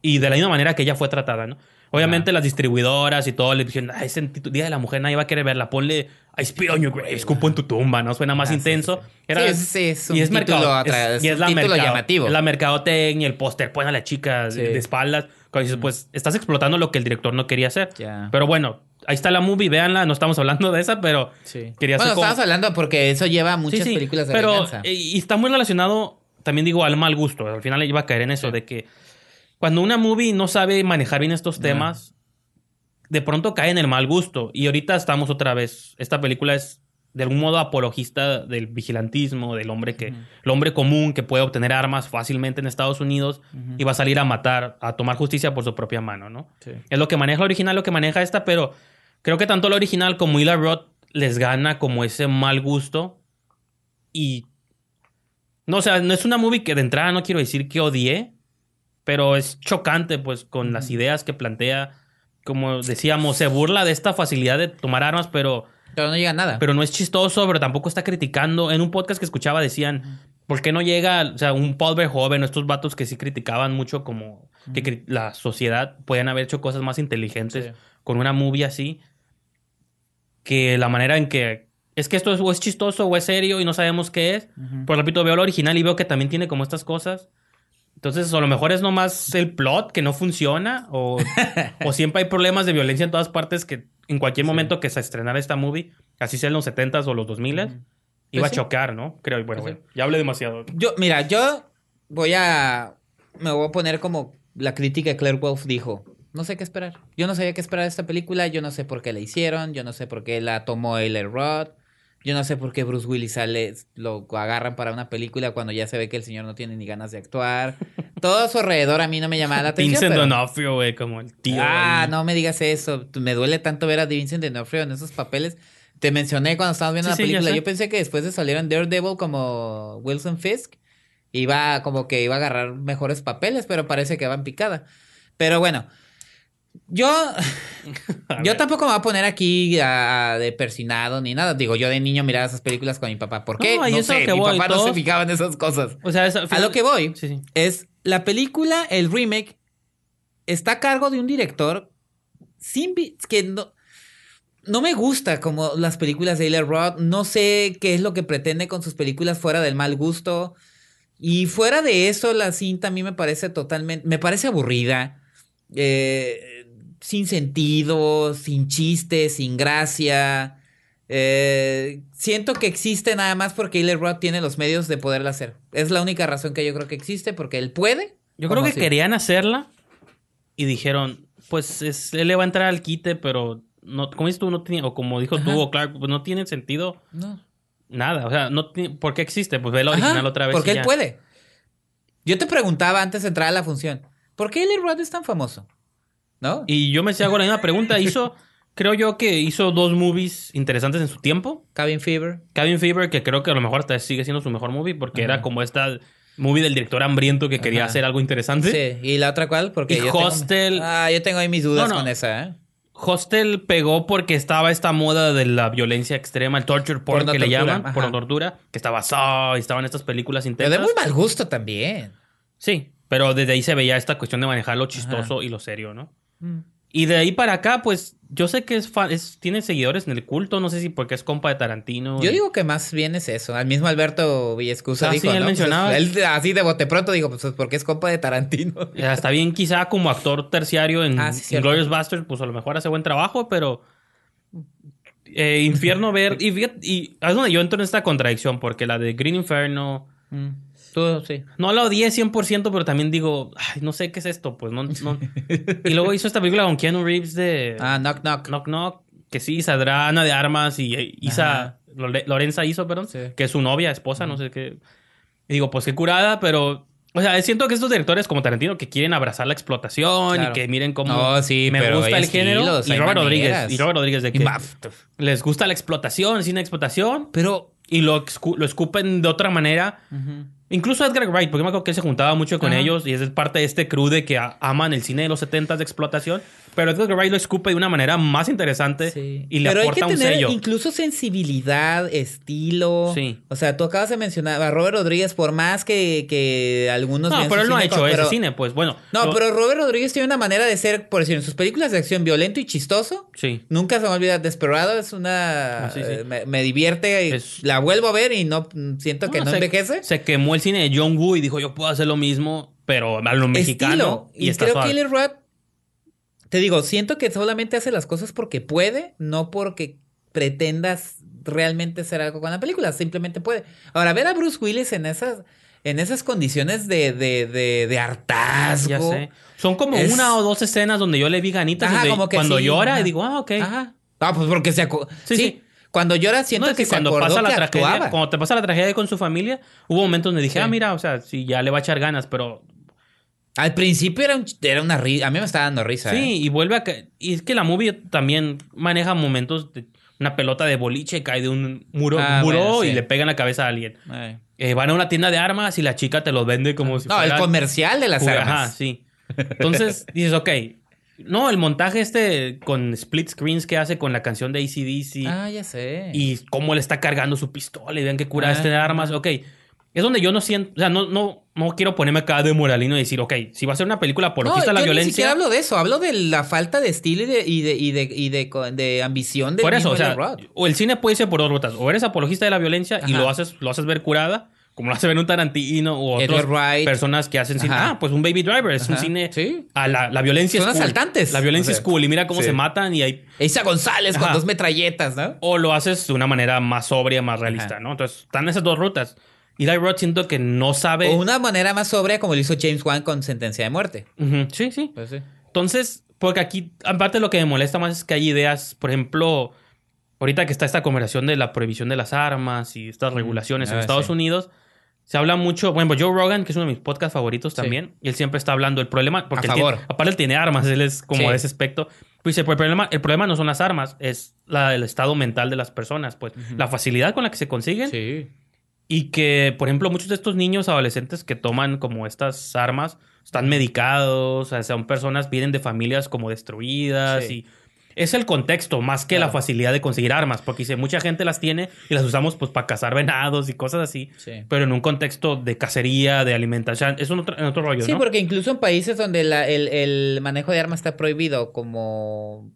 Y de la misma manera que ella fue tratada, ¿no? Obviamente las distribuidoras y todo le dijeron, ah, ese Día de la Mujer nadie va a querer verla, ponle I spit on your grave, escupo en tu tumba, ¿no? Suena más Ah, intenso. Era- Sí, sí, es un y es título mercado- es- y es la título mercado- llamativo. La mercadotecnia, el póster, pone a la chica Sí. de espaldas. Cuando dices, pues, estás explotando lo que el director no quería hacer. Ya. Pero bueno, ahí está la movie, véanla, no estamos hablando de esa, pero Sí. quería bueno, como- estamos hablando porque eso lleva a muchas Sí, sí, películas de pero, venganza. eh, Y está muy relacionado, también digo, al mal gusto. Al final le iba a caer en eso, de que cuando una movie no sabe manejar bien estos temas, de pronto cae en el mal gusto. Y ahorita estamos otra vez. Esta película es de algún modo apologista del vigilantismo, del hombre que, el hombre común que puede obtener armas fácilmente en Estados Unidos y va a salir a matar, a tomar justicia por su propia mano, ¿no? Sí. Es lo que maneja la original, lo que maneja esta, pero creo que tanto la original como Eli Roth les gana como ese mal gusto y no, o sea, no es una movie que de entrada no quiero decir que odié, pero es chocante, pues, con las ideas que plantea. Como decíamos, se burla de esta facilidad de tomar armas, pero, Pero no llega a nada. pero no es chistoso, pero tampoco está criticando. En un podcast que escuchaba decían, ¿por qué no llega, o sea, un Paul Verhoeven, estos vatos que sí criticaban mucho como que la sociedad podían haber hecho cosas más inteligentes Sí. con una movie así? Que la manera en que es que esto es, o es chistoso o es serio y no sabemos qué es. Por repito, veo la original y veo que también tiene como estas cosas. Entonces, a lo mejor es nomás el plot que no funciona o, (laughs) o siempre hay problemas de violencia en todas partes que en cualquier momento que se estrenara esta movie, así sea en los 70s o los 2000s, iba Pues a sí. chocar, ¿no? Creo. Bueno, Pues bueno, ya hablé demasiado. Yo, mira, yo voy a. Me voy a poner como la crítica de Claire Wolf dijo. No sé qué esperar. Yo no sabía qué esperar de esta película. Yo no sé por qué la hicieron. Yo no sé por qué la tomó Eli Roth. Yo no sé por qué Bruce Willis sale, lo agarran para una película cuando ya se ve que el señor no tiene ni ganas de actuar. (laughs) Todo a su alrededor a mí no me llamaba la atención. Vincent pero- D'Onofrio, güey, como el tío. Ah, ahí. no me digas eso. Me duele tanto ver a Vincent D'Onofrio en esos papeles. Te mencioné cuando estábamos viendo Sí, la sí, película. Yo pensé que después de salir en Daredevil como Wilson Fisk, iba como que iba a agarrar mejores papeles, pero parece que va en picada. Pero bueno, yo, (laughs) yo tampoco me voy a poner aquí a- a de persinado ni nada. Digo, yo de niño miraba esas películas con mi papá. ¿Por qué? No, sé, mi voy, papá no se fijaba en esas cosas. O sea, es- A lo que voy Sí, sí. es la película, el remake, está a cargo de un director sin que no, no me gusta como las películas de Eli Roth. No sé qué es lo que pretende con sus películas fuera del mal gusto. Y fuera de eso, la cinta a mí me parece totalmente, me parece aburrida. Eh, sin sentido, sin chiste, sin gracia. Eh, siento que existe nada más porque Eli Roth tiene los medios de poderla hacer. Es la única razón que yo creo que existe, porque él puede. Yo ¿Cómo creo que así? querían hacerla y dijeron, pues es- él le va a entrar al quite, pero no, como dices tú, no tiene, o como dijo tú o Clark, pues no tiene sentido No. nada. O sea, no tiene- ¿por qué existe? Pues ve la Ajá, original otra vez. Porque él ya. puede. Yo te preguntaba antes de entrar a la función, ¿por qué Eli Roth es tan famoso? ¿No? Y yo me hago la misma pregunta. Hizo, (laughs) creo yo que hizo dos movies interesantes en su tiempo. Cabin Fever. Cabin Fever, que creo que a lo mejor hasta sigue siendo su mejor movie, porque Ajá. era como esta movie del director hambriento que quería Ajá. hacer algo interesante. Sí. ¿Y la otra cuál? Porque Y yo tengo- Hostel. Ah, yo tengo ahí mis dudas No, no. con esa, ¿eh? Hostel pegó porque estaba esta moda de la violencia extrema, el torture porn Porno que le tortura, llaman, ajá. por tortura, que estaba Saw y estaban estas películas Pero intensas. de muy mal gusto también. Sí, pero desde ahí se veía esta cuestión de manejar lo chistoso y lo serio, ¿no? Y de ahí para acá, pues yo sé que es, fa- es tiene seguidores en el culto, no sé si porque es compa de Tarantino. Yo y- digo que más bien es eso. Al mismo Alberto Villescusa Ah, dijo, sí, él ¿no? Pues mencionaba. es- él así de bote pronto dijo, pues porque es compa de Tarantino. (laughs) Está bien quizá como actor terciario en, Ah, sí, cierto. Glorious Bastards, pues a lo mejor hace buen trabajo, pero eh, infierno ver y, y es donde yo entro en esta contradicción porque la de Green Inferno Mm. Sí. no la odié 100%, pero también digo, ay, no sé qué es esto, pues no, no. (laughs) Y luego hizo esta película con Keanu Reeves de Ah, knock knock. Knock Knock, que sí saldrá Ana de Armas y eh, Isa. Lore- Lorenza hizo, perdón, Sí. que es su novia, esposa, no sé qué. Y digo, pues qué curada, pero o sea, siento que estos directores como Tarantino que quieren abrazar la explotación Claro. y que miren cómo No, sí, me pero gusta el género estilos, y Robert Rodríguez y Robert Rodríguez de que les gusta la explotación, de explotación Pero y lo, lo escupen de otra manera. Incluso Edgar Wright, porque me acuerdo que se juntaba mucho con ellos y es parte de este crew de que aman el cine de los 70 de explotación. Pero Edgar Wright lo escupe de una manera más interesante Sí. y le Pero hay aporta que un tener sello. incluso sensibilidad, estilo. Sí. O sea, tú acabas de mencionar a Robert Rodríguez, por más que, que algunos. No, pero él no ha hecho ese pero- cine, pues bueno. No, lo- pero Robert Rodríguez tiene una manera de ser, por decir, en sus películas de acción violento y chistoso. Sí. Nunca se me olvida Desperado, es una... Ah, sí, sí. eh, Me, me divierte, y Es- la vuelvo a ver y no siento que no, se, envejece. Se quemó el cine de John Woo y dijo, yo puedo hacer lo mismo, pero a lo mexicano. Estilo. Y, Y, está creo suave. que Eli Roth, te digo, siento que solamente hace las cosas porque puede, no porque pretendas realmente hacer algo con la película, simplemente puede. Ahora, ver a Bruce Willis en esas, en esas condiciones de, de, de, de hartazgo. Ya sé. Son como Es- una o dos escenas donde yo le vi ganitas Ajá, como que cuando sí, llora ajá. y digo, ah, ok. Ajá. Ah, pues porque se... Sí, sí. Cuando llora, siento No, es que, que se cuando acordó pasa la que tragedia, actuaba. cuando te pasa la tragedia con su familia, hubo momentos donde dije, Sí. ah, mira, o sea, sí, ya le va a echar ganas, pero Al principio era, un- era una risa. A mí me estaba dando risa. sí, ¿eh? y vuelve a y es que la movie también maneja momentos de una pelota de boliche cae de un muro, Ah, muro bueno, sí. y le pega en la cabeza a alguien. Eh, van a una tienda de armas y la chica te los vende como si No, el fueran- comercial de las armas. Ajá, sí. Entonces (laughs) dices, ok. No, el montaje este con split screens que hace con la canción de ACDC Ah, ya sé. y cómo le está cargando su pistola y vean qué cura Ah. este de armas. Ok. Es donde yo no siento, o sea, no, no, no quiero ponerme acá de moralino y decir, ok, si va a ser una película no, apologista a la yo ni violencia. siquiera hablo de eso. Hablo de la falta de estilo y de, y de, y de, y de, de ambición del Por eso, o sea, o el cine puede irse por dos rutas. O eres apologista de la violencia y lo haces, lo haces ver curada, como lo hace ver un Tarantino o otras Wright. personas que hacen cine. Ajá. Ah, pues un Baby Driver es un cine. Sí. A la, la violencia Son es cool. asaltantes. La violencia O sea, es cool y mira cómo sí. se matan y hay. Isa González con dos metralletas, ¿no? O lo haces de una manera más sobria, más realista, Ajá. ¿no? Entonces, están esas dos rutas. Eli Roth siento que no sabe. O una manera más sobria como lo hizo James Wan con Sentencia de Muerte. Sí, sí. Pues sí. Entonces, porque aquí, aparte lo que me molesta más es que hay ideas, por ejemplo, ahorita que está esta conversación de la prohibición de las armas y estas regulaciones en ah, Estados sí. Unidos, se habla mucho, bueno, Joe Rogan, que es uno de mis podcasts favoritos también, y él siempre está hablando del problema, porque A él tiene- aparte él tiene armas, él es como Sí. de ese aspecto. Pues dice, pues el problema, el problema no son las armas, es la- el estado mental de las personas, pues la facilidad con la que se consiguen Sí. y que, por ejemplo, muchos de estos niños adolescentes que toman como estas armas están medicados, o sea, son personas, vienen de familias como destruidas Sí. y es el contexto más que la facilidad de conseguir armas, porque dice, mucha gente las tiene y las usamos pues para cazar venados y cosas así, Sí. pero en un contexto de cacería, de alimentación, es un otro, en otro rollo, Sí, ¿no? porque incluso en países donde la- el, el manejo de armas está prohibido, como,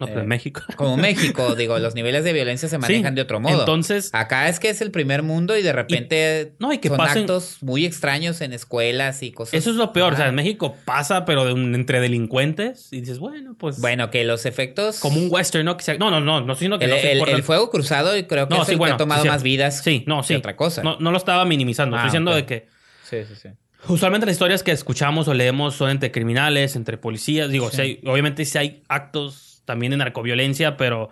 No, pero eh, en México. (laughs) como México, digo, los niveles de violencia se manejan Sí, de otro modo. Entonces, Acá es que es el primer mundo y de repente no, y que son pasen- actos muy extraños en escuelas y cosas. eso es lo peor, o sea, en México pasa, pero de un- entre delincuentes y dices, bueno, pues Bueno, que los efectos... como un western, ¿no? Que sea- no, no, no, no diciendo que el, no se el- importan- el fuego cruzado y creo que No, es sí, el bueno, que ha tomado sí, más vidas Sí, no, sí. que otra cosa. No, no lo estaba minimizando. Ah, Estoy diciendo ok. de que Sí, sí, sí. usualmente las historias que escuchamos o leemos son entre criminales, entre policías. Digo, sí hay- obviamente sí hay actos también de narcoviolencia, pero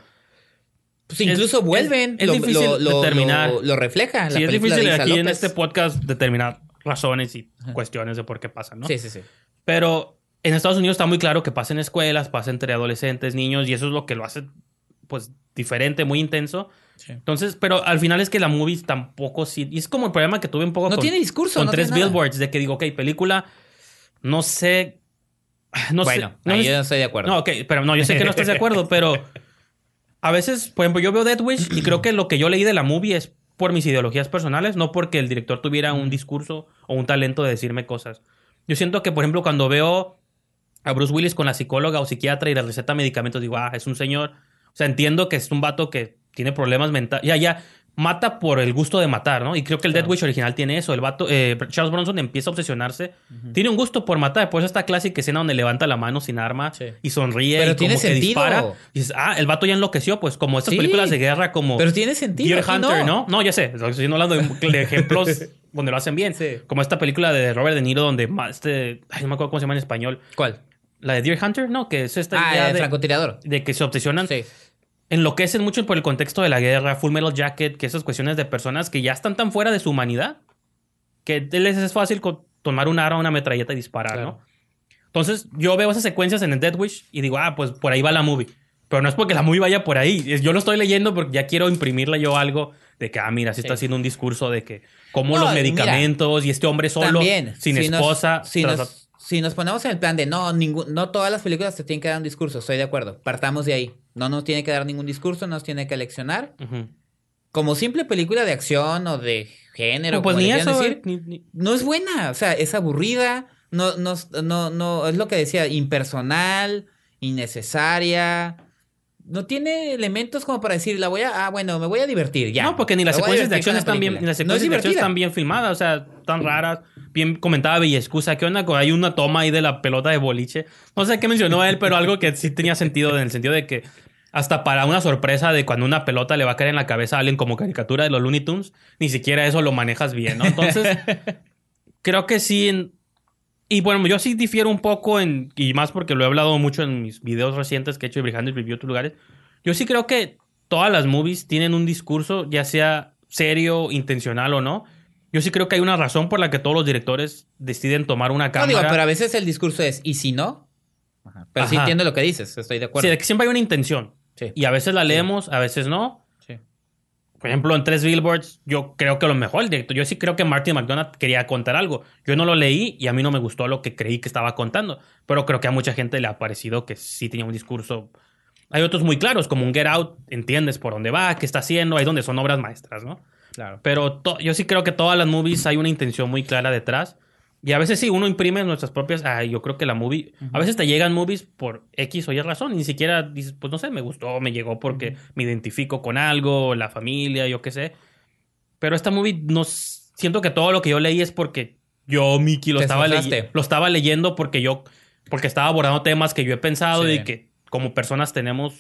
Pues Es- incluso es- vuelven, es lo, difícil lo- lo- determinar. Lo, refleja. la sí es película difícil de aquí en López. este podcast determinar razones y cuestiones de por qué pasa, ¿no? Sí, sí, sí. Pero en Estados Unidos está muy claro que pasa en escuelas, pasa entre adolescentes, niños, y eso es lo que lo hace, pues, diferente, muy intenso. Sí. Entonces, pero al final es que la movie tampoco sí. Y es como el problema que tuve un poco No con, tiene discurso, con no tres tiene billboards de que digo, ok, película, no sé. (sighs) No bueno, sé. No, ahí sé- yo no estoy de acuerdo. no, ok, pero no, yo sé que no estás de acuerdo, (laughs) pero a veces, por ejemplo, yo veo Dead Wish y creo que lo que yo leí de la movie es por mis ideologías personales, no porque el director tuviera un discurso o un talento de decirme cosas. Yo siento que, por ejemplo, cuando veo a Bruce Willis con la psicóloga o psiquiatra y le receta medicamentos, digo, ah, es un señor. O sea, entiendo que es un vato que tiene problemas mentales. Ya, ya, mata por el gusto de matar, ¿no? Y creo que el Dead Wish original tiene eso. El vato, eh, Charles Bronson empieza a obsesionarse. Tiene un gusto por matar. Por eso esta clásica escena donde levanta la mano sin arma Sí. y sonríe Pero y tiene como que sentido. dispara. Y dices, ah, el vato ya enloqueció, pues como estas Sí. películas de guerra como Pero tiene sentido. Deer Hunter, ¿no? ¿no? ya sé. Estoy hablando de, de ejemplos (laughs) donde lo hacen bien. Sí. Como esta película de Robert De Niro donde este... Ay, no me acuerdo cómo se llama en español. ¿Cuál? La de Deer Hunter, ¿no? Que es esta Ah, idea el de, francotirador. de que se obsesionan Sí. Enloquecen mucho por el contexto de la guerra, Full Metal Jacket, que esas cuestiones de personas que ya están tan fuera de su humanidad que les es fácil tomar un arma, una metralleta y disparar, Claro. ¿no? Entonces yo veo esas secuencias en el Dead Wish y digo, ah, pues por ahí va la movie. Pero no es porque la movie vaya por ahí. Yo lo estoy leyendo porque ya quiero imprimirle yo algo de que, ah, mira, sí está Sí. haciendo un discurso de que como No, los mira, medicamentos y este hombre solo, También. sin si nos- esposa. si, tras- nos, si nos ponemos en el plan de no, ningún, no todas las películas te tienen que dar un discurso, estoy de acuerdo. Partamos de ahí. No nos tiene que dar ningún discurso, no nos tiene que leccionar. Como simple película de acción o de género, No, pues como ni eso, decir, ni- ni- no es buena. O sea, es aburrida. No, no, no, no, es lo que decía, impersonal, innecesaria. No tiene elementos como para decir, la voy a, ah, bueno, me voy a divertir, ya. No, porque ni las Me secuencias de acción están bien, ni las No es secuencias de acción divertida. están bien filmadas, o sea, tan raras. Bien comentaba Villescusa, ¿qué onda? Hay una toma ahí de la pelota de boliche. No sé qué mencionó él, pero algo que sí tenía sentido en el sentido de que hasta para una sorpresa de cuando una pelota le va a caer en la cabeza a alguien como caricatura de los Looney Tunes, ni siquiera eso lo manejas bien, ¿no? Entonces, (laughs) creo que sí. y bueno, yo sí difiero un poco en, y más porque lo he hablado mucho en mis videos recientes que he hecho de the Review otros lugares. Yo sí creo que todas las movies tienen un discurso, ya sea serio, intencional o no. Yo sí creo que hay una razón por la que todos los directores deciden tomar una No cámara. digo, pero a veces el discurso es, ¿y si no? Ajá. Pero sí entiendo lo que dices, estoy de acuerdo. Sí, de que siempre hay una intención. Sí. Y a veces la leemos, a veces no. Sí. Por ejemplo, en Tres Billboards, yo creo que lo mejor, el director, yo sí creo que Martin McDonagh quería contar algo. Yo no lo leí y a mí no me gustó lo que creí que estaba contando. Pero creo que a mucha gente le ha parecido que sí tenía un discurso. Hay otros muy claros, como un Get Out, entiendes por dónde va, qué está haciendo, ahí donde son obras maestras, ¿no? Claro. Pero yo sí creo que todas las movies hay una intención muy clara detrás. Y a veces sí, uno imprime nuestras propias. Ah, yo creo que la movie. A veces te llegan movies por X o Y razón. Ni siquiera dices, pues no sé, me gustó, me llegó porque me identifico con algo, la familia, yo qué sé. Pero esta movie no. Siento que todo lo que yo leí es porque yo, Mickey, lo estaba, esforzaste. lo estaba leyendo porque yo. Porque estaba abordando temas que yo he pensado Sí. y que como personas tenemos.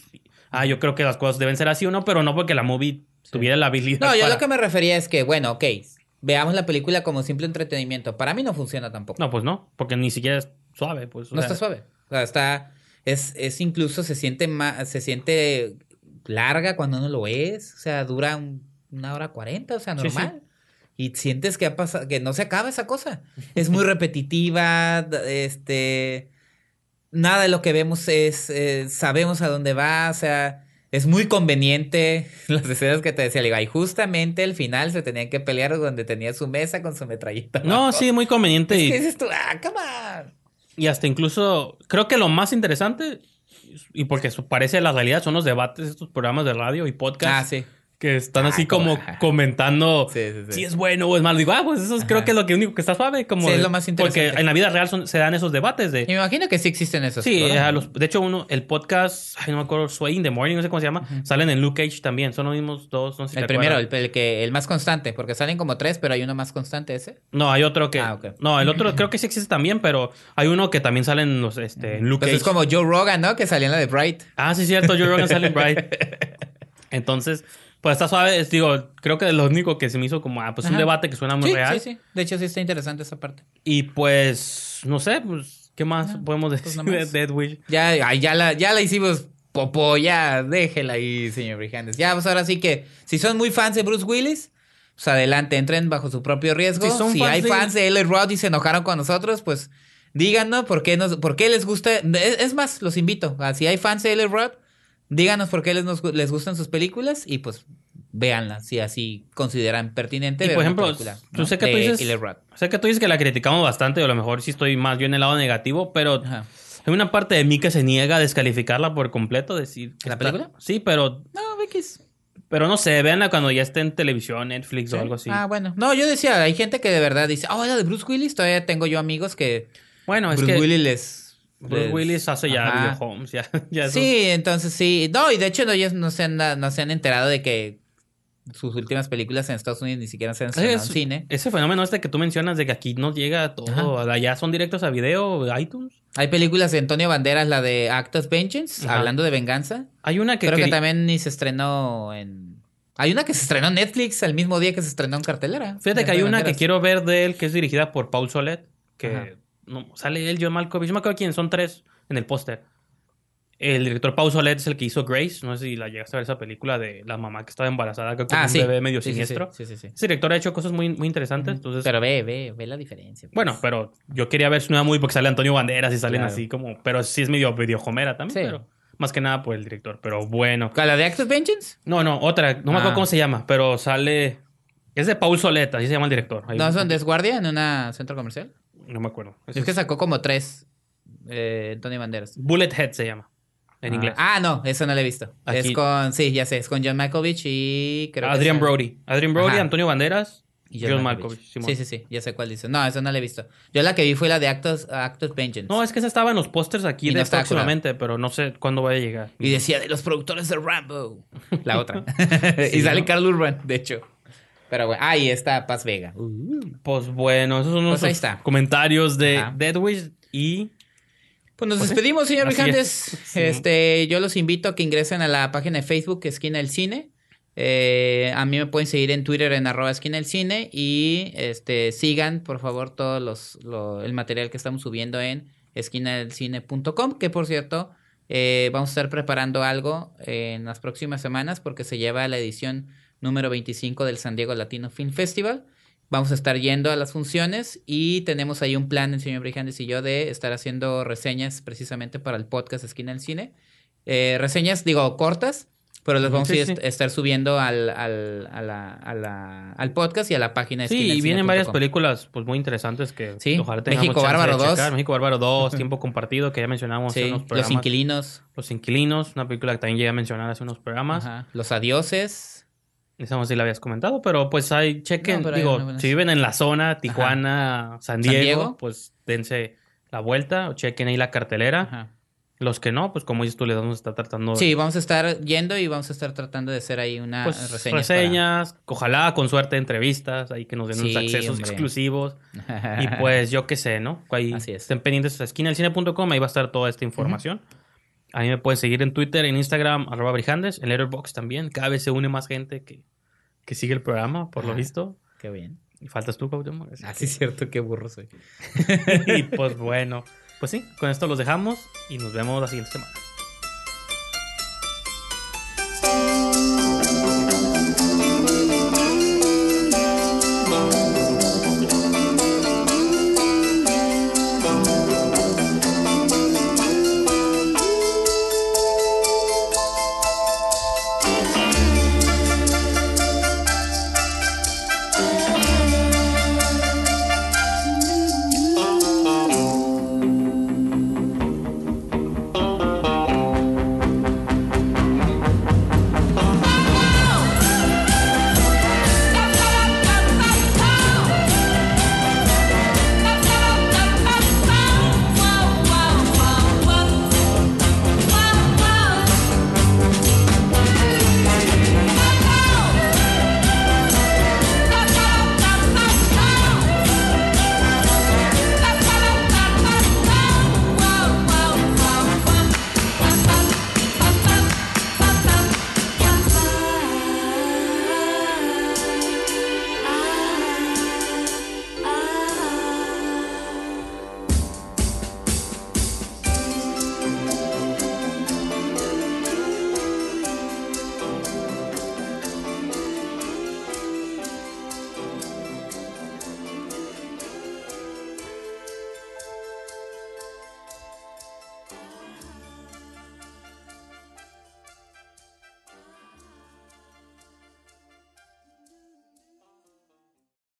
Ah, yo creo que las cosas deben ser así o no, pero no porque la movie tuviera la habilidad. No, yo para- lo que me refería es que, bueno, ok, veamos la película como simple entretenimiento. Para mí no funciona tampoco. No, pues no, porque ni siquiera es suave, pues. No sea, está suave. O sea, está. Es, es incluso se siente más. Se siente larga cuando no lo es. O sea, dura un- una hora cuarenta, o sea, Sí, sí. normal. Y sientes que ha pasado, que no se acaba esa cosa. Es muy repetitiva. Este. Nada de lo que vemos es. eh, sabemos a dónde va. O sea. Es muy conveniente (laughs) las escenas que te decía, le digo, y justamente al final se tenían que pelear donde tenía su mesa con su metralleta. No, abajo. sí, muy conveniente. Es y, que dices tú, ah, come on. y hasta incluso, creo que lo más interesante, y porque parece la realidad, son los debates de estos programas de radio y podcast. Ah, sí. Que están Ah, así como- como comentando Sí, sí, sí. si es bueno o es malo. Digo, ah, pues eso es- creo que es lo que único que está suave. Como es lo más interesante. Porque en la vida real son- se dan esos debates de. Y me imagino que sí existen esos. Sí, programas. a los- de hecho, uno, el podcast, ay, no me acuerdo, Sway in the Morning, no sé cómo se llama, salen en Luke Cage también. Son los mismos dos, no sé si El te primero, el, el que, el más constante, porque salen como tres, pero hay uno más constante ese. No, hay otro que. Ah, ok. No, el otro creo que sí existe también, pero hay uno que también sale en los, este, en Luke Pues Cage. es como Joe Rogan, ¿no? Que salía en la de Bright. Ah, sí, cierto, Joe Rogan sale en Bright. (laughs) Entonces, pues está suave. es- digo, creo que lo único que se me hizo como, ah, pues un Ajá. debate que suena muy Sí, real. sí, sí. De hecho, sí está interesante esa parte. Y pues, no sé, pues, ¿qué más No, podemos pues decir nada de. Dead Wish? Ya, ya, la, ya la hicimos popó, ya déjela ahí, señor Brijandes. Ya, pues ahora sí que, si son muy fans de Bruce Willis, pues adelante, entren bajo su propio riesgo. Si Si, son fans hay de- fans de L. Rod y se enojaron con nosotros, pues díganos por qué, nos, por qué les gusta. Es, es más, los invito. si hay fans de L. Rod, díganos por qué les, nos- les gustan sus películas y pues véanlas, si así consideran pertinente. Y ver por ejemplo, sé que tú dices-. Sé que tú dices que la criticamos bastante, o a lo mejor sí estoy más yo en el lado negativo, pero Ajá. hay una parte de mí que se niega a descalificarla por completo, decir... que ¿La está- película? Sí, pero, No, Vicky's. pero no sé, véanla cuando ya esté en televisión, Netflix o algo así. Ah, bueno. No, yo decía, hay gente que de verdad dice, oh, la de Bruce Willis. Todavía tengo yo amigos que bueno, es Bruce que Willis les. Bruce les- Willis hace ya Ajá. video homes, ya, (laughs) ya Sí, entonces sí. No, y de hecho no, ellos no se, han, no se han enterado de que sus últimas películas en Estados Unidos ni siquiera se han estrenado en cine. Ese fenómeno este que tú mencionas de que aquí nos llega todo, allá son directos a video, iTunes. Hay películas de Antonio Banderas, la de Act of Vengeance, Ajá. hablando de venganza. Hay una que, Creo que también ni se estrenó en... Hay una que se estrenó en Netflix el mismo día que se estrenó en cartelera. Fíjate que hay una que quiero ver de él que es dirigida por Paul Solet, que Ajá. No, sale él, John Malkovich, no me acuerdo quién, son tres en el póster. El director Paul Solet es el que hizo Grace, no sé si la llegaste a ver esa película de la mamá que estaba embarazada con Ah, un sí. bebé medio Sí, siniestro. Sí. Ese director ha hecho cosas muy, muy interesantes, entonces... Pero ve, ve, ve la diferencia. pues. bueno, pero yo quería ver su nueva movie porque sale Antonio Banderas y salen Claro. así como... Pero sí es medio, Homera también, Sí. pero más que nada por el director. Pero bueno. ¿La de Act of Vengeance? No, no, otra. No me acuerdo Ah. cómo se llama, pero sale... Es de Paul Solet, así se llama el director. Ahí- ¿No son Desguardia en un centro comercial? No me acuerdo. Es que sacó como tres eh, Antonio Banderas. Bullet Head se llama. En Ah. inglés. Ah, no, eso no lo he visto. Aquí- Es con, sí, ya sé, es con John Malkovich y creo Adrian Brody. Adrian Brody, Ajá. Antonio Banderas y y John, Malkovich. Simón. Sí, sí, sí, ya sé cuál dice. No, eso no lo he visto. Yo la que vi fue la de Actos, Actos Vengeance. No, es que esa estaba en los pósters aquí Y de no pero no sé cuándo vaya a llegar. Y decía de los productores de Rambo. La otra. (laughs) (laughs) Sí, y sale ¿no? Carl Urban, de hecho. Pero bueno, ahí está Paz Vega. Pues bueno, esos son Pues ahí nuestros está. comentarios de Ajá. Dead Wish y... Pues nos Pues despedimos, señor Vijantes. es. Sí. Este, yo los invito a que ingresen a la página de Facebook Esquina del Cine. Eh, a mí me pueden seguir en Twitter en arroba esquina del cine y este sigan por favor todo los, lo- el material que estamos subiendo en esquinadelcine.com que por cierto Eh, vamos a estar preparando algo en las próximas semanas porque se lleva la edición número 25 del San Diego Latino Film Festival. Vamos a estar yendo a las funciones y tenemos ahí un plan, el señor Brijandes y yo, de estar haciendo reseñas precisamente para el podcast Esquina del Cine. Eh, reseñas, digo, cortas, pero las vamos Sí, a sí. est- estar subiendo al, al, a la- a la- al podcast y a la página de Sí, y vienen varias películas pues muy interesantes que Sí, ojalá tengamos México Bárbaro 2. checar. México Bárbaro 2, Tiempo Compartido, que ya mencionamos Sí, en unos Los programas. Inquilinos, Los Inquilinos, una película que también llegué a mencionar hace unos programas. ajá, Los Adioses. Esa no sé si la habías comentado, pero pues hay, chequen, No, pero hay digo, si viven en la zona, Tijuana, San Diego, Diego. pues dense la vuelta o chequen ahí la cartelera. Ajá. Los que no, pues como dices tú, les vamos a estar tratando Sí, vamos a estar yendo y vamos a estar tratando de hacer ahí una pues, reseña. reseñas, ojalá con suerte entrevistas, ahí que nos den unos Sí, accesos hombre. exclusivos. (laughs) Y pues yo qué sé, ¿no? Ahí Así es. estén pendientes a esquinaelcine.com, ahí va a estar toda esta información. A mí me pueden seguir en Twitter, en Instagram, arroba brijandes, en Letterboxd también. Cada vez se une más gente que, que sigue el programa, por lo visto. Qué bien. Y faltas tú, Cuauhtémoc. así Ah, sí, es cierto, qué burro soy. (laughs) y pues bueno, pues sí, con esto los dejamos y nos vemos la siguiente semana.